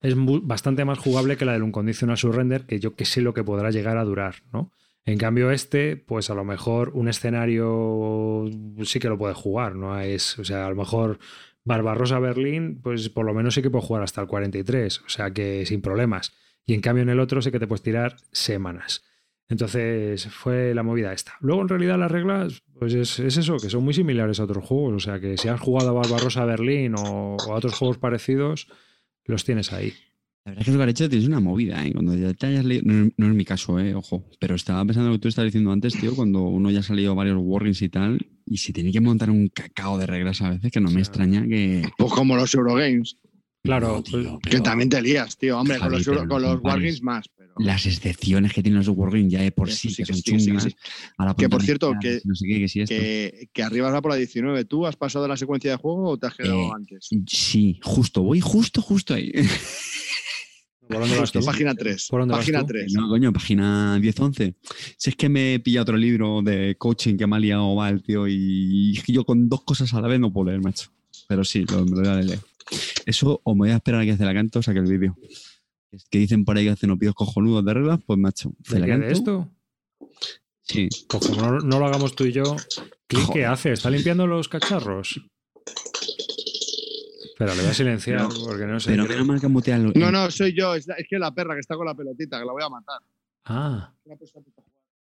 es bastante más jugable que la del Unconditional Surrender, que yo que sé lo que podrá llegar a durar, ¿no? En cambio este, pues a lo mejor un escenario sí que lo puede jugar, ¿no? Es, o sea, a lo mejor Barbarossa Berlín, pues por lo menos sí que puede jugar hasta el 43, o sea que sin problemas. Y en cambio en el otro sí que te puedes tirar semanas. Entonces fue la movida esta. Luego en realidad las reglas, pues es, es eso, que son muy similares a otros juegos. O sea que si has jugado a Barbarossa Berlín o, o a otros juegos parecidos, los tienes ahí. La verdad es que lo que has hecho tienes una movida, ¿eh? Cuando ya te hayas leído. No, no es mi caso, ¿eh? Ojo. Pero estaba pensando lo que tú estabas diciendo antes, tío, cuando uno ya ha salido varios wargames y tal, y si tiene que montar un cacao de reglas a veces, que no me extraña que. Pues como los Eurogames, Claro, No, tío, que también te lías, tío. Hombre, con los, con los compares. Wargames más. Pero... Las excepciones que tienen los wargames ya de por sí, sí que que son sí, sí, chungas. sí. Ahora Que, por cierto, que- No sé qué, que sí. Que, que arriba va por la 19. ¿Tú has pasado de la secuencia de juego o te has quedado Eh, antes? Sí, justo, voy justo, justo ahí. ¿Por dónde vas tú? Página 3. ¿Por dónde vas Página tú? 3. No, coño, página 10-11. Si es que me he pillado otro libro de coaching que me ha liado mal, tío, y yo con dos cosas a la vez no puedo leer, macho. Pero sí, lo, me lo voy a leer. Eso, o me voy a esperar a que Celacanto saque el vídeo. Es que dicen por ahí que hacen opios cojonudos de reglas, pues macho. ¿De qué? Celacanto, ¿De esto? Sí. Pues como no, no lo hagamos tú y yo, ¿Click ¿qué Joder. hace? ¿Está limpiando los cacharros? Espera, le voy a silenciar No, porque no sé. Pero que mutean los. No, no, soy yo. Es, la- es que la perra que está con la pelotita, que la voy a matar. Ah,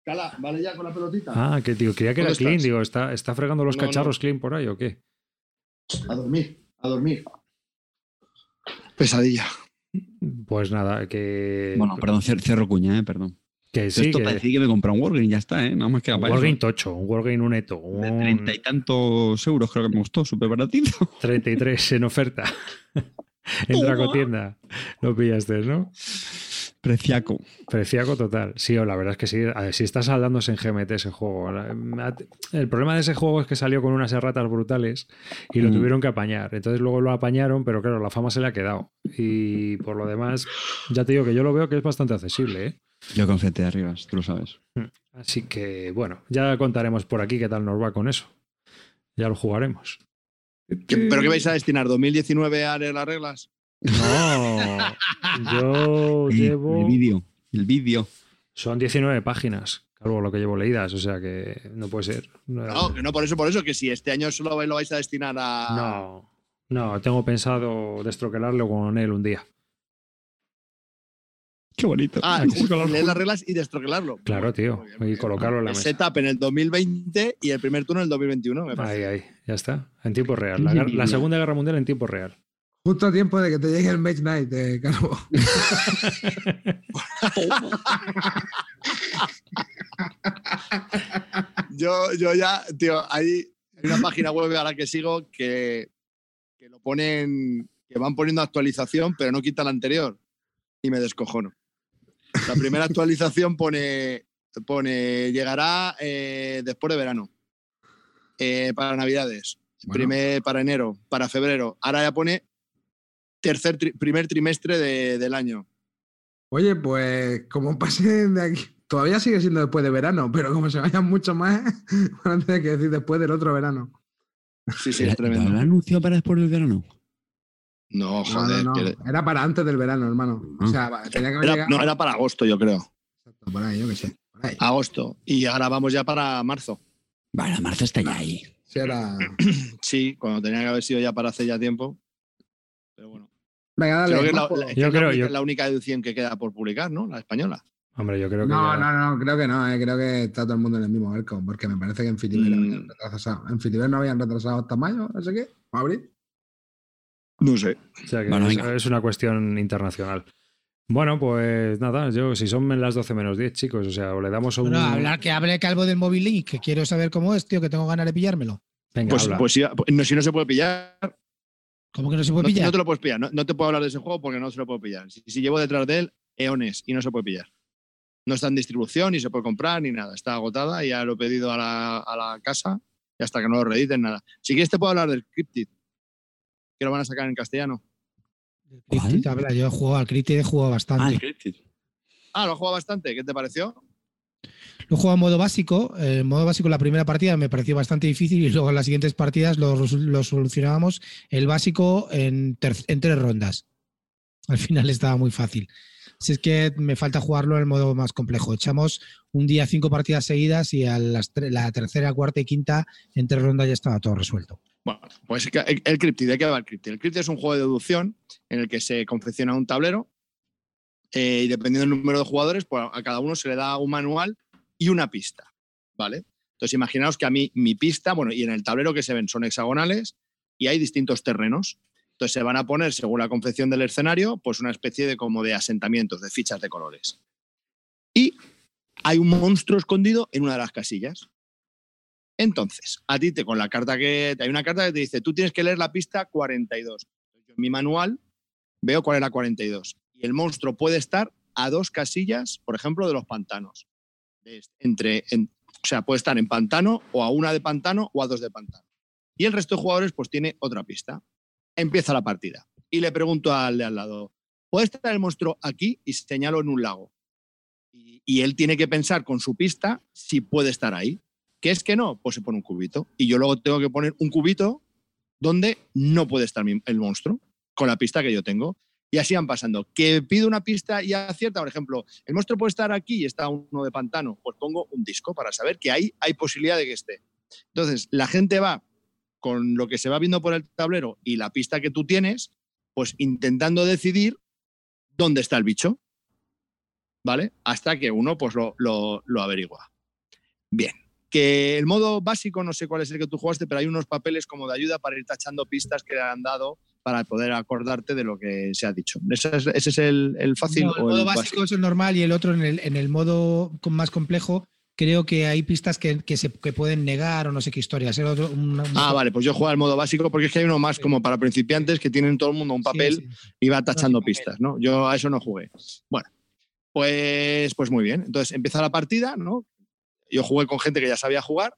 Cala, ¿vale ya con la pelotita? ah, que digo, creía que era ¿Dónde Clean. estás? Digo, ¿está, ¿está fregando los No, no. cacharros Clean por ahí o qué? A dormir, a dormir. Pesadilla. Pues nada, que. Bueno, perdón, cer- cerro cuña, eh, perdón. que sí, Esto que. para decir que me compra un Wargame, ya está, ¿eh? Nada más que Un. Wargame tocho, un Wargame un Eto, De un treinta y tantos euros creo que me costó, súper baratito. 33 en oferta. en Dracotienda. Lo pillaste, ¿no? Preciaco. Preciaco total. Sí, o la verdad es que sí. A ver, si está saldándose en GMT ese juego. El problema de ese juego es que salió con unas erratas brutales y lo Mm. tuvieron que apañar. Entonces luego lo apañaron, pero claro, la fama se le ha quedado. Y por lo demás, ya te digo que yo lo veo que es bastante accesible. ¿eh? Yo con de arriba, tú lo sabes. Así que bueno, ya contaremos por aquí qué tal nos va con eso. Ya lo jugaremos. ¿Qué- ¿Pero qué vais a destinar? ¿2019 a leer las reglas? No, yo llevo. El vídeo. El vídeo. Son 19 páginas, algo lo que llevo leídas, o sea que no puede ser. No, No, que no, por eso, por eso, que si este año solo lo vais a destinar a. no, no, tengo pensado destroquelarlo con él un día. Qué bonito. Ah, leer las reglas y destroquelarlo. Claro, tío, y colocarlo en la El mesa. setup en el 2020 y el primer turno en el 2021, me parece. Ahí, ahí, ya está, en tiempo real. La Segunda Guerra Mundial en tiempo real. Justo a tiempo de que te llegue el Match Night, eh, Calvo. Yo, yo ya, tío, hay, hay una página web a la que sigo que, que lo ponen, que van poniendo actualización, pero no quita la anterior. Y me descojono. La primera actualización pone, pone llegará eh, después de verano. Eh, para Navidades. Bueno. Primer, para enero, para febrero. Ahora ya pone tercer tri- primer trimestre de- del año. Oye, pues como pasen de aquí, todavía sigue siendo después de verano, pero como se vayan mucho más, van a tener que decir después del otro verano. Sí, sí, ¿Lo es tremendo. anunció para después del verano? No, joder. no, no, que- Era para antes del verano, hermano. O Ah. sea, va- tenía que haber era, llegado. no, era para agosto, yo creo. Exacto, por ahí, yo qué sé. por ahí. Agosto. Y ahora vamos ya para marzo. Bueno, marzo está ya ahí. Sí, era- Sí, cuando tenía que haber sido ya para hace ya tiempo. Pero bueno. Venga, dale. Creo que es la, Majo. la- es Yo la creo- única, yo- la única edición que queda por publicar, ¿no? La española. Hombre, yo creo que. No, ya- no, no, creo que no, eh, creo que está todo el mundo en el mismo barco, porque me parece que en Fitiver Mm. habían retrasado. En Fitiver no habían retrasado hasta mayo, no sé qué. ¿Abril? No sé. O sea que Bueno, es, una cuestión internacional. Bueno, pues nada, yo si son las 12 menos 10, chicos, o sea, o le damos a un. Bueno, hablar que hable Calvo del Mobile Link, que quiero saber cómo es, tío, que tengo ganas de pillármelo. Venga, Pues, habla. pues no, si no se puede pillar, ¿Cómo que no se no, puede pillar? no te lo puedes pillar. No, no te puedo hablar de ese juego porque no se lo puedo pillar. Si, si llevo detrás de él, eones y no se puede pillar. No está en distribución, ni se puede comprar, ni nada. Está agotada y ya lo he pedido a la, a la casa y hasta que no lo reediten, nada. Si quieres, te puedo hablar del Cryptid, que lo van a sacar en castellano. Cryptid, habla, yo he jugado al Cryptid, he jugado bastante. Ah, el Cryptid. Ah, lo he jugado bastante. ¿Qué te pareció? Lo jugado en modo básico. En modo básico, la primera partida me pareció bastante difícil y luego en las siguientes partidas lo, solucionábamos el básico en, tres rondas. Al final estaba muy fácil. Si es que me falta jugarlo en el modo más complejo. Echamos un día cinco partidas seguidas y a la tercera, cuarta y quinta en tres rondas ya estaba todo resuelto. Bueno, pues el, el Cryptid, ¿de qué va el Cryptid? El Cryptid es un juego de deducción en el que se confecciona un tablero eh, y dependiendo del número de jugadores, pues a cada uno se le da un manual y una pista, ¿vale? Entonces imaginaos que a mí mi pista, bueno, y en el tablero que se ven son hexagonales y hay distintos terrenos. Entonces se van a poner, según la confección del escenario, pues una especie de como de asentamientos, de fichas de colores. Y hay un monstruo escondido en una de las casillas. Entonces, a ti te con la carta que hay una carta que te dice, tú tienes que leer la pista 42. Yo en mi manual veo cuál es la 42 y el monstruo puede estar a dos casillas, por ejemplo, de los pantanos. Entre, en- o sea, puede estar en pantano o a una de pantano o a dos de pantano. Y el resto de jugadores pues tiene otra pista. Empieza la partida y le pregunto al de al lado, puede estar el monstruo aquí y señalo en un lago. Y, y él tiene que pensar con su pista si puede estar ahí. ¿Qué es que no? Pues se pone un cubito. Y yo luego tengo que poner un cubito donde no puede estar el monstruo con la pista que yo tengo. Y así van pasando. Que pido una pista y acierta, por ejemplo, el monstruo puede estar aquí y está uno de pantano, pues pongo un disco para saber que ahí hay posibilidad de que esté. Entonces, la gente va con lo que se va viendo por el tablero y la pista que tú tienes, pues intentando decidir dónde está el bicho. ¿Vale? Hasta que uno pues lo, lo- lo averigua. Bien. Que el modo básico, no sé cuál es el que tú jugaste, pero hay unos papeles como de ayuda para ir tachando pistas que le han dado para poder acordarte de lo que se ha dicho. ¿Ese es, ese es el, el fácil No, el o modo el básico es el normal y el otro en el, en el modo con- más complejo. Creo que hay pistas que, que se que pueden negar o no sé qué otro- un- Ah, vale, pues yo juego al modo básico porque es que hay uno más Sí. como para principiantes que tienen todo el mundo un papel sí, sí. y va tachando pistas, ¿no? Yo a eso no jugué. Bueno, pues, pues muy bien. Entonces empieza la partida, ¿no? Yo jugué con gente que ya sabía jugar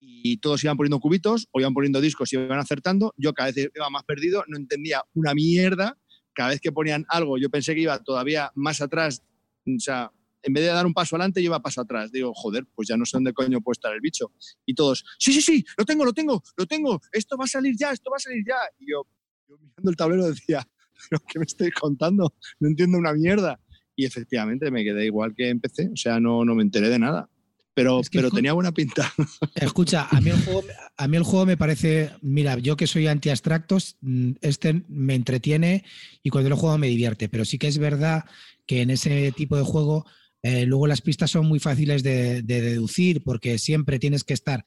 y todos iban poniendo cubitos o iban poniendo discos y iban acertando. Yo cada vez iba más perdido, no entendía una mierda. Cada vez que ponían algo, yo pensé que iba todavía más atrás. O sea, en vez de dar un paso adelante, yo iba paso atrás. Digo, joder, pues ya no sé dónde coño puede estar el bicho. Y todos, sí, sí, sí, lo tengo, lo tengo, lo tengo, esto va a salir ya, esto va a salir ya. Y yo, yo mirando el tablero decía, ¿pero qué me estoy contando? No entiendo una mierda. Y efectivamente me quedé igual que empecé, o sea, no, no me enteré de nada. Pero, Es que pero tenía buena pinta. Escucha, a mí, el juego, a mí el juego me parece, mira, yo que soy anti-abstractos, mm, este me entretiene y cuando lo juego me divierte, pero sí que es verdad que en ese tipo de juego eh, luego las pistas son muy fáciles de, de deducir porque siempre tienes que estar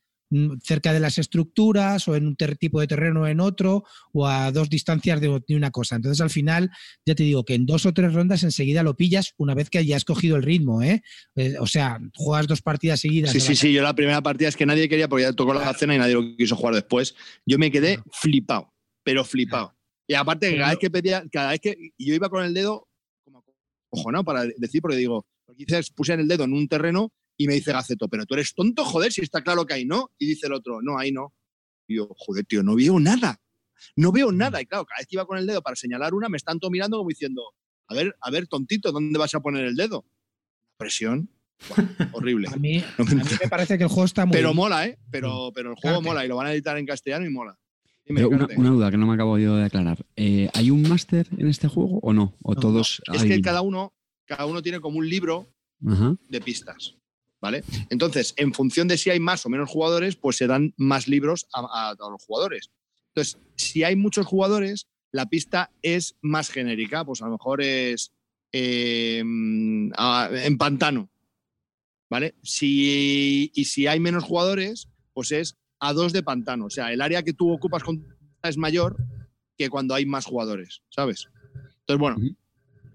cerca de las estructuras o en un tipo de terreno o en otro o a dos distancias de, de una cosa. Entonces al final ya te digo que en dos o tres rondas enseguida lo pillas una vez que ya has cogido el ritmo, ¿eh? Eh, o sea, juegas dos partidas seguidas. Sí, sí, la- sí, yo la primera partida es que nadie quería porque ya tocó la cena y nadie lo quiso jugar después. Yo me quedé Claro. flipado, pero flipado. Y aparte, Pero cada no- vez que pedía, cada vez que yo iba con el dedo como cojonado para decir, porque digo, quizás puse el dedo en un terreno y me dice Gaceto, pero tú eres tonto, joder, si está claro que ahí no. Y dice el otro, no, ahí no. Y yo, joder, tío, no veo nada. No veo nada. Y claro, cada vez que iba con el dedo para señalar una, me están todos mirando como diciendo, a ver, a ver, tontito, ¿dónde vas a poner el dedo? Presión. Horrible. A mí, me a mí me parece que el juego está muy Pero mola, ¿eh? Pero, pero el juego Claro que- mola y lo van a editar en castellano y mola. Pero una, duda que no me acabo yo de aclarar. Eh, ¿Hay un máster en este juego o no? ¿O No, todos Es que cada uno, cada uno tiene como un libro Ajá. de pistas. ¿Vale? Entonces, en función de si hay más o menos jugadores, pues se dan más libros a, a- a los jugadores. Entonces, si hay muchos jugadores, la pista es más genérica. Pues a lo mejor es eh, a- en pantano. ¿Vale? Si, y si hay menos jugadores, pues es a dos de pantano. O sea, el área que tú ocupas con es mayor que cuando hay más jugadores, ¿sabes? Entonces, bueno,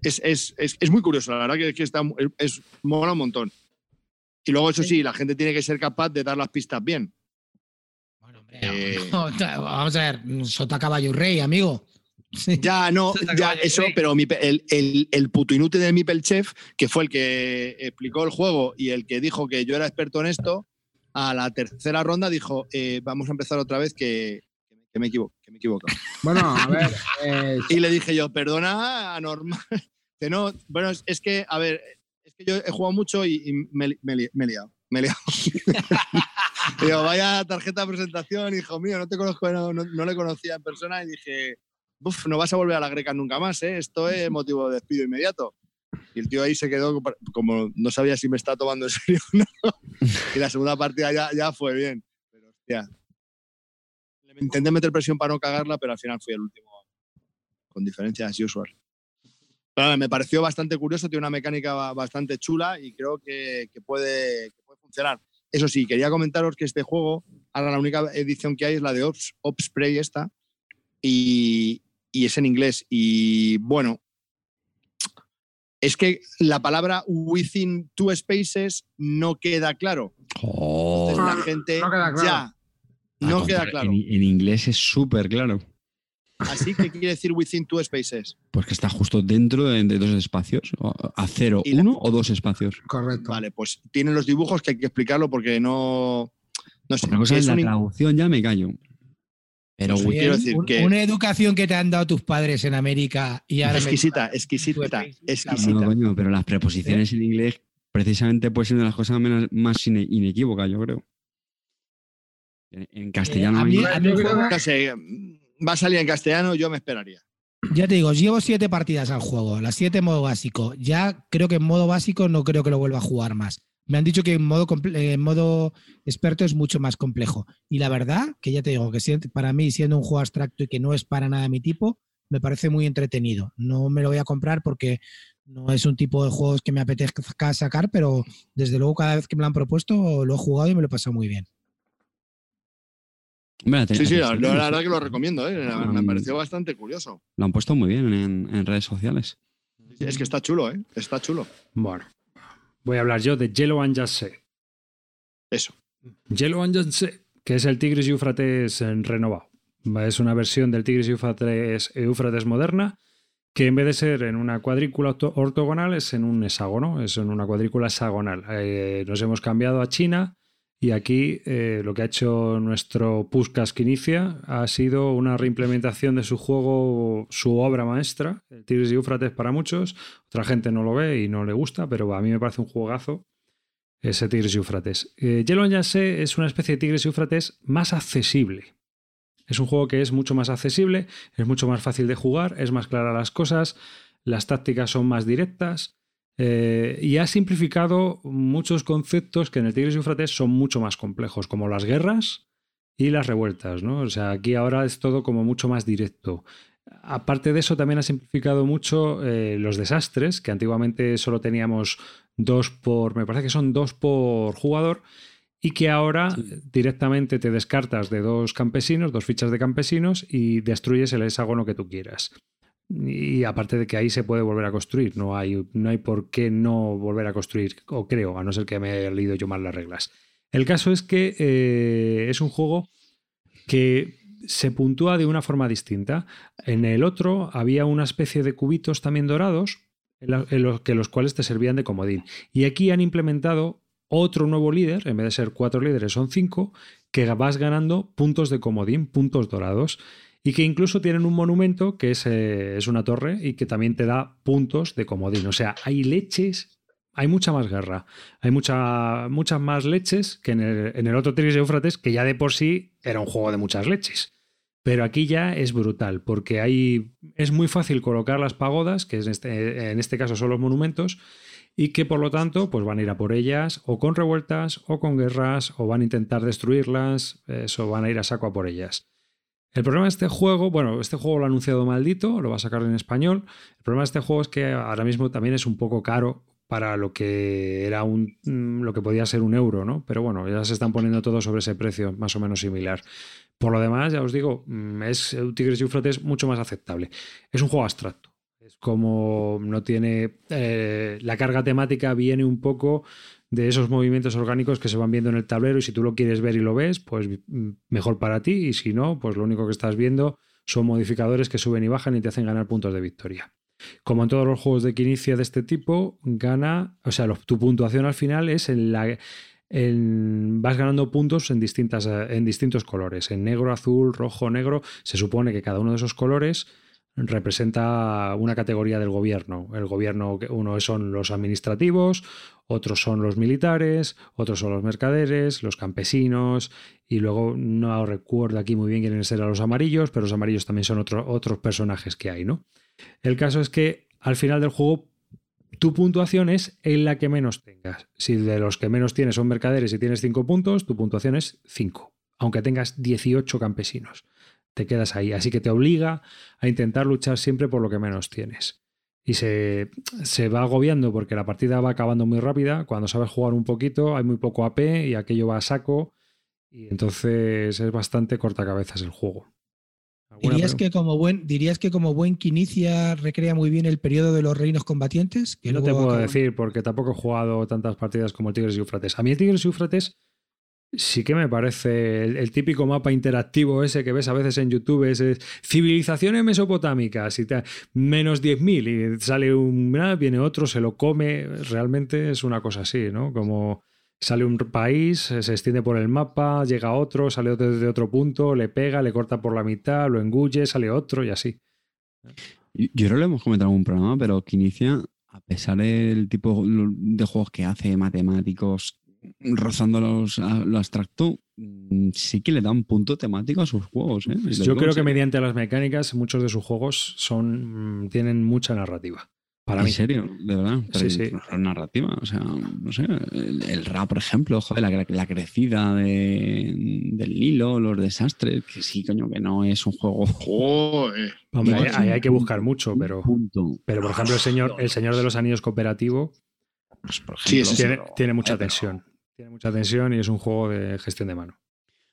es, es- es- es muy curioso, la verdad que, que está, es, es- mola un montón. Y luego, eso sí, la gente tiene que ser capaz de dar las pistas bien. Bueno, hombre, Eh, vamos a ver, sota caballo rey, amigo. Sí. Ya, no, ya, eso, pero mi el, el, el puto inútil de Mipel Chef, que fue el que explicó el juego y el que dijo que yo era experto en esto, a la tercera ronda dijo, eh, vamos a empezar otra vez que, que me equivoco, que me equivoco. Bueno, a ver. eh, Y le dije yo, perdona, anormal. Que no, bueno, es, que, a ver, que yo he jugado mucho y, y me, me me he liado. Me he liado. Digo, vaya tarjeta de presentación, hijo mío, no te conozco, no, no- no le conocía en persona y dije, no vas a volver a la greca nunca más, ¿eh? Esto es motivo de despido inmediato. Y el tío ahí se quedó como- no sabía si me está tomando en serio o no. Y la segunda partida ya, ya fue bien. Pero hostia. Intenté meter presión para no cagarla, pero al final fui el último. Con diferencia, as usual. Me pareció bastante curioso, tiene una mecánica ba- bastante chula y creo que, que puede, que puede funcionar. Eso sí, quería comentaros que este juego, ahora la única edición que hay es la de Ops, Opsprey esta, y, y es en inglés. Y bueno, es que la palabra within two spaces no queda claro. Oh, Entonces No, la gente no queda claro. ya al no queda claro. En, en inglés es súper claro. Así que quiere decir within two spaces. Pues que está justo dentro de, de dos espacios. A cero, Y la- uno o dos espacios. correcto. Vale, pues tienen los dibujos que hay que explicarlo porque no. No sé. Otra cosa es la un traducción, ya me callo. Pero Pues Wii- quiero decir Un- que- Una educación que te han dado tus padres en América y ahora me- exquisita, exquisita, exquisita. No, coño, pero las preposiciones en inglés precisamente puede ser una de las cosas menos- más ine- inequívocas, yo creo. En, en castellano Eh, a hay- mí- a mí Yo creo No sé, va a salir en castellano, yo me esperaría. Ya te digo, llevo siete partidas al juego, las siete en modo básico. Ya creo que en modo básico no creo que lo vuelva a jugar más. Me han dicho que en modo, eh, en modo experto es mucho más complejo. Y la verdad, que ya te digo, que para mí, siendo un juego abstracto y que no es para nada mi tipo, me parece muy entretenido. No me lo voy a comprar porque no es un tipo de juegos que me apetezca sacar, pero desde luego cada vez que me lo han propuesto lo he jugado y me lo he pasado muy bien. Hombre, Sí, sí, la, la- verdad que lo recomiendo, ¿eh? me Mm. pareció bastante curioso. Lo han puesto muy bien en, en redes sociales. Es que está chulo, ¿eh? Está chulo. Bueno, voy a hablar yo de Yellow and Yasse. Eso. Yellow and Yasse, que es el Tigris y Éufrates en renovado. Es una versión del Tigris y Éufrates, Éufrates moderna que en vez de ser en una cuadrícula orto- ortogonal es en un hexágono, es en una cuadrícula hexagonal. Eh, nos hemos cambiado a China y aquí eh, lo que ha hecho nuestro Puskas que inicia ha sido una reimplementación de su juego, su obra maestra, el Tigris y Éufrates para muchos. Otra gente no lo ve y no le gusta, pero a mí me parece un juegazo ese Tigris y Éufrates. Eh, Yellow and Yasse es una especie de Tigris y Éufrates más accesible. Es un juego que es mucho más accesible, es mucho más fácil de jugar, es más clara las cosas, las tácticas son más directas eh, y ha simplificado muchos conceptos que en el Tigris y Éufrates son mucho más complejos, como las guerras y las revueltas. ¿no? O sea, aquí ahora es todo como mucho más directo. Aparte de eso, también ha simplificado mucho eh, los desastres, que antiguamente solo teníamos dos por, me parece que son dos por jugador, y que ahora Sí. directamente te descartas de dos campesinos, dos fichas de campesinos, y destruyes el hexágono que tú quieras. Y aparte de que ahí se puede volver a construir, no hay, no hay por qué no volver a construir, o creo, a no ser que me haya leído yo mal las reglas. El caso es que eh, es un juego que se puntúa de una forma distinta. En el otro había una especie de cubitos también dorados, en, los que los cuales te servían de comodín. Y aquí han implementado otro nuevo líder, en vez de ser cuatro líderes, son cinco, que vas ganando puntos de comodín, puntos dorados. Y que incluso tienen un monumento que es, eh, es una torre y que también te da puntos de comodín. O sea, hay leches, hay mucha más guerra, hay mucha, muchas más leches que en el, en el otro Tigris y Éufrates, que ya de por sí era un juego de muchas leches. Pero aquí ya es brutal, porque hay, es muy fácil colocar las pagodas, que en este, en este caso son los monumentos, y que por lo tanto pues van a ir a por ellas o con revueltas o con guerras o van a intentar destruirlas, eso van a ir a saco a por ellas. El problema de este juego, bueno, este juego lo ha anunciado maldito, lo va a sacar en español. El problema de este juego es que ahora mismo también es un poco caro para lo que era un mm, lo que podía ser un euro, ¿no? Pero bueno, ya se están poniendo todo sobre ese precio, más o menos similar. Por lo demás, ya os digo, mm, es Tigres y Eufrates mucho más aceptable. Es un juego abstracto. Es como no tiene. eh, la carga temática viene un poco de esos movimientos orgánicos que se van viendo en el tablero y si tú lo quieres ver y lo ves, pues mm, mejor para ti y si no, pues lo único que estás viendo son modificadores que suben y bajan y te hacen ganar puntos de victoria. Como en todos los juegos de que inicia de este tipo, gana, o sea, tu puntuación al final es en la, vas ganando puntos en, distintas, en distintos colores, en negro, azul, rojo, negro. Se supone que cada uno de esos colores representa una categoría del gobierno. El gobierno, uno son los administrativos, otros son los militares, otros son los mercaderes, los campesinos, y luego no recuerdo aquí muy bien quiénes eran los amarillos, pero los amarillos también son otro- otros personajes que hay, ¿no? El caso es que al final del juego tu puntuación es en la que menos tengas. Si de los que menos tienes son mercaderes y tienes 5 puntos, tu puntuación es 5, aunque tengas 18 campesinos. Te quedas ahí, así que te obliga a intentar luchar siempre por lo que menos tienes. Y se, se va agobiando porque la partida va acabando muy rápida. Cuando sabes jugar un poquito, hay muy poco AP y aquello va a saco. Y entonces es bastante cortacabezas el juego. ¿Alguna ¿Dirías que, como buen, ¿Dirías que como buen que inicia recrea muy bien el periodo de los reinos combatientes? Que no te puedo decir porque tampoco he jugado tantas partidas como el Tigres y Eufrates. A mí el Tigres y Eufrates sí que me parece el, típico mapa interactivo ese que ves a veces en YouTube, es, es civilizaciones mesopotámicas y te, menos 10.000 y sale un, viene otro, se lo come, realmente es una cosa así, ¿no? Como Sale un país, se extiende por el mapa, llega otro, sale desde otro punto, le pega, le corta por la mitad, lo engulle, sale otro y así. Yo creo que lo hemos comentado en programa, pero que inicia, a pesar del tipo de juegos que hace, matemáticos, rozando lo abstracto, mm, sí que le da un punto temático a sus juegos. ¿eh? Yo creo que mediante las mecánicas, muchos de sus juegos son, mm, tienen mucha narrativa. Para ¿En serio? ¿De verdad? sí, sí. narrativa. O sea, no sé. El, rap, por ejemplo, joder, la, crecida de, del Nilo, los desastres, que sí, coño, que no es un juego. Joder. Hombre, ahí hay, que buscar mucho, pero. Pero, por ejemplo, el señor, el señor de los Anillos cooperativo pues, tiene, tiene, mucha tensión. Tiene mucha tensión y es un juego de gestión de mano.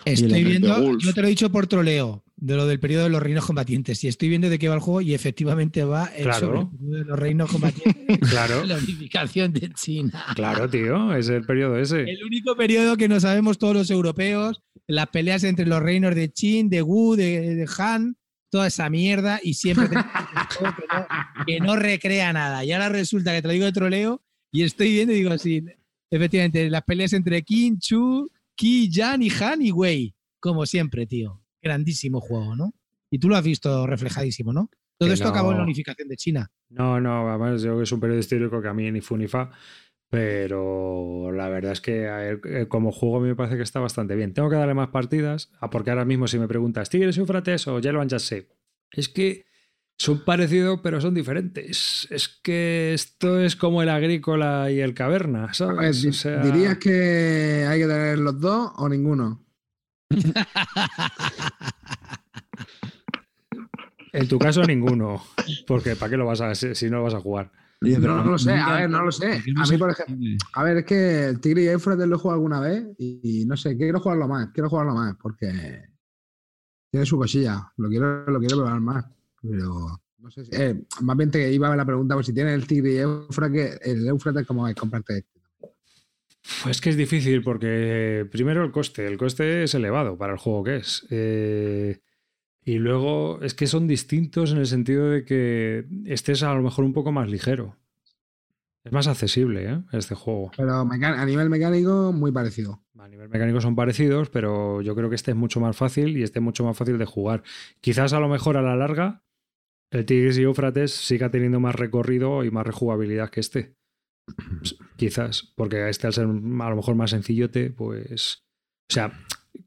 Estoy viendo, yo te lo he dicho por troleo, de lo del periodo de los reinos combatientes. Y estoy viendo de qué va el juego y efectivamente va el claro. de los reinos combatientes. claro. La unificación de China. Claro, tío, es el periodo ese. El único periodo que no sabemos todos los europeos, las peleas entre los reinos de Qin, de Wu, de, Han, toda esa mierda y siempre que, no, que no recrea nada. Y ahora resulta que te lo digo de troleo y estoy viendo y digo así, efectivamente, las peleas entre Qin, Chu, Ki, Yan y Han y Wei, como siempre, tío. Grandísimo juego, ¿no? Y tú lo has visto reflejadísimo, ¿no? Todo esto acabó en la unificación de China. No, no, además yo que es un periodo histórico que a mí ni fu ni fa, pero la verdad es que eh, como juego a mí me parece que está bastante bien. Tengo que darle más partidas, porque ahora mismo si me preguntas, ¿Tigres y Eufrates o Yellow and sé Es que son parecidos, pero son diferentes. Es que esto es como el agrícola y el caverna, ¿sabes? ¿Dirías que hay que tener los dos o ninguno? en tu caso, ninguno. Porque ¿para qué lo vas a si no lo vas a jugar? no, lo sé, a ver, no lo sé. A mí, por ejemplo, a ver, es que el Tigre y Eufrates lo he jugado alguna vez y, no sé, quiero jugarlo más, quiero jugarlo más porque tiene su cosilla, lo quiero, lo quiero probar más. Pero no sé si, eh, más bien te iba a la pregunta, pues si tienes el Tigre y Eufrates, el Eufrates, ¿cómo es comprarte este? Pues que es difícil porque primero el coste, el coste es elevado para el juego que es. Eh, y luego es que son distintos en el sentido de que este es a lo mejor un poco más ligero. Es más accesible ¿eh? este juego. Pero a nivel mecánico, muy parecido. A nivel mecánico son parecidos, pero yo creo que este es mucho más fácil y este es mucho más fácil de jugar. Quizás a lo mejor a la larga el Tigris y Eufrates siga teniendo más recorrido y más rejugabilidad que este. Quizás, porque este al ser a lo mejor más sencillote, pues... O sea,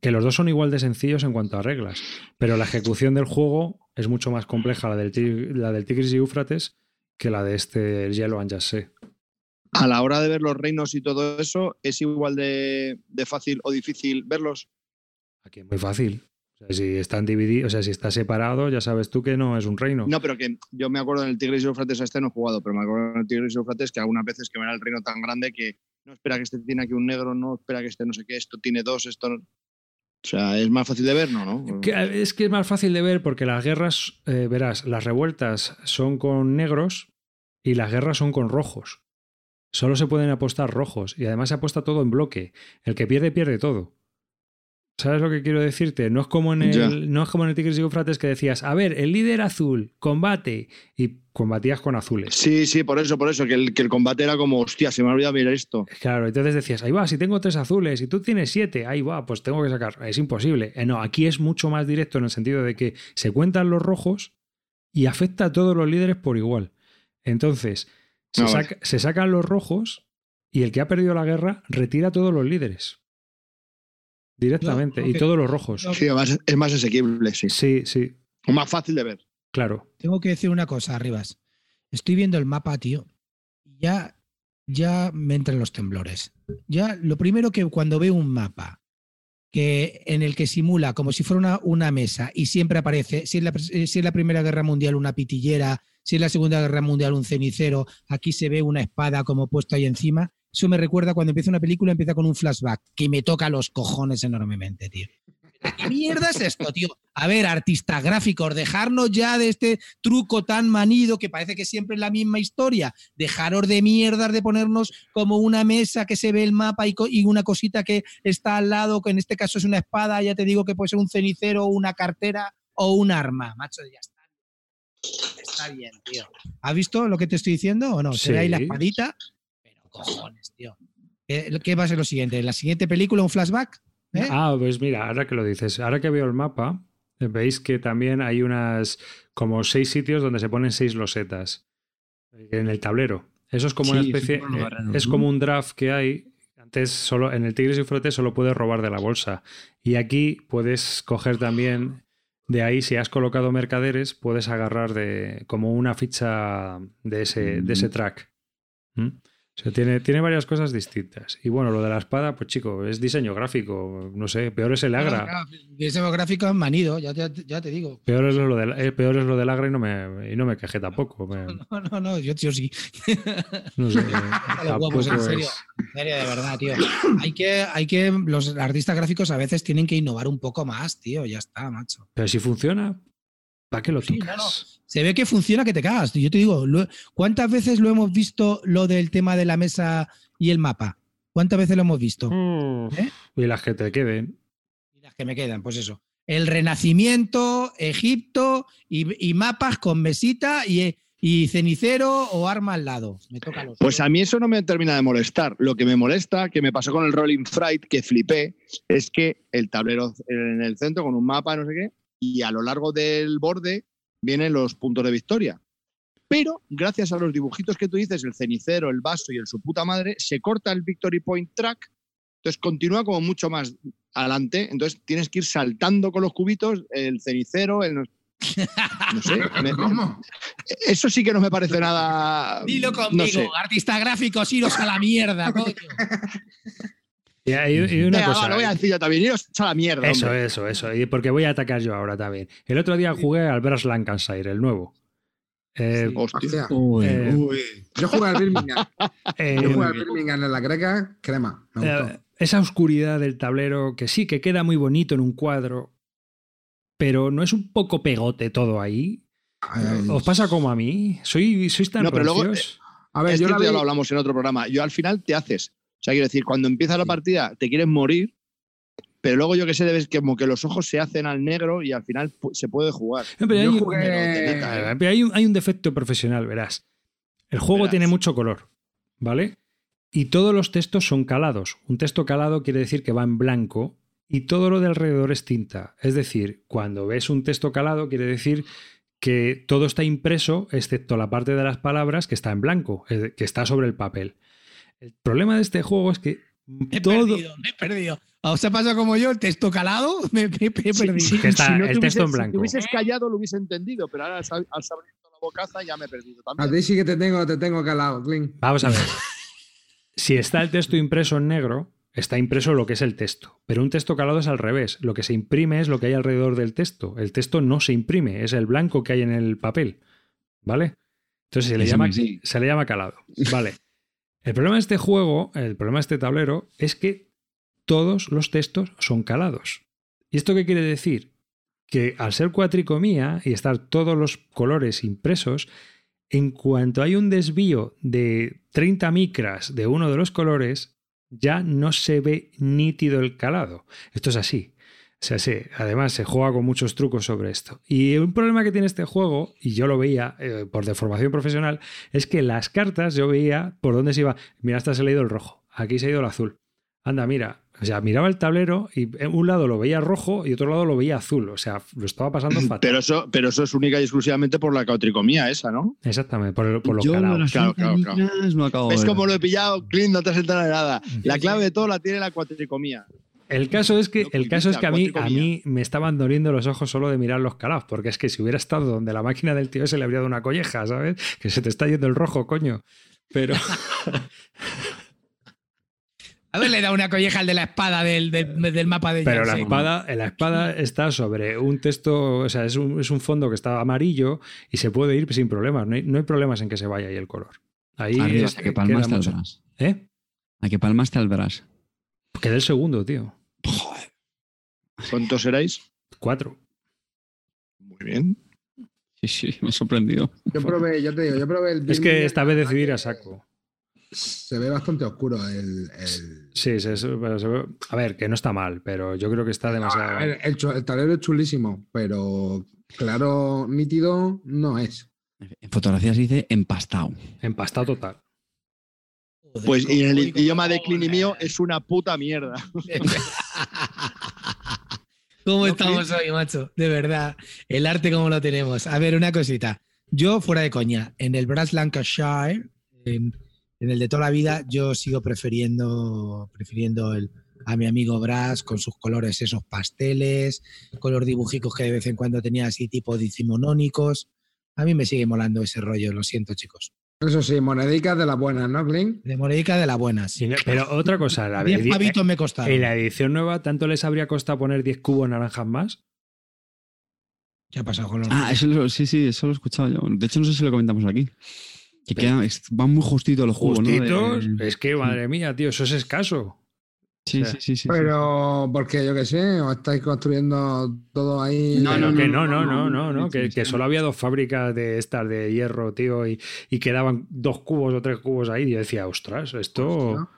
que los dos son igual de sencillos en cuanto a reglas, pero la ejecución del juego es mucho más compleja la del, la del Tigris y Eufrates que la de este Yellow and. A la hora de ver los reinos y todo eso, ¿es igual de, de fácil o difícil verlos? Aquí es muy fácil si están divididos, o sea, si está separado, ya sabes tú que no es un reino. No, pero que yo me acuerdo en el Tigris y Eufrates a este no he jugado, pero me acuerdo en el Tigris y Eufrates que algunas veces que era el reino tan grande que no espera que este tiene aquí un negro, no espera que este no sé qué, esto tiene dos, esto. O sea, es más fácil de ver, ¿no? ¿no? es que es más fácil de ver porque las guerras, eh, verás, las revueltas son con negros y las guerras son con rojos. Solo se pueden apostar rojos y además se apuesta todo en bloque. El que pierde, pierde todo. ¿Sabes lo que quiero decirte? No es como en el, no es como en el Tigres y Eufrates que decías, a ver, el líder azul, combate, y combatías con azules. Sí, sí, por eso, por eso, que el, que el combate era como, hostia, se me ha olvidado mirar esto. Claro, entonces decías, ahí va, si tengo tres azules y tú tienes siete, ahí va, pues tengo que sacar. Es imposible. Eh, no, aquí es mucho más directo en el sentido de que se cuentan los rojos y afecta a todos los líderes por igual. Entonces, se, ah, se sacan los rojos y el que ha perdido la guerra retira a todos los líderes. Directamente. y todos los rojos. Sí, además es más asequible, sí. Sí, sí. O más fácil de ver. Claro. Tengo que decir una cosa, Arribas. Estoy viendo el mapa, tío. Ya, ya me entran los temblores. Ya, lo primero que cuando veo un mapa que, en el que simula como si fuera una, una mesa y siempre aparece, si es, la, si es la Primera Guerra Mundial una pitillera, si es la Segunda Guerra Mundial un cenicero, aquí se ve una espada como puesta ahí encima, eso me recuerda cuando empieza una película, empieza con un flashback que me toca los cojones enormemente, tío. ¿Qué mierda es esto, tío? A ver, artistas gráficos, dejarnos ya de este truco tan manido que parece que siempre es la misma historia. Dejaros de mierdas de ponernos como una mesa que se ve el mapa y, y, una cosita que está al lado, que en este caso es una espada, ya te digo que puede ser un cenicero, una cartera o un arma. Macho, ya está. Está bien, tío. ¿Has visto lo que te estoy diciendo o no? Se ve ahí la espadita cojones, tío. ¿Qué va a ser lo siguiente? ¿En la siguiente película un flashback? ¿Eh? Ah, pues mira, ahora que lo dices, ahora que veo el mapa, veis que también hay unas como seis sitios donde se ponen seis losetas en el tablero. Eso es como una especie, eh, es como un draft que hay. Antes solo en el Tigres y Frote solo puedes robar de la bolsa. Y aquí puedes coger también de ahí, si has colocado mercaderes, puedes agarrar de como una ficha de ese, de ese track. ¿Mm? O sea, tiene, tiene varias cosas distintas. Y bueno, lo de la espada, pues chico, es diseño gráfico. No sé, peor es el agra. Diseño gráfico es manido, ya, ya- ya te digo. Peor es lo del, eh, peor es lo del Agra y no me, y no me quejé tampoco. me- No, no, no, yo, sí. no sé, huevos, en serio. es- En serio, de verdad, tío. Hay que, hay que, los artistas gráficos a veces tienen que innovar un poco más, tío. Ya está, macho. Pero si funciona, ¿para qué lo Sí, tocas? no, no. Se ve que funciona que te cagas. Yo te digo, ¿cuántas veces lo hemos visto lo del tema de la mesa y el mapa? ¿Cuántas veces lo hemos visto? Mm, ¿Eh? Y las que te queden. Y las que me quedan, pues eso. El Renacimiento, Egipto y, y mapas con mesita y, y cenicero o arma al lado. Me toca los Pues a mí eso no me termina de molestar. Lo que me molesta, que me pasó con el Rolling Fright, que flipé, es que el tablero en el centro con un mapa, no sé qué, y a lo largo del borde vienen los puntos de victoria. Pero gracias a los dibujitos que tú dices, el cenicero, el vaso y el su puta madre, se corta el Victory Point track, entonces continúa como mucho más adelante, entonces tienes que ir saltando con los cubitos, el cenicero, el... No, no sé, me- ¿Cómo? eso sí que no me parece nada... Dilo no conmigo, sé. artista gráfico, iros a la mierda, coño. Y, hay- y una Venga, cosa. va, lo voy a decir yo también. Iros a la mierda. Eso, hombre. eso, eso. Y porque voy a atacar yo ahora también. El otro día jugué al Brass Lancashire, el nuevo. Eh, Hostia. Hostia. Uy, Eh, uy. Yo jugué al Birmingham. eh, Yo jugué al Birmingham en la greca, crema. Me gustó. Eh, esa oscuridad del tablero, que sí, que queda muy bonito en un cuadro, pero no es un poco pegote todo ahí. Ay, ¿Os pasa como a mí? ¿Soy, ¿Sois tan No, pero luego, a ver, es yo la vi- lo hablamos en otro programa. Yo al final te haces. O sea, quiero decir, cuando empieza la partida te quieres morir, pero luego yo que sé, debes como que los ojos se hacen al negro y al final se puede jugar. No, pero yo hay, jugué- Eh, pero hay un, hay un defecto profesional, verás. El juego Verás. tiene mucho color, ¿vale? Y todos los textos son calados. Un texto calado quiere decir que va en blanco y todo lo de alrededor es tinta. Es decir, cuando ves un texto calado quiere decir que todo está impreso excepto la parte de las palabras que está en blanco, de- que está sobre el papel. El problema de este juego es que Me he todo... perdido, me he perdido. ¿Os ha pasado como yo el texto calado? Me, me- me he perdido. Sí, Que está si no el te texto en blanco. Si te hubieses callado, lo hubiese entendido, pero ahora al al saber la bocaza ya me he perdido A también. ti sí que te tengo, te tengo calado, Clint. Vamos a ver. Si está el texto impreso en negro, está impreso lo que es el texto. Pero un texto calado es al revés. Lo que se imprime es lo que hay alrededor del texto. El texto no se imprime, es el blanco que hay en el papel. ¿Vale? Entonces se le, llama, se le llama calado. Vale. El problema de este juego, el problema de este tablero, es que todos los textos son calados. ¿Y esto qué quiere decir? Que al ser cuatricomía y estar todos los colores impresos, en cuanto hay un desvío de 30 micras de uno de los colores, ya no se ve nítido el calado. Esto es así. O sea, sí, además se juega con muchos trucos sobre esto. Y un problema que tiene este juego, y yo lo veía eh, por deformación profesional, es que las cartas yo veía por dónde se iba. Mira, hasta se ha ido el rojo, aquí se ha ido el azul. Anda, mira. O sea, miraba el tablero y en un lado lo veía rojo y otro lado lo veía azul. O sea, lo estaba pasando fatal. Pero eso, pero eso es única y exclusivamente por la cautricomía esa, ¿no? Exactamente, por, el- por lo Yo calado. Claro, claro, claro. líneas no acabo ¿Ves de ver. cómo lo he pillado? Clint, no te has enterado de nada. La clave de todo la tiene la cuatricomía. El caso es que, el caso es que a, mí, a mí me estaban doliendo los ojos solo de mirar los calados, porque es que si hubiera estado donde la máquina del tío se le habría dado una colleja, ¿sabes? Que se te está yendo el rojo, coño. Pero Haberle dado una colleja al de la espada del, del, del mapa de Pero la espada, la espada está sobre un texto, o sea, es un, es un fondo que está amarillo y se puede ir sin problemas. No hay, no hay problemas en que se vaya ahí el color. Ahí Arriba, es- a que palmaste al. Brass. ¿Eh? A que palmaste al Brass. Quedé el segundo, tío. ¿Cuántos erais? Cuatro. Muy bien. Sí, sí, me ha sorprendido. Yo probé, yo te digo, yo probé el Es que esta vez decidí ir a saco. Se ve bastante oscuro el. el- Sí, sí, eso- pero se ve- a ver, que no está mal, pero yo creo que está demasiado. A ver, el, el tablero es chulísimo, pero claro, nítido no es. En fotografía se dice empastado. Empastado total. Pues y en el idioma de y mío es una puta mierda. ¿Cómo No, estamos hoy, macho? De verdad. El arte, ¿cómo lo tenemos? A ver, una cosita. Yo, fuera de coña, en el Brass Lancashire, en, en el de toda la vida, yo sigo prefiriendo, prefiriendo el, a mi amigo Brass con sus colores, esos pasteles, con los dibujicos que de vez en cuando tenía así tipo decimonónicos. A mí me sigue molando ese rollo, lo siento, chicos. Eso sí, monedicas de las buenas, ¿no, Clint? De monedica de las buenas. No- pero otra cosa, la, Diez edi- pavitos me costaron. en la edición nueva, ¿tanto les habría costado poner 10 cubos naranjas más? ¿Qué ha pasado con los Ah, eso lo- sí, sí, eso lo he escuchado yo. De hecho, no sé si lo comentamos aquí. Que van muy justitos los juegos, ¿no? De- Justitos, es que madre mía, tío, eso es escaso. Sí, sí, sí, sí. Pero porque yo qué sé, os estáis construyendo todo ahí. No, no, que no, no, no, no, no, que, solo había dos fábricas de estas de hierro, tío, y, quedaban dos cubos o tres cubos ahí. Yo decía, ostras, esto.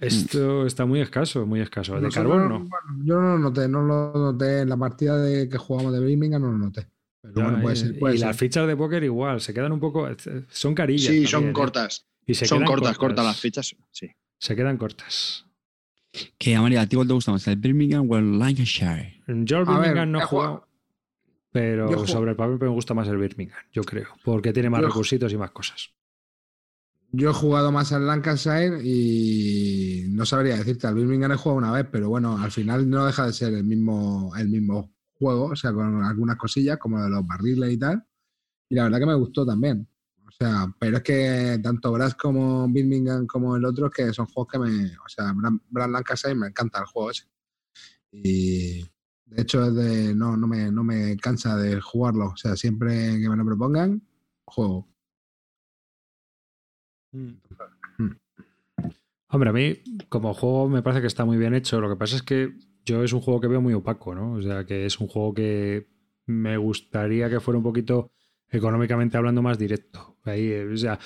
Esto está muy escaso, muy escaso. De Nosotros, no yo no lo noté, no lo noté. En la partida de que jugamos de Birmingham no lo noté. Pero bueno, puede eh, ser, y las fichas de póker igual, se quedan un poco. Eh, son carillas. Sí, son cortas. Y se son quedan cortas, cortas, cortas las fichas. Sí. Se quedan cortas. Que, María, ¿a ti cuál te gusta más? ¿El Birmingham o el Lancashire? Yo el ver, Birmingham no he he jugado, jugado- pero yo sobre el papel me gusta más el Birmingham, yo creo, porque tiene más Yo recursitos y más cosas. Yo he jugado más al Lancashire y no sabría decirte, al Birmingham he jugado una vez, pero bueno, al final no deja de ser el mismo, el mismo juego, o sea, con algunas cosillas como de los barriles y tal. Y la verdad que me gustó también. O sea, pero es que tanto Brass como Birmingham como el otro, que son juegos que me. O sea, Brand Lancashire me encanta el juego ese. Y de hecho es de. No, no me, no me cansa de jugarlo. O sea, siempre que me lo propongan, juego. Hombre, a mí como juego me parece que está muy bien hecho. Lo que pasa es que yo es un juego que veo muy opaco, ¿no? O sea, que es un juego que me gustaría que fuera un poquito económicamente hablando más directo. Ahí, eh, o sea,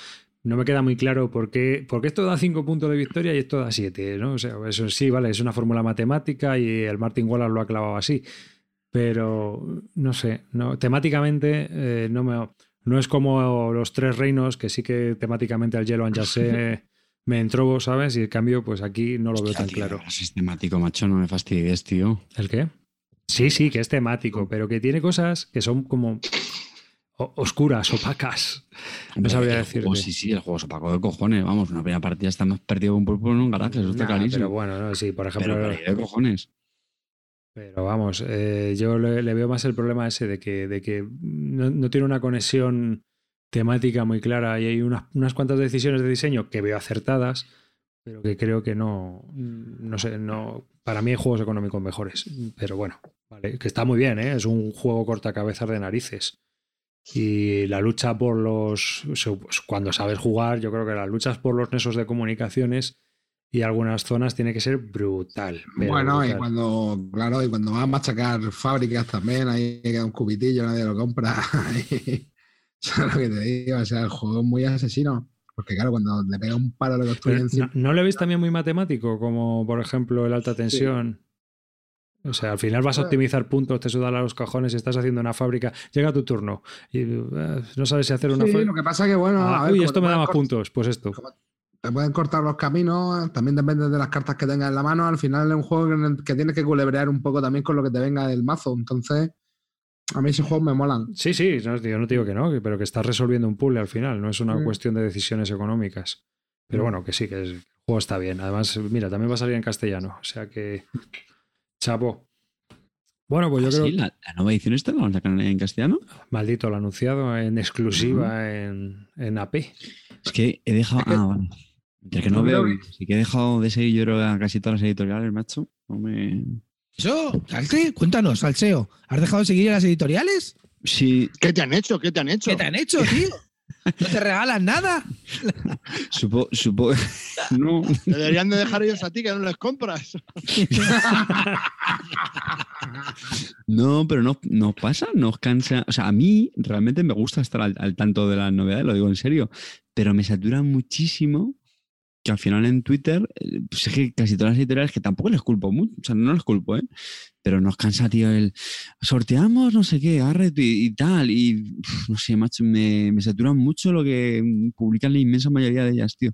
no me queda muy claro por qué, porque esto da 5 puntos de victoria y esto da 7, ¿no? O sea, eso sí, vale, es una fórmula matemática y el Martin Wallace lo ha clavado así. Pero no sé, no, temáticamente eh, no me. No es como los tres reinos, que sí que temáticamente al Yellow and Jassé me entró, ¿sabes? Y el cambio, pues aquí no lo veo tan Tío, claro. Sistemático, macho, no me fastidies, tío. ¿El qué? Sí, sí, que es temático, pero que tiene cosas que son como oscuras, opacas. No sabría el decirte. juego, sí, sí, el juego es opaco de cojones. Vamos, una primera partida está más perdido que un pulpo en un garaje, eso está Nah, clarísimo. pero bueno, no, sí, por ejemplo. Pero Pero, perdido de cojones. vamos, eh, yo le, le veo más el problema ese de que, de que no, no tiene una conexión temática muy clara y hay unas, unas cuantas decisiones de diseño que veo acertadas, pero que creo que no, no sé, no, para mí hay juegos económicos mejores, pero bueno, vale, que está muy bien, ¿eh? es un juego cortacabezas de narices. Y la lucha por los. Cuando sabes jugar, yo creo que las luchas por los nexos de comunicaciones y algunas zonas tiene que ser brutal. Bueno, y cuando, claro, y cuando vas a machacar fábricas también, ahí queda un cubitillo, nadie lo compra. ¿Sabes lo que te digo? O sea, el juego es muy asesino. Porque claro, cuando le pega un palo a lo que encima. ¿no, ¿no le veis también muy matemático? Como por ejemplo el alta tensión. O sea, al final vas a optimizar puntos, te sudan a los cojones y estás haciendo una fábrica. Llega tu turno y eh, no sabes si hacer una Sí, lo que pasa que, bueno, a ver, uy, esto me da más puntos. Pues esto. Te pueden cortar los caminos, también depende de las cartas que tengas en la mano. Al final es un juego en el que tienes que culebrear un poco también con lo que te venga del mazo. Entonces, a mí esos juegos me molan. Sí, sí, no, yo no te digo que no, pero que estás resolviendo un puzzle al final, no es una Mm. cuestión de decisiones económicas. Pero Mm. bueno, que sí, que el juego está bien. Además, mira, también va a salir en castellano, o sea que. Chapo. Bueno, pues yo Ah, creo sí, la, la nueva edición esta la van a sacar en castellano. Maldito lo ha anunciado en exclusiva en, en AP. Es que he dejado. Ah, vale. Entre que no veo. Sí que he dejado de seguir yo creo, a casi todas las editoriales, macho. No me. Eso, Salte, cuéntanos, Salseo. ¿Has dejado de seguir las editoriales? Sí, ¿Qué te han hecho? ¿Qué te han hecho? ¿Qué te han hecho, tío? ¿No te regalan nada? supo. supo no. Te Deberían de dejar ellos a ti que no les compras. No, pero no- nos pasa, nos cansa. O sea, a mí realmente me gusta estar al, al tanto de las novedades, lo digo en serio, pero me satura muchísimo que al final en Twitter, eh, pues es que casi todas las editoriales que tampoco les culpo mucho, o sea, no les culpo, ¿eh? Pero nos cansa, tío, el sorteamos no sé qué, arre y, y tal, y uf, no sé, macho, me, me saturan mucho lo que publican la inmensa mayoría de ellas, tío.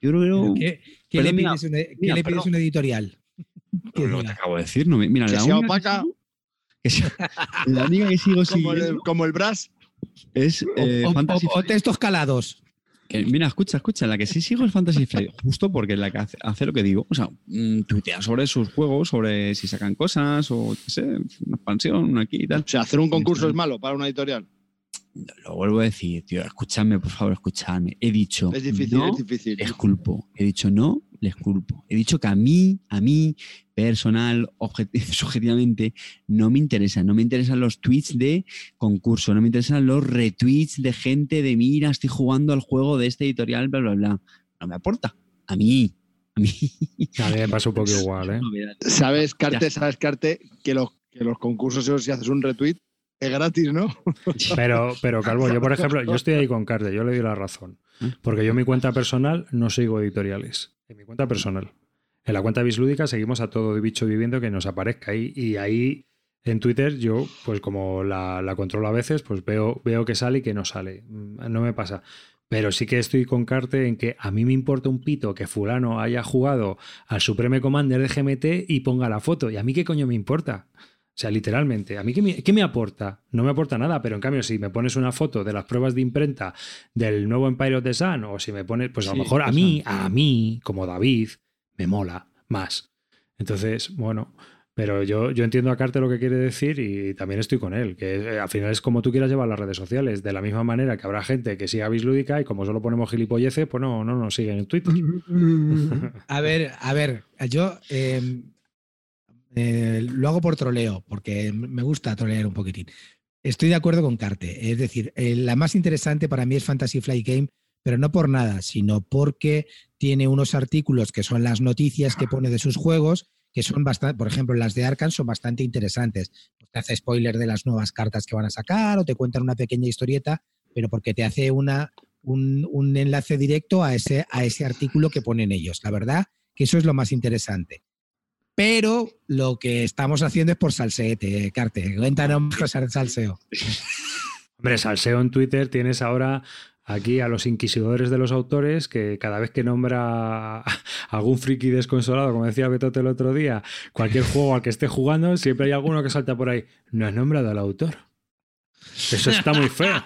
Yo creo que. ¿Qué, qué le mira, pides, un, qué mira, le pides perdón. un editorial? Que Lo que te acabo de decir, no mira, Que la sea única opaca. sigo- que sea- la única que sigo Como el, como el Brass. es eh, o, o- o textos calados. Que, mira, escucha, escucha, la que sí sigo es Fantasy Flight, justo porque es la que hace, hace lo que digo. O sea, mm, tuitea sobre sus juegos, sobre si sacan cosas o, qué sé, una expansión, una aquí y tal. O sea, hacer un concurso es malo para una editorial. Lo vuelvo a decir, tío, escuchadme, por favor, escuchadme. He dicho, Es difícil, no es difícil. les culpo. He dicho no, les culpo. He dicho que a mí, a mí, personal, subjetivamente, no me interesan. No me interesan los tweets de concurso, no me interesan los retweets de gente de mira, estoy jugando al juego de este editorial, bla, bla, bla. No me aporta. A mí, a mí. A mí me pasa un poco igual, ¿eh? Sabes, Carte, sabes, Carte, que los, que los concursos, esos, si haces un retweet, es gratis, ¿no? Pero, pero Calvo, yo por ejemplo, yo estoy ahí con Carte, yo le doy la razón. Porque yo en mi cuenta personal no sigo editoriales. En mi cuenta personal. En la cuenta bislúdica seguimos a todo bicho viviendo que nos aparezca ahí. Y ahí en Twitter yo, pues como la, la controlo a veces, pues veo, veo que sale y que no sale. Mm, No me pasa. Pero sí que estoy con Carte en que a mí me importa un pito que fulano haya jugado al Supreme Commander de GMT y ponga la foto. ¿Y a mí qué coño me importa? O sea, literalmente, ¿a mí qué me, qué me aporta? No me aporta nada, pero en cambio, si me pones una foto de las pruebas de imprenta del nuevo Empire of the Sun, o si me pones, pues a Sí, lo mejor a mí, a mí, como David, me mola más. Entonces, bueno, pero yo, yo entiendo a Carte lo que quiere decir y también estoy con él, que eh, al final es como tú quieras llevar las redes sociales, de la misma manera que habrá gente que siga Bislúdica y como solo ponemos gilipolleces, pues no, no nos siguen en Twitter. A ver, a ver, yo eh, eh, lo hago por troleo, porque me gusta trolear un poquitín. Estoy de acuerdo con Carte. Es decir, eh, la más interesante para mí es Fantasy Flight Game, pero no por nada, sino porque tiene unos artículos que son las noticias que pone de sus juegos, que son bastante, por ejemplo, las de Arkham son bastante interesantes. Te hace spoiler de las nuevas cartas que van a sacar o te cuentan una pequeña historieta, pero porque te hace una, un, un enlace directo a ese, a ese artículo que ponen ellos. La verdad que eso es lo más interesante. Pero lo que estamos haciendo es por salseete, Carte. Cuéntanos cosas de salseo. Hombre, salseo en Twitter tienes ahora aquí a los inquisidores de los autores que cada vez que nombra algún friki desconsolado, como decía Betote el otro día, cualquier juego al que esté jugando, siempre hay alguno que salta por ahí. No has nombrado al autor. Eso está muy feo.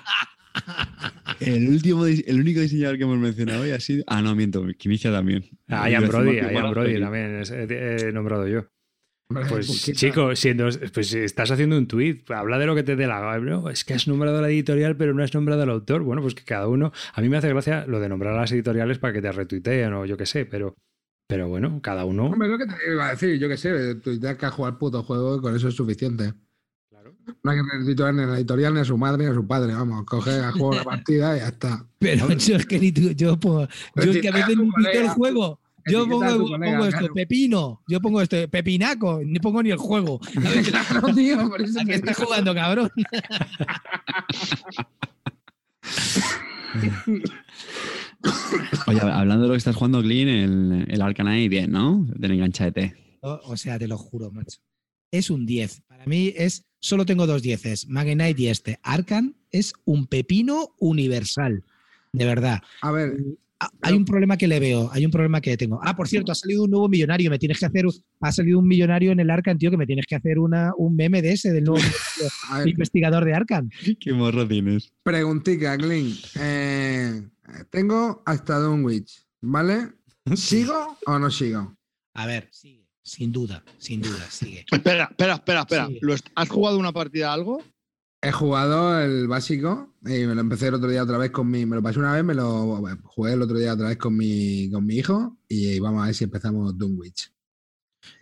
El, último, el único diseñador que hemos mencionado hoy ha sido. Ah, no, miento, Quimicia también. A Iba Ian Brody, Ian también es- he, he nombrado yo. Pues chico, siendo, pues si estás haciendo un tweet, habla de lo que te dé la gana. Es que has nombrado a la editorial, pero no has nombrado al autor. Bueno, pues que cada uno. A mí me hace gracia lo de nombrar a las editoriales para que te retuiteen o yo qué sé, pero, pero bueno, cada uno. Hombre, lo que te iba a decir, yo qué sé, tuitear que al puto juego y con eso es suficiente. No hay que retuitear ni a la editorial, ni a su madre, ni a su padre, vamos, coge a juego la partida y ya está. Pero yo es que ni tú- yo, pongo- yo es que a veces ni tuiteo el juego. Yo pongo, colega, esto, claro. pepino. Yo pongo esto, pepinaco. Ni pongo ni el juego. A ver, Claro, tío, por eso ¿A estás digo. jugando, cabrón? Oye, hablando de lo que estás jugando, Clean, el, el Arcanine, bien, ¿no? Del enganchete. O, o sea, te lo juro, macho. Es un 10. Para mí es. Solo tengo dos dieces, Magenite y este. Arcan es un pepino universal. De verdad. A ver, Ah, Hay un problema que le veo, hay un problema que tengo. Ah, por cierto, ha salido un nuevo millonario, me tienes que hacer, ha salido un millonario en el Arcan, tío, que me tienes que hacer una, un meme de ese, del nuevo investigador de Arcan. ¿Qué morro tienes? preguntica, Glyn. Eh, tengo hasta Dunwich, ¿vale? ¿Sigo o no sigo? A ver, sigue, sin duda, sin duda, sigue. Espera, espera, espera, espera. Sí. ¿Lo est- ¿Has jugado una partida a algo? He jugado el básico y me lo empecé el otro día otra vez con mi. Me lo pasé una vez, me lo jugué el otro día otra vez con mi, con mi hijo y vamos a ver si empezamos Dunwich.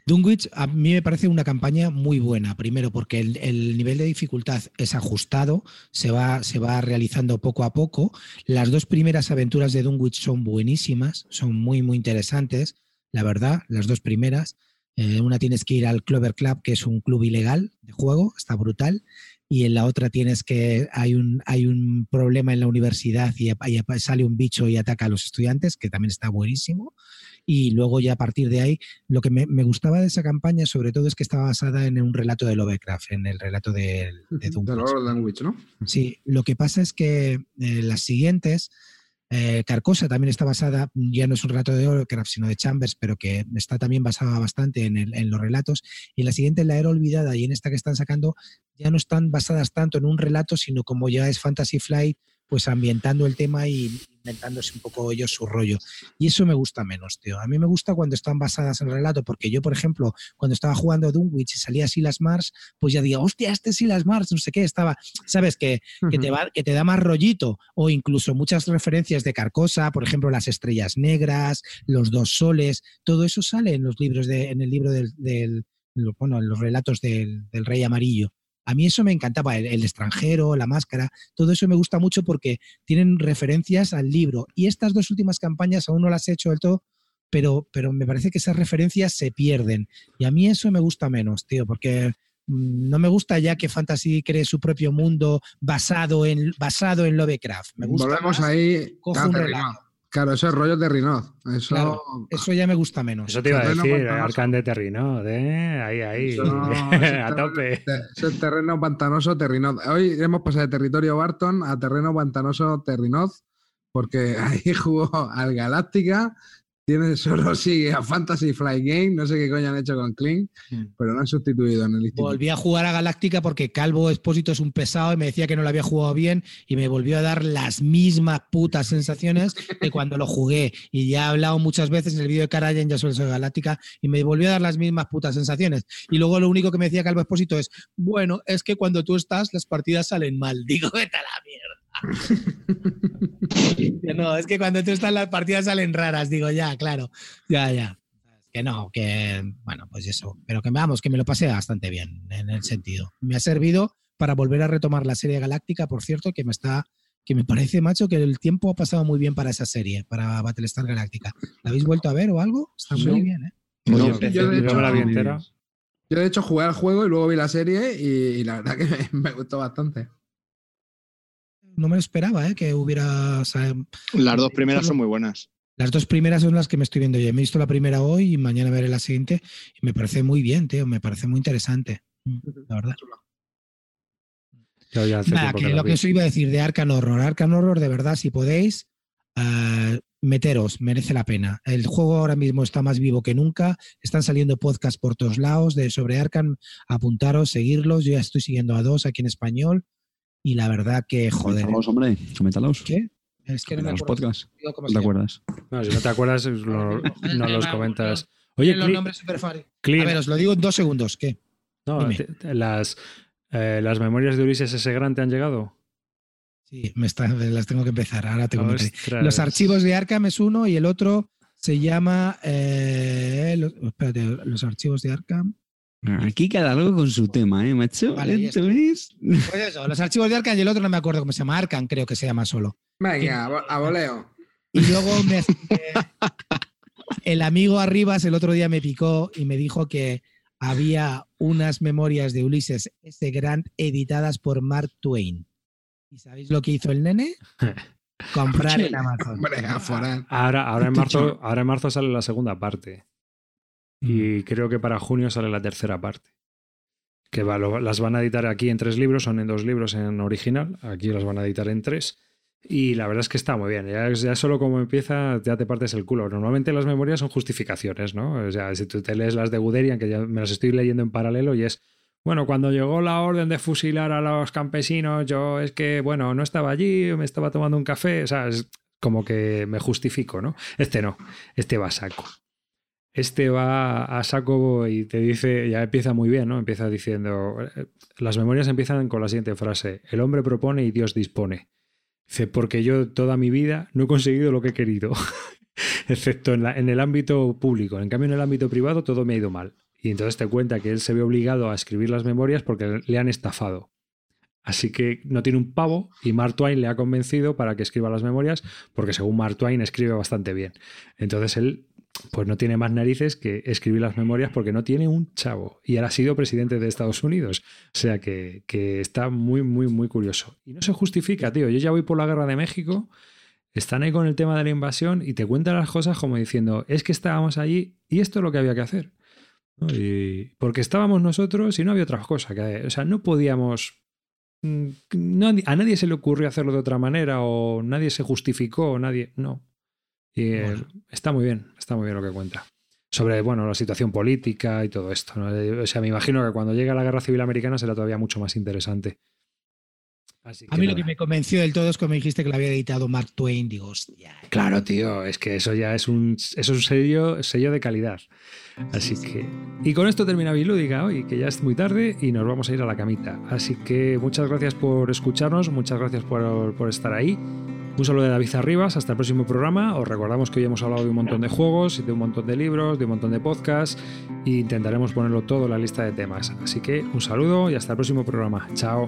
Dunwich a mí me parece una campaña muy buena, primero porque el, el nivel de dificultad es ajustado, se va, se va realizando poco a poco. Las dos primeras aventuras de Dunwich son buenísimas, son muy, muy interesantes, la verdad, las dos primeras. Eh, una tienes que ir al Clover Club, que es un club ilegal de juego, está brutal. Y en la otra tienes que hay un, hay un problema en la universidad y, y sale un bicho y ataca a los estudiantes, que también está buenísimo. Y luego ya a partir de ahí lo que me, me, gustaba de esa campaña, sobre todo, es que estaba basada en un relato de Lovecraft, en el relato de, de Dunwich. Lord Dunwich, ¿no? Sí, lo que pasa es que eh, las siguientes Eh, Carcosa también está basada, ya no es un relato de Lovecraft, sino de Chambers, pero que está también basada bastante en, el- en los relatos. Y la siguiente, La Era Olvidada, y en esta que están sacando, ya no están basadas tanto en un relato, sino como ya es Fantasy Flight, pues ambientando el tema y inventándose un poco ellos su rollo. Y eso me gusta menos, tío. A mí me gusta cuando están basadas en el relato, porque yo, por ejemplo, cuando estaba jugando a Dunwich y salía Silas Mars, pues ya digo, hostia, este es Silas Mars, no sé qué, estaba, ¿sabes? Que, que te, va, que te da más rollito, o incluso muchas referencias de Carcosa, por ejemplo, las estrellas negras, los dos soles, todo eso sale en los libros de, en el libro del, del- bueno, en los relatos del, del Rey Amarillo. A mí eso me encantaba, el, el extranjero, la máscara, todo eso me gusta mucho porque tienen referencias al libro. Y estas dos últimas campañas aún no las he hecho del todo, pero, pero me parece que esas referencias se pierden. Y a mí eso me gusta menos, tío, porque mm, no me gusta ya que Fantasy cree su propio mundo basado en, basado en Lovecraft. Me gusta Volvemos más ahí. cojo un relato. Claro, eso es rollo de Rinoz. Eso, Claro, Eso ya me gusta menos. Eso te iba a decir, pantanoso. Arcan de Terrinod, ¿eh? Ahí, ahí. Eso no, eso a tope. eso es terreno pantanoso Terrinoz. Hoy hemos pasado de territorio Barton a terreno pantanoso Terrinoz, porque ahí jugó al Galáctica. Tiene solo sigue a Fantasy Flight Game. No sé qué coño han hecho con Kling, Mm. pero lo han sustituido en el instituto. Volví a jugar a Galáctica porque Calvo Expósito es un pesado y me decía que no lo había jugado bien y me volvió a dar las mismas putas sensaciones que cuando lo jugué. Y ya he hablado muchas veces en el vídeo de Karajan, ya ser Galáctica, y me volvió a dar las mismas putas sensaciones. Y luego lo único que me decía Calvo Expósito es, bueno, es que cuando tú estás las partidas salen mal. Digo, vete a la mierda. no, es que cuando tú estás las partidas salen raras. Digo, ya, claro, ya, ya. Que no, que bueno, pues eso. Pero que vamos, que me lo pasé bastante bien en el sentido. Me ha servido para volver a retomar la serie galáctica, por cierto, que me está, que me parece, macho, que el tiempo ha pasado muy bien para esa serie, para Battlestar Galáctica. ¿La habéis vuelto a ver o algo? Está Sí. muy bien, ¿eh? Yo yo empecé, yo de yo me la vi hecho- entera. Yo, de hecho, jugué al juego y luego vi la serie y, y la verdad que me, me gustó bastante. No me lo esperaba, ¿eh? Que hubiera. o sea, Las dos primeras son muy buenas. las dos primeras son las que me estoy viendo yo. Me he visto la primera hoy y mañana veré la siguiente. Y me parece muy bien, tío. Me parece muy interesante. Mm, La verdad. Yo ya hace Nada, tiempo que la lo que os iba a decir de Arcan Horror. Arcan Horror, de verdad, si podéis, eh, meteros, merece la pena. El juego ahora mismo está más vivo que nunca. Están saliendo podcasts por todos lados de sobre Arcan. Apuntaros, seguirlos. Yo ya estoy siguiendo a dos aquí en español. Y la verdad que, joder. Coméntalos, hombre, coméntalos. ¿Qué? Es que no me los acuerdo ¿No te acuerdas? No, si no te acuerdas, lo- no los comentas. Oye, los nombres. Clint, A ver, os lo digo en dos segundos. ¿Qué? no, dime. te- te- las, eh, las memorias de Ulises S. Grant te han llegado. Sí, me está- las tengo que empezar. Ahora te comentaré. Los archivos de Arkham es uno y el otro se llama. eh, espérate, los archivos de Arkham. Aquí cada algo con su tema, ¿eh, macho? Vale, ya ¿Esto es? Pues eso, los archivos de Arkham y el otro no me acuerdo cómo se llama. Arkham creo que se llama solo. Venga, a vo- a voleo. Y luego me, eh, el amigo Arribas el otro día me picó y me dijo que había unas memorias de Ulises S. Grant editadas por Mark Twain. ¿Y sabéis lo que hizo el nene? Comprar en Amazon. Hombre. Ahora, ahora, en Este marzo, ahora en marzo sale la segunda parte. Y creo que para junio sale la tercera parte. Que las van a editar aquí en tres libros, son en dos libros en original. Aquí las van a editar en tres. Y la verdad es que está muy bien. Ya, ya solo como empieza, ya te partes el culo. Normalmente las memorias son justificaciones, ¿no? O sea, si tú te lees las de Guderian, que ya me las estoy leyendo en paralelo, y es. Bueno, cuando llegó la orden de fusilar a los campesinos, yo es que, bueno, no estaba allí, me estaba tomando un café, o sea, es como que me justifico, ¿no? Este no, este va a saco. Este va a saco y te dice, ya empieza muy bien, ¿no? Empieza diciendo, las memorias empiezan con la siguiente frase, el hombre propone y Dios dispone. Dice, porque yo toda mi vida no he conseguido lo que he querido, excepto en, en el ámbito público. En cambio, en el ámbito privado todo me ha ido mal. Y entonces te cuenta que él se ve obligado a escribir las memorias porque le han estafado. Así que no tiene un pavo y Mark Twain le ha convencido para que escriba las memorias porque según Mark Twain escribe bastante bien. Entonces él pues no tiene más narices que escribir las memorias porque no tiene un chavo. Y él ha sido presidente de Estados Unidos. O sea que, que está muy, muy, muy curioso. Y no se justifica, tío. Yo ya voy por la guerra de México. Están ahí con el tema de la invasión y te cuentan las cosas como diciendo, es que estábamos allí y esto es lo que había que hacer. ¿no? Y porque estábamos nosotros y no había otra cosa. Que, o sea, no podíamos mm, nadie- a nadie se le ocurrió hacerlo de otra manera o nadie se justificó, nadie, no. Y eh, Bueno. está muy bien, está muy bien lo que cuenta. Sobre, bueno, la situación política y todo esto. ¿no? O sea, me imagino que cuando llegue la guerra civil americana será todavía mucho más interesante. Así A mí lo que me convenció del todo es cuando me dijiste que lo había editado Mark Twain. Digo, hostia. Claro, tío, es que eso ya es un, eso es un sello, sello de calidad. Así que. Y con esto termina Bilúdica hoy, que ya es muy tarde y nos vamos a ir a la camita. Así que muchas gracias por escucharnos, muchas gracias por, por estar ahí. Un saludo de David Arribas, hasta el próximo programa. Os recordamos que hoy hemos hablado de un montón de juegos, y de un montón de libros, de un montón de podcasts e intentaremos ponerlo todo en la lista de temas. Así que un saludo y hasta el próximo programa. Chao.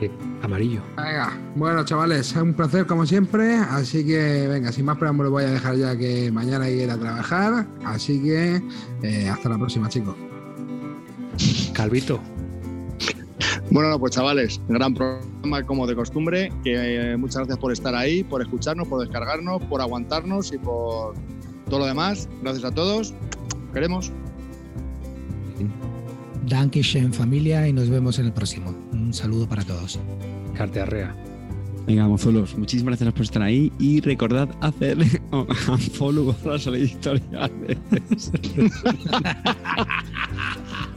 Eh, amarillo. Venga, bueno chavales, es un placer como siempre, así que venga, sin más preámbulos voy a dejar ya que mañana hay que ir a trabajar, así que eh, hasta la próxima chicos. Calvito. Bueno, pues chavales, gran programa como de costumbre. Que eh, muchas gracias por estar ahí, por escucharnos, por descargarnos, por aguantarnos y por todo lo demás. Gracias a todos. Queremos. Dankeschön familia y nos vemos en el próximo. Un saludo para todos. Cartearrea. Venga, mozuelos, muchísimas gracias por estar ahí y recordad hacerle follow a las editoriales.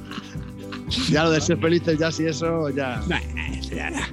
Ya lo de ser felices, ya si eso, ya. Nah, ya, ya.